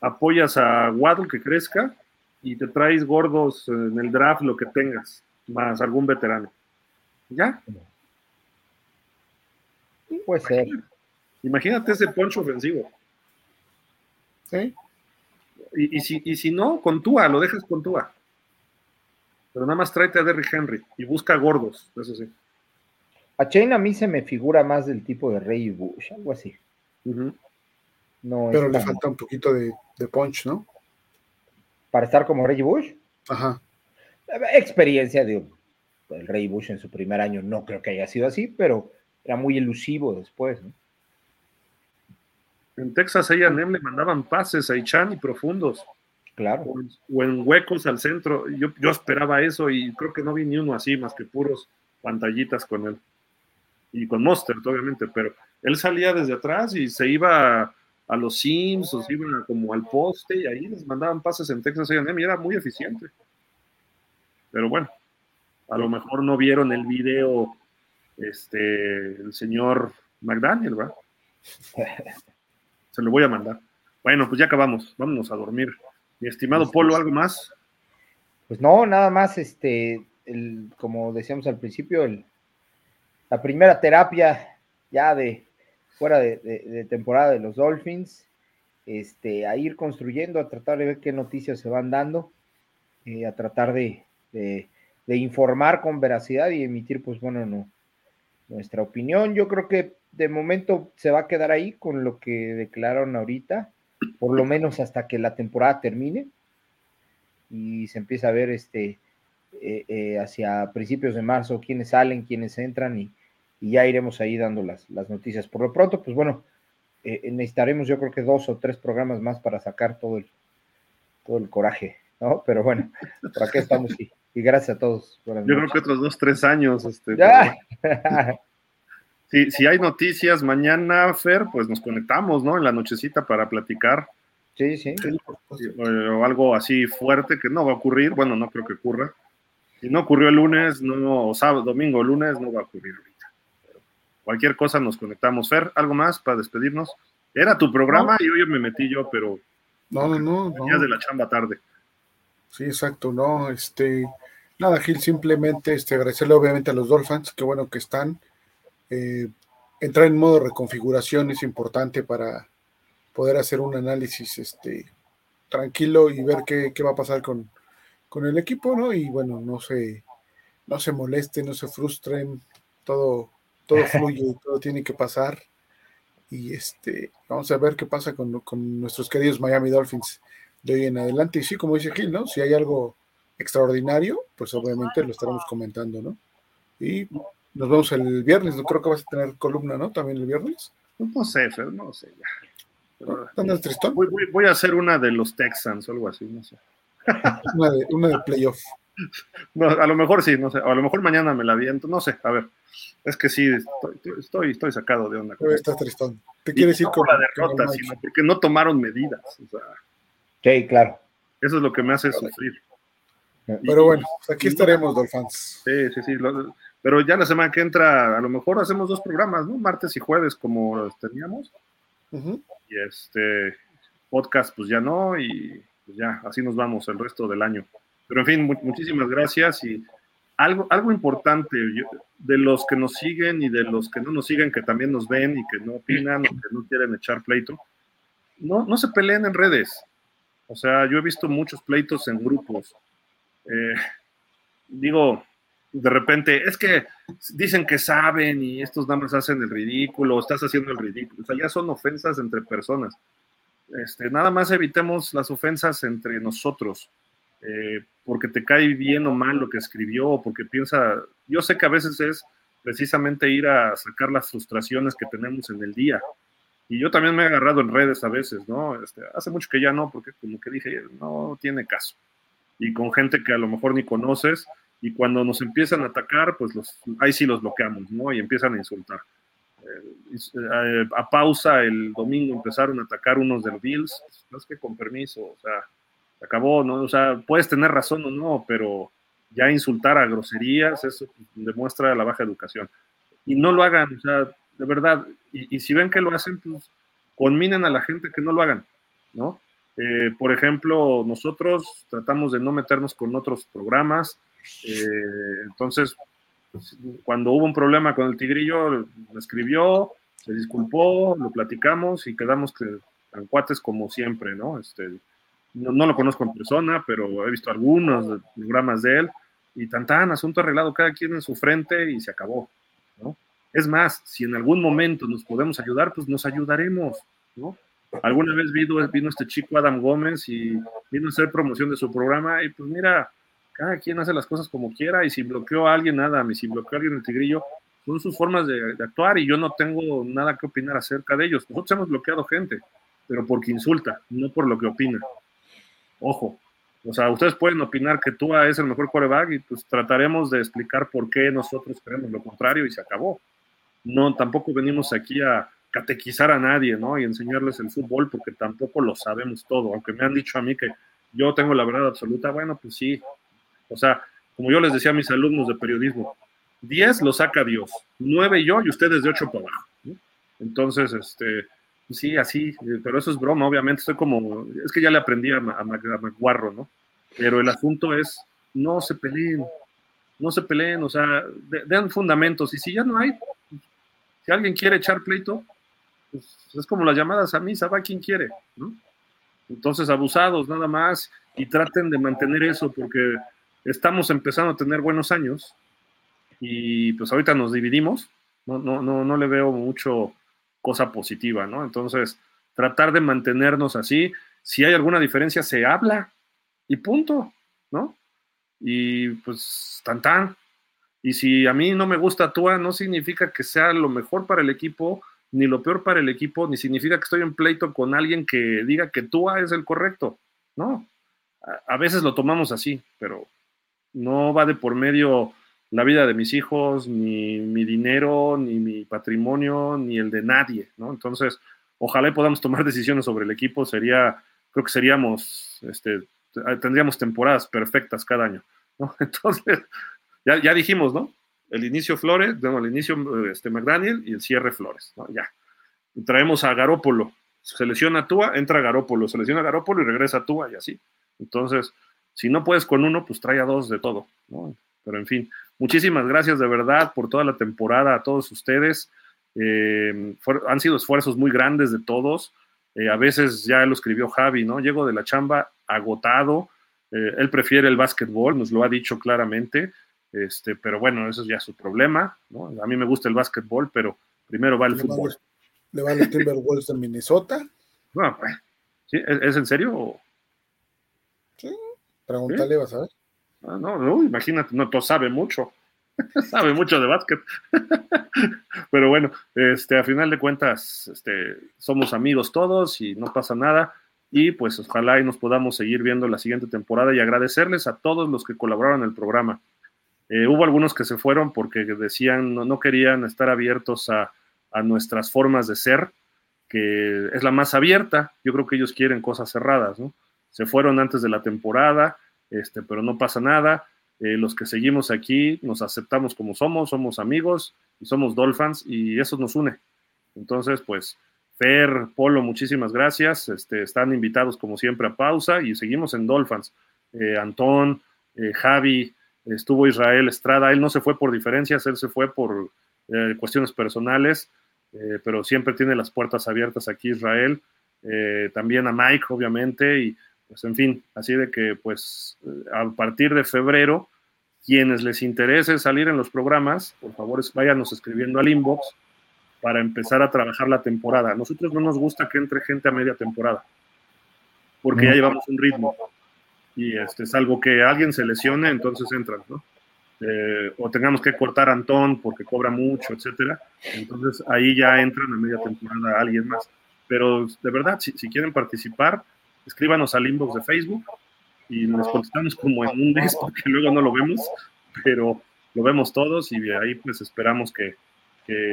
apoyas a Waddle que crezca y te traes gordos en el draft, lo que tengas, más algún veterano. ¿Ya? Puede ser. Imagínate ese poncho ofensivo. ¿Sí? Y, si, y si no, con Tua, lo dejas con Tua. Pero nada más tráete a Derrick Henry y busca gordos, eso sí. A Chain a mí se me figura más del tipo de Rey Bush, algo así. no Pero le falta un poquito de, punch, ¿no? Para estar como Rey Bush. Ajá. Experiencia de el Rey Bush en su primer año, no creo que haya sido así, pero era muy elusivo después. ¿no? En Texas A&M le mandaban pases a Ichan y profundos. Claro. O en, huecos al centro. Yo, yo esperaba eso y creo que no vi ni uno así, más que puros pantallitas con él. Y con Monster, obviamente, pero él salía desde atrás y se iba a, los Sims o se iba como al poste y ahí les mandaban pases en Texas A&M y era muy eficiente. Pero bueno, a lo mejor no vieron el video este, el señor McDaniel, ¿verdad? Se lo voy a mandar. Bueno, pues ya acabamos, vámonos a dormir. Mi estimado Polo, ¿algo más? Pues no, nada más, este, el, como decíamos al principio, el, la primera terapia ya de fuera de, temporada de los Dolphins, este, a ir construyendo, a tratar de ver qué noticias se van dando, eh, a tratar de, de, informar con veracidad y emitir, pues bueno, no, nuestra opinión. Yo creo que de momento se va a quedar ahí con lo que declararon ahorita, por lo menos hasta que la temporada termine y se empieza a ver este eh, eh, hacia principios de marzo quiénes salen, quiénes entran y, ya iremos ahí dando las, las, noticias. Por lo pronto, pues bueno, eh, necesitaremos yo creo que dos o tres programas más para sacar todo el, todo el coraje, ¿no? Pero bueno, por acá estamos y y gracias a todos. Yo creo que otros dos, tres años. Este, si, hay noticias mañana, Fer, pues nos conectamos, ¿no? En la nochecita para platicar. Sí, sí. O, algo así fuerte que no va a ocurrir. Bueno, no creo que ocurra. Si no ocurrió el lunes, no, o sábado, domingo, lunes, no va a ocurrir ahorita. cualquier cosa nos conectamos. Fer, ¿algo más para despedirnos? Era tu programa y hoy me metí yo, pero... No, no, no. Venías de la chamba tarde. Sí, exacto, no, este... Nada, Gil, simplemente este, agradecerle obviamente a los Dolphins, qué bueno que están. Eh, entrar en modo reconfiguración es importante para poder hacer un análisis este, tranquilo y ver qué, qué va a pasar con, con, el equipo, ¿no? Y bueno, no se, no se molesten, no se frustren, todo, todo fluye, todo tiene que pasar. Y este, vamos a ver qué pasa con, con nuestros queridos Miami Dolphins de hoy en adelante. Y sí, como dice Gil, ¿no? Si hay algo extraordinario, pues obviamente lo estaremos comentando, ¿no? Y nos vemos el viernes, no creo que vas a tener columna, ¿no? También el viernes. No sé, Fer, no sé ya. tristón? Voy, voy, voy, a hacer una de los Texans o algo así, no sé. una, de, una de playoff. No, a lo mejor sí, no sé, a lo mejor mañana me la viento, no sé, a ver. Es que sí, estoy, estoy, estoy sacado de onda. Estás tristón. ¿Te quieres ir con la derrota, sino porque no tomaron medidas. O sea, sí, claro. Eso es lo que me hace sufrir. Pero bueno, pues aquí estaremos, Dolphins. Sí, sí, sí. Lo, pero ya la semana que entra, a lo mejor hacemos dos programas, ¿no? Martes y jueves, como los teníamos. Uh -huh. Y este podcast, pues ya no, y pues ya, así nos vamos el resto del año. Pero en fin, mu muchísimas gracias y algo, algo importante yo, de los que nos siguen y de los que no nos siguen, que también nos ven y que no opinan o que no quieren echar pleito, no, no se peleen en redes. O sea, yo he visto muchos pleitos en grupos. Eh, digo, de repente, es que dicen que saben y estos más hacen el ridículo, estás haciendo el ridículo. O sea, ya son ofensas entre personas. Este, nada más evitemos las ofensas entre nosotros, eh, porque te cae bien o mal lo que escribió, o porque piensa, yo sé que a veces es precisamente ir a sacar las frustraciones que tenemos en el día. Y yo también me he agarrado en redes a veces, ¿no? Este, hace mucho que ya no, porque como que dije, no tiene caso. Y con gente que a lo mejor ni conoces, y cuando nos empiezan a atacar, pues los, ahí sí los bloqueamos, ¿no? Y empiezan a insultar. Eh, a pausa el domingo empezaron a atacar unos de los Bills, es que con permiso, o sea, se acabó, ¿no? O sea, puedes tener razón o no, pero ya insultar a groserías, eso demuestra la baja educación. Y no lo hagan, o sea, de verdad, y, y si ven que lo hacen, pues conminen a la gente que no lo hagan, ¿no? Eh, por ejemplo, nosotros tratamos de no meternos con otros programas, eh, entonces, cuando hubo un problema con el tigrillo, me escribió, se disculpó, lo platicamos y quedamos que, tan cuates como siempre, ¿no? Este, no, no, lo conozco en persona, pero he visto algunos programas de él y tan tan, asunto arreglado, cada quien en su frente y se acabó, ¿no? Es más, si en algún momento nos podemos ayudar, pues nos ayudaremos, ¿no? Alguna vez vino, vino este chico Adam Gómez y vino a hacer promoción de su programa y pues mira, cada quien hace las cosas como quiera y si bloqueó a alguien, nada, si bloqueó a alguien el tigrillo, son sus formas de, de, actuar y yo no tengo nada que opinar acerca de ellos. Nosotros hemos bloqueado gente, pero porque insulta, no por lo que opina. Ojo, o sea, ustedes pueden opinar que Tua es el mejor quarterback y pues trataremos de explicar por qué nosotros creemos lo contrario y se acabó. No, tampoco venimos aquí a catequizar a nadie, ¿no? Y enseñarles el fútbol porque tampoco lo sabemos todo, aunque me han dicho a mí que yo tengo la verdad absoluta, bueno, pues sí, o sea, como yo les decía a mis alumnos de periodismo, 10 lo saca Dios, 9 yo y ustedes de 8 para abajo. Entonces, este, sí, así, pero eso es broma, obviamente, estoy como, es que ya le aprendí a, a, ¿no? Pero el asunto es, no se peleen, no se peleen, o sea, de, den fundamentos, y si ya no hay, si alguien quiere echar pleito, pues es como las llamadas a misa, va quien quiere, ¿no? Entonces, abusados nada más, y traten de mantener eso, porque estamos empezando a tener buenos años y pues ahorita nos dividimos, no, no, no, no le veo mucho cosa positiva, ¿no? Entonces, tratar de mantenernos así, si hay alguna diferencia, se habla y punto, ¿no? Y pues, tan tan. Y si a mí no me gusta Tua, no significa que sea lo mejor para el equipo, ni lo peor para el equipo, ni significa que estoy en pleito con alguien que diga que Tua es el correcto, ¿no? A, a veces lo tomamos así, pero no va de por medio la vida de mis hijos, ni mi dinero, ni mi patrimonio, ni el de nadie, ¿no? Entonces, ojalá podamos tomar decisiones sobre el equipo, sería, creo que seríamos, este, tendríamos temporadas perfectas cada año, ¿no? Entonces, ya, ya dijimos, ¿no? el inicio Flores, el inicio este, McDaniel y el cierre Flores, ¿no? Ya. traemos a Garópolo, se lesiona Tua, entra Garópolo, se lesiona Garópolo y regresa Tua y así. Entonces, si no puedes con uno, pues trae a dos de todo, ¿no? Pero en fin, muchísimas gracias de verdad por toda la temporada a todos ustedes. Eh, han sido esfuerzos muy grandes de todos. Eh, a veces ya lo escribió Javi, ¿no? Llego de la chamba agotado. Eh, él prefiere el básquetbol, nos lo ha dicho claramente. Este, pero bueno, eso es ya su problema, ¿no? A mí me gusta el básquetbol, pero primero va el fútbol. ¿Le va a los Timberwolves de Minnesota? No, pues, ¿sí? ¿Es, en serio? Sí, pregúntale, vas a ver. Ah, no, no, imagínate, no, todo sabe mucho. sabe mucho de básquet. Pero bueno, este, a final de cuentas, este, somos amigos todos y no pasa nada. Y pues ojalá y nos podamos seguir viendo la siguiente temporada y agradecerles a todos los que colaboraron en el programa. Eh, hubo algunos que se fueron porque decían, no, no querían estar abiertos a, a, nuestras formas de ser, que es la más abierta. Yo creo que ellos quieren cosas cerradas, ¿no? Se fueron antes de la temporada, este, pero no pasa nada. Eh, los que seguimos aquí nos aceptamos como somos, somos amigos y somos Dolphins y eso nos une. Entonces, pues, Fer, Polo, muchísimas gracias. Este, están invitados como siempre a pausa y seguimos en Dolphins. Eh, Antón, eh, Javi, estuvo Israel Estrada, él no se fue por diferencias, él se fue por cuestiones personales, pero siempre tiene las puertas abiertas aquí Israel. también a Mike, obviamente, y pues en fin, así de que pues a partir de febrero, quienes les interese salir en los programas, por favor váyanos escribiendo al inbox para empezar a trabajar la temporada. A nosotros no nos gusta que entre gente a media temporada, porque ya llevamos un ritmo y este es algo que alguien se lesione, entonces entran, ¿no? Eh, o tengamos que cortar a Antón porque cobra mucho, etcétera. Entonces ahí ya entran a media temporada alguien más. Pero de verdad, si, si quieren participar, escríbanos al inbox de Facebook y nos contestamos como en un mes porque luego no lo vemos, pero lo vemos todos y de ahí pues esperamos que,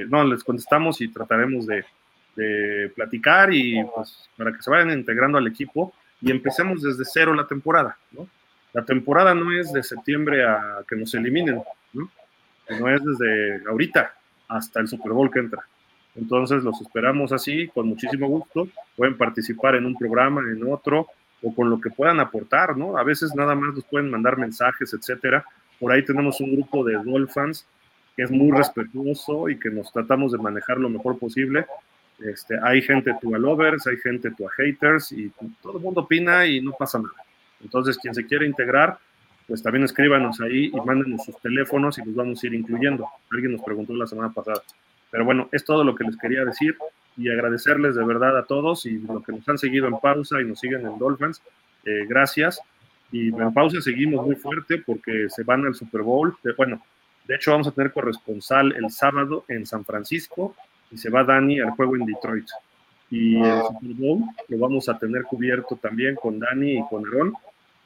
no, les contestamos y trataremos de, de, platicar y pues para que se vayan integrando al equipo y empecemos desde cero la temporada, ¿no? La temporada no es de septiembre a que nos eliminen, ¿no? No es desde ahorita hasta el Super Bowl que entra. Entonces los esperamos así, con muchísimo gusto. Pueden participar en un programa, en otro, o con lo que puedan aportar, ¿no? A veces nada más nos pueden mandar mensajes, etcétera. Por ahí tenemos un grupo de Dolphins que es muy respetuoso y que nos tratamos de manejar lo mejor posible. Este, hay gente tu a lovers, hay gente tu a haters y todo el mundo opina y no pasa nada. Entonces, quien se quiere integrar, pues también escríbanos ahí y mándenos sus teléfonos y los vamos a ir incluyendo. Alguien nos preguntó la semana pasada. Pero bueno, es todo lo que les quería decir y agradecerles de verdad a todos y los que nos han seguido en pausa y nos siguen en Dolphins. Eh, gracias. Y en pausa seguimos muy fuerte porque se van al Super Bowl. bueno, de hecho vamos a tener corresponsal el sábado en San Francisco y se va Dani al juego en Detroit. Y el Super Bowl lo vamos a tener cubierto también con Dani y con Aaron.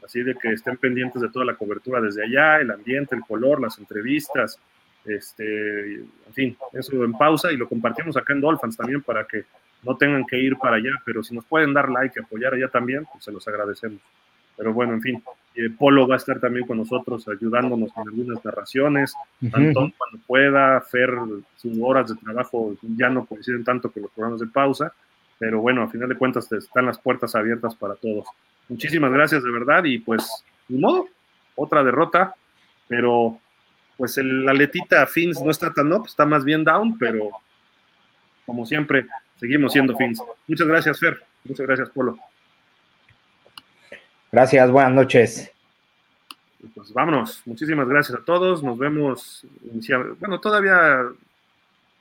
Así de que estén pendientes de toda la cobertura desde allá, el ambiente, el color, las entrevistas, este, en fin, eso en pausa y lo compartimos acá en Dolphins también para que no tengan que ir para allá, pero si nos pueden dar like y apoyar allá también, pues se los agradecemos. Pero bueno, en fin, eh, Polo va a estar también con nosotros ayudándonos en algunas narraciones, Antón cuando pueda, Fer, sus horas de trabajo ya no coinciden tanto con los programas de pausa, pero bueno, a final de cuentas están las puertas abiertas para todos. Muchísimas gracias de verdad y pues, ni modo, otra derrota, pero pues el aletita Fins no está tan up, está más bien down, pero como siempre, seguimos siendo Fins. Muchas gracias, Fer. Muchas gracias, Polo. Gracias, buenas noches. Pues vámonos. Muchísimas gracias a todos. Nos vemos. Bueno, todavía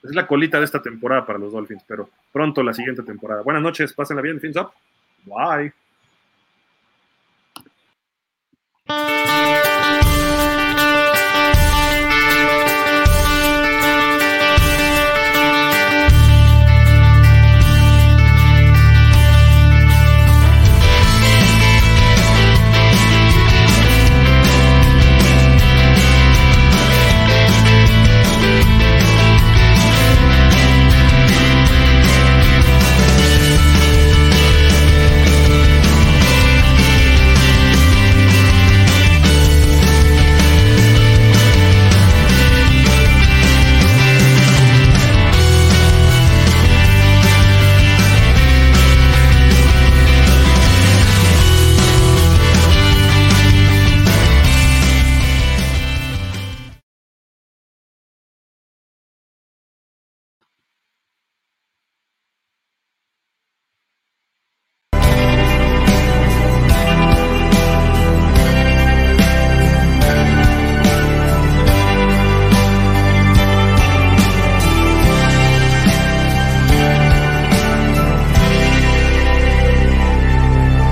es la colita de esta temporada para los Dolphins, pero pronto la siguiente temporada. Buenas noches, pásenla bien, Fins up. Bye.